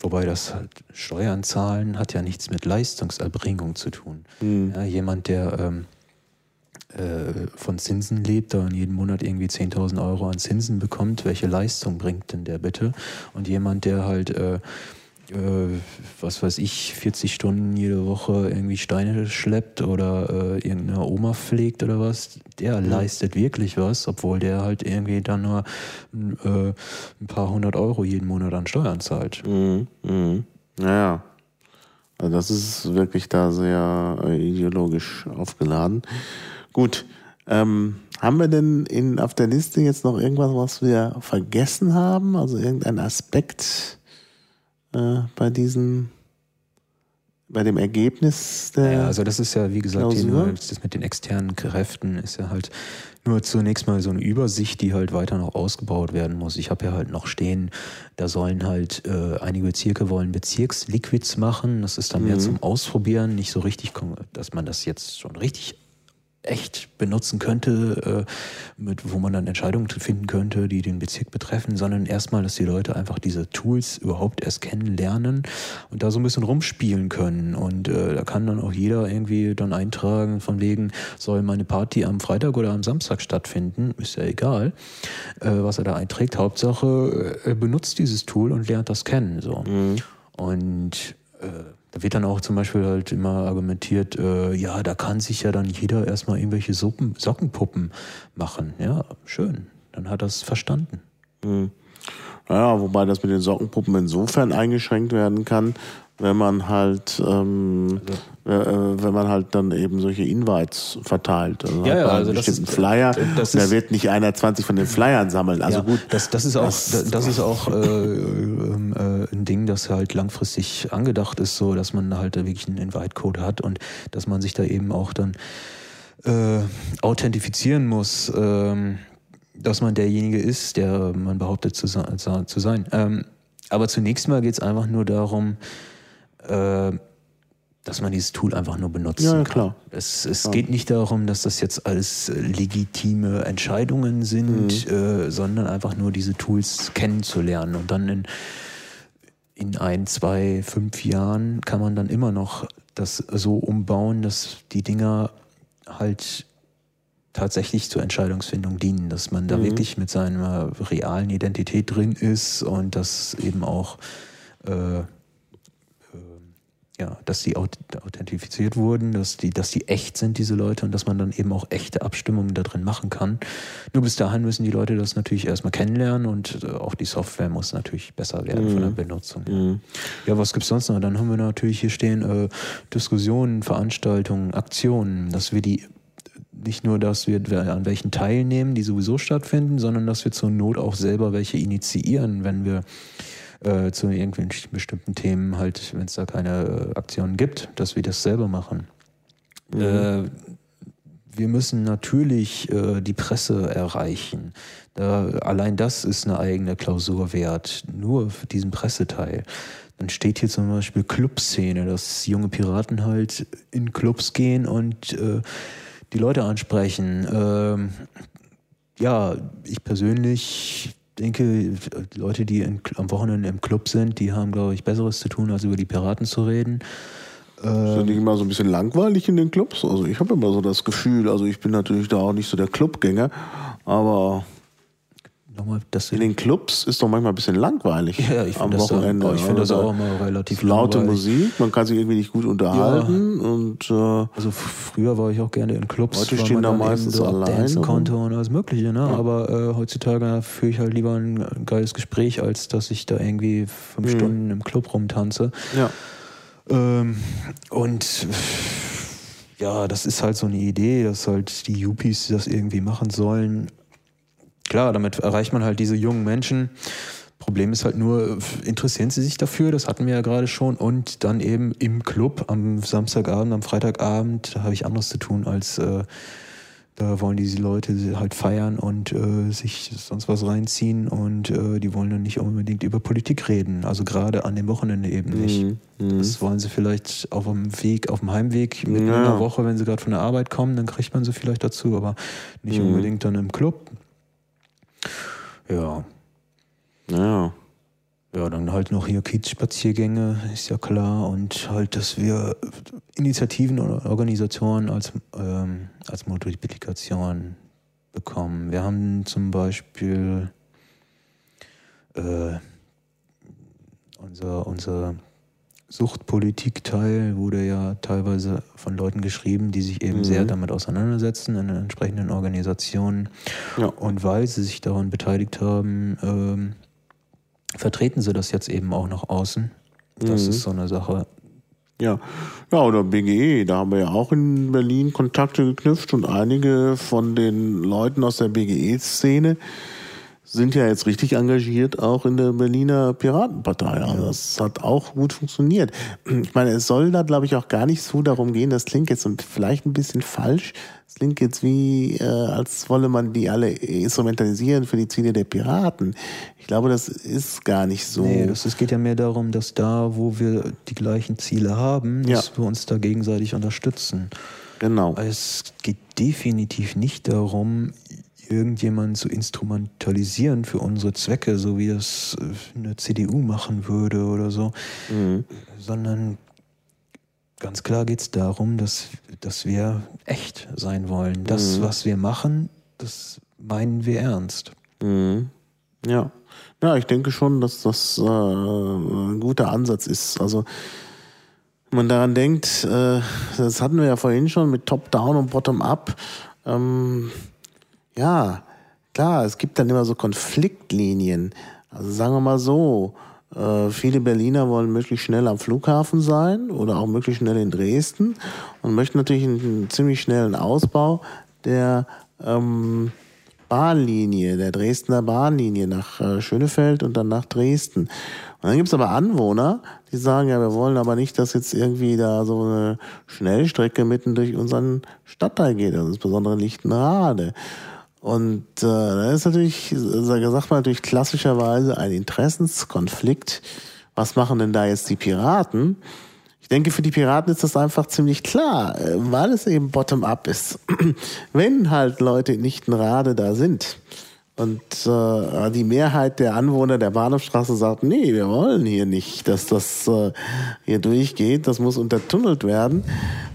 wobei das halt Steuern zahlen hat ja nichts mit Leistungserbringung zu tun. Mhm. Ja, jemand, der ähm, äh, von Zinsen lebt, da jeden Monat irgendwie 10.000 Euro an Zinsen bekommt, welche Leistung bringt denn der bitte? Und jemand, der halt äh, was weiß ich, 40 Stunden jede Woche irgendwie Steine schleppt oder äh, irgendeine Oma pflegt oder was, der mhm. leistet wirklich was, obwohl der halt irgendwie dann nur äh, ein paar hundert Euro jeden Monat an Steuern zahlt. Mhm. Mhm. Naja. Also das ist wirklich da sehr äh, ideologisch aufgeladen. Gut. Ähm, haben wir denn in, auf der Liste jetzt noch irgendwas, was wir vergessen haben? Also irgendein Aspekt? Äh, bei diesem, bei dem Ergebnis der. Ja, also das ist ja, wie gesagt, die, das mit den externen Kräften ist ja halt nur zunächst mal so eine Übersicht, die halt weiter noch ausgebaut werden muss. Ich habe ja halt noch stehen, da sollen halt äh, einige Bezirke wollen Bezirksliquids machen. Das ist dann mhm. mehr zum Ausprobieren, nicht so richtig, dass man das jetzt schon richtig echt benutzen könnte, äh, mit, wo man dann Entscheidungen finden könnte, die den Bezirk betreffen, sondern erstmal, dass die Leute einfach diese Tools überhaupt erst kennenlernen und da so ein bisschen rumspielen können. Und äh, da kann dann auch jeder irgendwie dann eintragen, von wegen, soll meine Party am Freitag oder am Samstag stattfinden, ist ja egal, äh, was er da einträgt. Hauptsache, er benutzt dieses Tool und lernt das kennen. So. Mhm. Und äh, da wird dann auch zum Beispiel halt immer argumentiert, äh, ja, da kann sich ja dann jeder erstmal irgendwelche Suppen, Sockenpuppen machen. Ja, schön. Dann hat er es verstanden. Mhm. Naja, wobei das mit den Sockenpuppen insofern eingeschränkt werden kann, wenn man halt ähm, also, wenn man halt dann eben solche Invites verteilt. Also ja, ja, also bestimmten ist, Flyer. Das da wird nicht einer 20 von den Flyern sammeln. Also ja, gut. Das, das ist auch, das, das ist auch äh, äh, ein Ding, das halt langfristig angedacht ist, so dass man halt wirklich einen Invite-Code hat und dass man sich da eben auch dann äh, authentifizieren muss, äh, dass man derjenige ist, der man behauptet zu, zu sein. Ähm, aber zunächst mal geht es einfach nur darum, äh, dass man dieses Tool einfach nur benutzen ja, ja, kann. Klar. Es, es ja. geht nicht darum, dass das jetzt alles äh, legitime Entscheidungen sind, mhm. äh, sondern einfach nur diese Tools kennenzulernen. Und dann in, in ein, zwei, fünf Jahren kann man dann immer noch das so umbauen, dass die Dinger halt tatsächlich zur Entscheidungsfindung dienen, dass man da mhm. wirklich mit seiner realen Identität drin ist und dass eben auch äh, ja, dass die authentifiziert wurden, dass die, dass die echt sind, diese Leute, und dass man dann eben auch echte Abstimmungen da drin machen kann. Nur bis dahin müssen die Leute das natürlich erstmal kennenlernen und äh, auch die Software muss natürlich besser werden mhm. von der mhm. Benutzung. Mhm. Ja, was gibt's sonst noch? Dann haben wir natürlich hier stehen äh, Diskussionen, Veranstaltungen, Aktionen, dass wir die nicht nur, dass wir an welchen teilnehmen, die sowieso stattfinden, sondern dass wir zur Not auch selber welche initiieren, wenn wir äh, zu irgendwelchen bestimmten Themen halt, wenn es da keine äh, Aktionen gibt, dass wir das selber machen. Mhm. Äh, wir müssen natürlich äh, die Presse erreichen. Da, allein das ist eine eigene Klausur wert, nur für diesen Presseteil. Dann steht hier zum Beispiel Clubszene, dass junge Piraten halt in Clubs gehen und äh, die Leute ansprechen. Ähm, ja, ich persönlich denke, die Leute, die in, am Wochenende im Club sind, die haben, glaube ich, Besseres zu tun, als über die Piraten zu reden. Ist das nicht immer so ein bisschen langweilig in den Clubs? Also ich habe immer so das Gefühl, also ich bin natürlich da auch nicht so der Clubgänger, aber nochmal, dass in den Clubs ist doch manchmal ein bisschen langweilig ja, ich am Wochenende. Da, ich finde das auch immer relativ laute langweilig. Musik, man kann sich irgendwie nicht gut unterhalten ja. und äh, also früher war ich auch gerne in Clubs, heute stehen da meistens so allein konnte und alles Mögliche, ne? Ja. Aber äh, heutzutage führe ich halt lieber ein geiles Gespräch, als dass ich da irgendwie fünf mhm. Stunden im Club rumtanze. Ja. Ähm, und ja, das ist halt so eine Idee, dass halt die Yuppies das irgendwie machen sollen klar, damit erreicht man halt diese jungen Menschen. Problem ist halt nur, interessieren sie sich dafür? Das hatten wir ja gerade schon. Und dann eben im Club am Samstagabend, am Freitagabend, da habe ich anderes zu tun als äh, da wollen diese Leute halt feiern und äh, sich sonst was reinziehen und äh, die wollen dann nicht unbedingt über Politik reden. Also gerade an dem Wochenende eben nicht. Mhm. mhm. Das wollen sie vielleicht auf dem Weg, auf dem Heimweg mit ja. einer Woche, wenn sie gerade von der Arbeit kommen, dann kriegt man sie vielleicht dazu, aber nicht mhm. unbedingt dann im Club. Ja. Ja. Ja, dann halt noch hier Kiez-Spaziergänge, ist ja klar. Und halt, dass wir Initiativen oder Organisationen als, ähm, als Multiplikation bekommen. Wir haben zum Beispiel äh, unser, unser Suchtpolitik-Teil wurde ja teilweise von Leuten geschrieben, die sich eben mhm. sehr damit auseinandersetzen in entsprechenden Organisationen. Ja. Und weil sie sich daran beteiligt haben, ähm, vertreten sie das jetzt eben auch nach außen. Das mhm. ist so eine Sache. Ja. ja, oder BGE, da haben wir ja auch in Berlin Kontakte geknüpft und einige von den Leuten aus der BGE-Szene sind ja jetzt richtig engagiert, auch in der Berliner Piratenpartei. Also das hat auch gut funktioniert. Ich meine, es soll da, glaube ich, auch gar nicht so darum gehen, das klingt jetzt vielleicht ein bisschen falsch. Es klingt jetzt wie, äh, als wolle man die alle instrumentalisieren für die Ziele der Piraten. Ich glaube, das ist gar nicht so. Nee, es geht ja mehr darum, dass da, wo wir die gleichen Ziele haben, dass ja. wir uns da gegenseitig unterstützen. Genau. Es geht definitiv nicht darum, irgendjemanden zu instrumentalisieren für unsere Zwecke, so wie das äh, eine CDU machen würde oder so, mhm. sondern ganz klar geht es darum, dass, dass wir echt sein wollen. Das, mhm. was wir machen, das meinen wir ernst. Mhm. Ja. Ja, ich denke schon, dass das äh, ein guter Ansatz ist. Also wenn man daran denkt, äh, das hatten wir ja vorhin schon mit Top-Down und Bottom-Up. Ähm, ja, klar, es gibt dann immer so Konfliktlinien. Also sagen wir mal so, äh, viele Berliner wollen möglichst schnell am Flughafen sein oder auch möglichst schnell in Dresden und möchten natürlich einen, einen ziemlich schnellen Ausbau der ähm, Bahnlinie, der Dresdner Bahnlinie nach äh, Schönefeld und dann nach Dresden. Und dann gibt es aber Anwohner, die sagen, ja, wir wollen aber nicht, dass jetzt irgendwie da so eine Schnellstrecke mitten durch unseren Stadtteil geht, also insbesondere Lichtenrade. Und äh, da ist natürlich, sagt man natürlich klassischerweise ein Interessenskonflikt. Was machen denn da jetzt die Piraten? Ich denke, für die Piraten ist das einfach ziemlich klar, äh, weil es eben bottom-up ist. Wenn halt Leute in Lichtenrade da sind und äh, die Mehrheit der Anwohner der Bahnhofstraße sagt, nee, wir wollen hier nicht, dass das äh, hier durchgeht, das muss untertunnelt werden,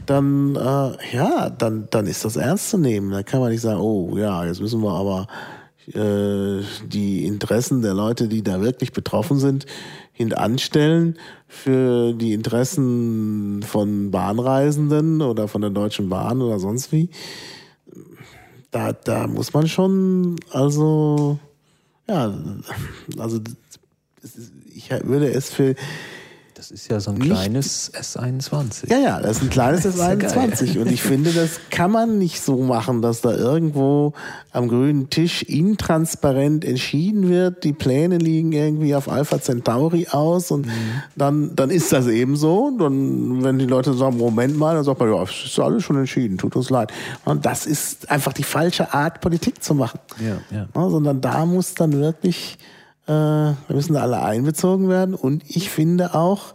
dann äh, ja, dann dann ist das ernst zu nehmen. Da kann man nicht sagen, oh ja, jetzt müssen wir aber äh, die Interessen der Leute, die da wirklich betroffen sind, hintanstellen für die Interessen von Bahnreisenden oder von der Deutschen Bahn oder sonst wie da, da muss man schon, also, ja, also ich würde es für das ist ja so ein kleines S21. Ja, ja, das ist ein kleines S21. und ich finde, das kann man nicht so machen, dass da irgendwo am grünen Tisch intransparent entschieden wird. Die Pläne liegen irgendwie auf Alpha Centauri aus und mhm. dann, dann ist das eben so. Und wenn die Leute sagen, Moment mal, dann sagt man, ja, es ist alles schon entschieden, tut uns leid. Und das ist einfach die falsche Art, Politik zu machen. Ja, ja. ja sondern da muss dann wirklich da müssen alle einbezogen werden. Und ich finde auch,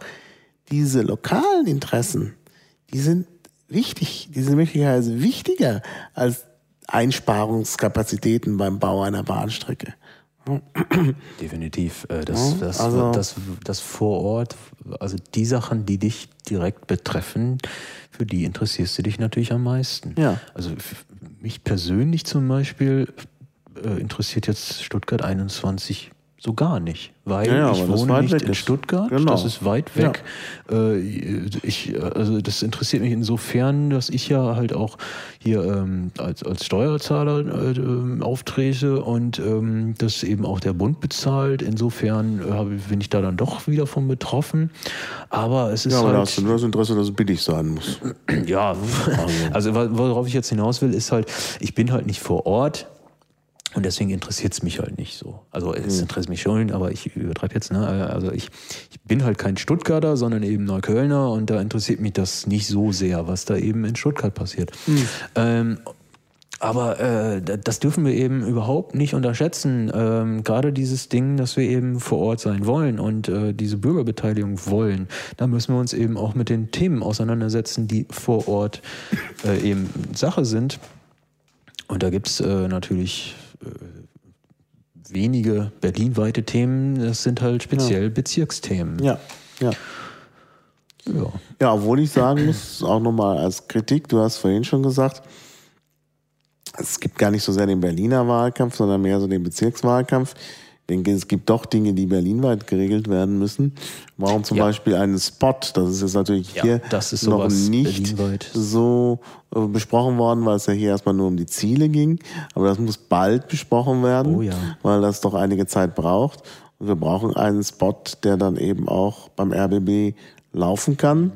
diese lokalen Interessen, die sind wichtig, die sind möglicherweise wichtiger als Einsparungskapazitäten beim Bau einer Bahnstrecke. Definitiv. Äh, das, das, also, das, das vor Ort, also die Sachen, die dich direkt betreffen, für die interessierst du dich natürlich am meisten. Ja. Also mich persönlich zum Beispiel äh, interessiert jetzt Stuttgart 21 so gar nicht, weil ja, ich wohne nicht in Stuttgart, genau. das ist weit weg. Ja. Äh, ich, also das interessiert mich insofern, dass ich ja halt auch hier ähm, als, als Steuerzahler äh, ähm, auftrete und ähm, das eben auch der Bund bezahlt. Insofern äh, bin ich da dann doch wieder von betroffen. Aber es ist ja, aber halt, da hast du nur das Interesse, dass es billig sein muss. ja, also worauf ich jetzt hinaus will, ist halt, ich bin halt nicht vor Ort und deswegen interessiert es mich halt nicht so. Also es mhm. interessiert mich schon, aber ich übertreibe jetzt, ne? Also ich, ich bin halt kein Stuttgarter, sondern eben Neuköllner und da interessiert mich das nicht so sehr, was da eben in Stuttgart passiert. Mhm. Ähm, aber äh, das dürfen wir eben überhaupt nicht unterschätzen. Ähm, Gerade dieses Ding, dass wir eben vor Ort sein wollen und äh, diese Bürgerbeteiligung wollen, da müssen wir uns eben auch mit den Themen auseinandersetzen, die vor Ort äh, eben Sache sind. Und da gibt's äh, natürlich wenige berlinweite Themen, das sind halt speziell ja. Bezirksthemen. Ja, ja. Ja. ja, obwohl ich sagen muss, auch nochmal als Kritik, du hast vorhin schon gesagt, es gibt gar nicht so sehr den Berliner Wahlkampf, sondern mehr so den Bezirkswahlkampf denke, es gibt doch Dinge, die berlinweit geregelt werden müssen. Warum zum ja. Beispiel einen Spot? Das ist jetzt natürlich ja, hier noch nicht so äh, besprochen worden, weil es ja hier erstmal nur um die Ziele ging. Aber das muss bald besprochen werden, oh ja. weil das doch einige Zeit braucht. Und wir brauchen einen Spot, der dann eben auch beim RBB laufen kann.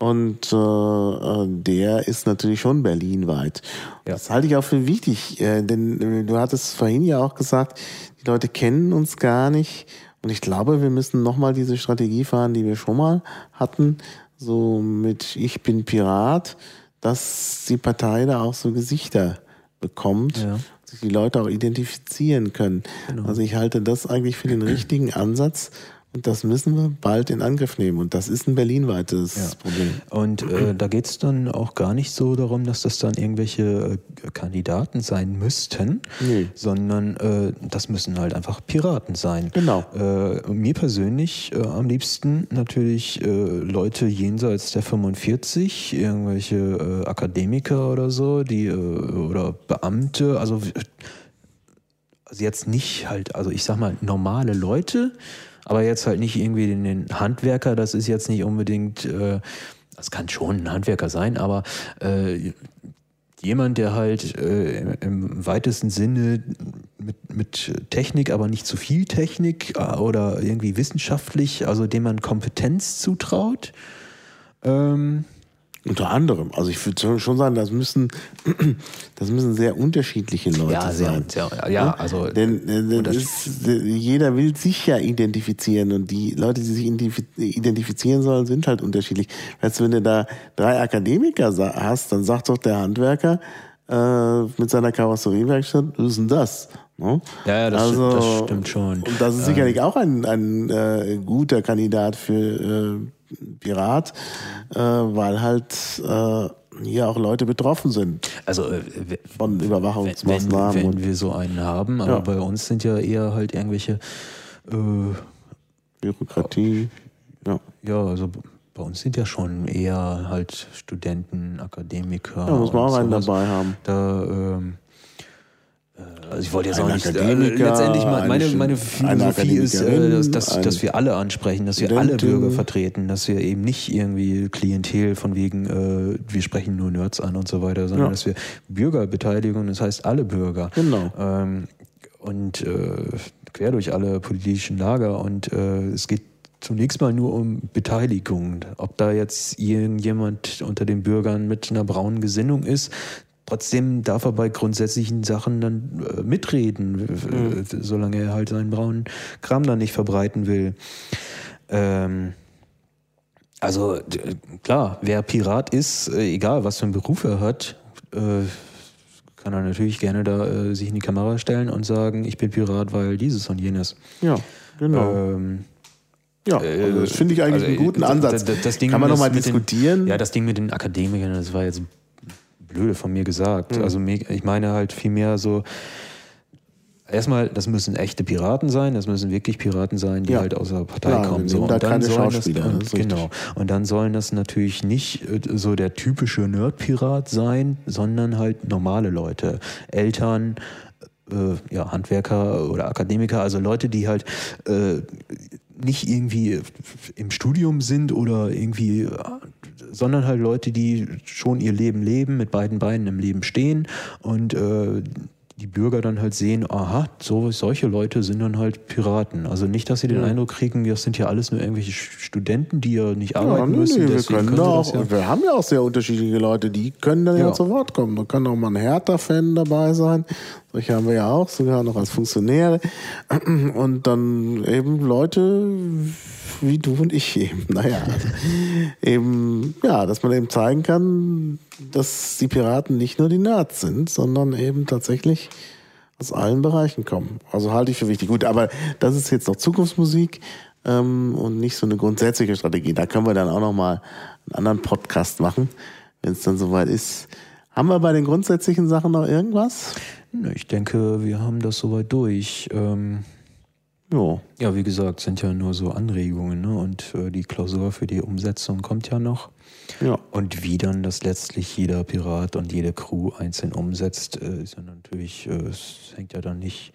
Und äh, äh, der ist natürlich schon berlinweit. Ja. Das halte ich auch für wichtig, äh, denn äh, du hattest vorhin ja auch gesagt, die Leute kennen uns gar nicht. Und ich glaube, wir müssen nochmal diese Strategie fahren, die wir schon mal hatten, so mit Ich bin Pirat, dass die Partei da auch so Gesichter bekommt, ja. sich die Leute auch identifizieren können. Genau. Also ich halte das eigentlich für den richtigen Ansatz das müssen wir bald in Angriff nehmen. Und das ist ein berlinweites ja. Problem. Und äh, da geht es dann auch gar nicht so darum, dass das dann irgendwelche äh, Kandidaten sein müssten, nee. sondern äh, das müssen halt einfach Piraten sein. Genau. Äh, mir persönlich äh, am liebsten natürlich Leute jenseits der 45, irgendwelche Akademiker oder so, die oder Beamte, also also jetzt nicht halt, also ich sag mal normale Leute, aber jetzt halt nicht irgendwie den, den Handwerker, das ist jetzt nicht unbedingt, äh, das kann schon ein Handwerker sein, aber äh, jemand, der halt äh, im weitesten Sinne mit, mit Technik, aber nicht zu viel Technik äh, oder irgendwie wissenschaftlich, also dem man Kompetenz zutraut. Ähm, unter anderem. Also ich würde schon sagen, das müssen, das müssen sehr unterschiedliche Leute ja, sehr, sein. Sehr, ja, ja, also. Denn, denn ist, jeder will sich ja identifizieren und die Leute, die sich identifizieren sollen, sind halt unterschiedlich. Weißt du, wenn du da drei Akademiker hast, dann sagt doch der Handwerker äh, mit seiner Karosseriewerkstatt, was ist denn das? Ne? Ja, ja das, also, das, stimmt schon. Und das ist sicherlich ähm. auch ein, ein äh, guter Kandidat für äh, Pirat, äh, weil halt äh, hier auch Leute betroffen sind. Also äh, von Überwachungsmaßnahmen. Wenn, wenn wir so einen haben, aber ja. bei uns sind ja eher halt irgendwelche äh, Bürokratie. Ja. ja, also bei uns sind ja schon eher halt Studenten, Akademiker. Ja, muss man auch einen dabei haben. Da ähm, also ich wollte jetzt auch nicht. Äh, letztendlich meine, meine Philosophie ist, äh, dass, dass, dass, wir alle ansprechen, dass wir alle Bürger vertreten, dass wir eben nicht irgendwie Klientel von wegen, äh, wir sprechen nur Nerds an und so weiter, sondern ja. dass wir Bürgerbeteiligung, das heißt alle Bürger. Genau. Ähm, und äh, quer durch alle politischen Lager und äh, es geht zunächst mal nur um Beteiligung. Ob da jetzt irgendjemand unter den Bürgern mit einer braunen Gesinnung ist, Trotzdem darf er bei grundsätzlichen Sachen dann äh, mitreden, mhm. solange er halt seinen braunen Kram dann nicht verbreiten will. Ähm, also klar, wer Pirat ist, äh, egal was für einen Beruf er hat, äh, kann er natürlich gerne da äh, sich in die Kamera stellen und sagen, ich bin Pirat, weil dieses und jenes. Ja, genau. Ähm, ja, also das finde ich eigentlich also, einen guten Ansatz. Das, das Kann man nochmal diskutieren? Den, ja, das Ding mit den Akademikern, das war jetzt blöde von mir gesagt. Mhm. Also ich meine halt vielmehr so, erstmal, das müssen echte Piraten sein, das müssen wirklich Piraten sein, die ja. halt aus der Partei Klar, kommen. So. Und dann sollen das, das genau. Und dann sollen das natürlich nicht äh, so der typische Nerd-Pirat sein, sondern halt normale Leute, Eltern, äh, ja, Handwerker oder Akademiker, also Leute, die halt äh, nicht irgendwie im Studium sind oder irgendwie sondern halt Leute, die schon ihr Leben leben, mit beiden Beinen im Leben stehen und äh, die Bürger dann halt sehen, aha, so, solche Leute sind dann halt Piraten. Also nicht, dass sie den ja. Eindruck kriegen, das sind ja alles nur irgendwelche Studenten, die ja nicht arbeiten ja, nee, müssen. Nee, wir, können auch, ja wir haben ja auch sehr unterschiedliche Leute, die können dann ja, ja zu Wort kommen. Da kann auch mal ein Hertha-Fan dabei sein. Solche haben wir ja auch, sogar noch als Funktionäre. Und dann eben Leute wie du und ich eben. Naja, eben, ja, dass man eben zeigen kann, dass die Piraten nicht nur die Nerds sind, sondern eben tatsächlich aus allen Bereichen kommen. Also halte ich für wichtig. Gut, aber das ist jetzt noch Zukunftsmusik ähm, und nicht so eine grundsätzliche Strategie. Da können wir dann auch noch mal einen anderen Podcast machen, wenn es dann soweit ist. Haben wir bei den grundsätzlichen Sachen noch irgendwas? Ich denke, wir haben das soweit durch. Ähm ja. Ja, wie gesagt, sind ja nur so Anregungen, ne? Und äh, die Klausur für die Umsetzung kommt ja noch. Ja. Und wie dann das letztlich jeder Pirat und jede Crew einzeln umsetzt, äh, ist ja natürlich, äh, es hängt ja dann nicht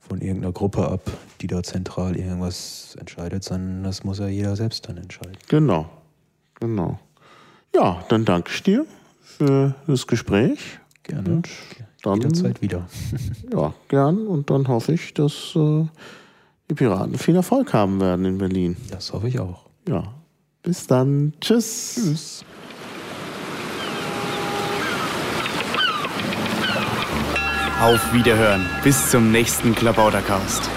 von irgendeiner Gruppe ab, die da zentral irgendwas entscheidet, sondern das muss ja jeder selbst dann entscheiden. Genau, genau. Ja, dann danke ich dir für das Gespräch. Gerne. Und dann, Jederzeit wieder. ja, gern. Und dann hoffe ich, dass äh, die Piraten viel Erfolg haben werden in Berlin. Das hoffe ich auch. Ja. Bis dann. Tschüss. Tschüss. Auf Wiederhören. Bis zum nächsten Klabautercast.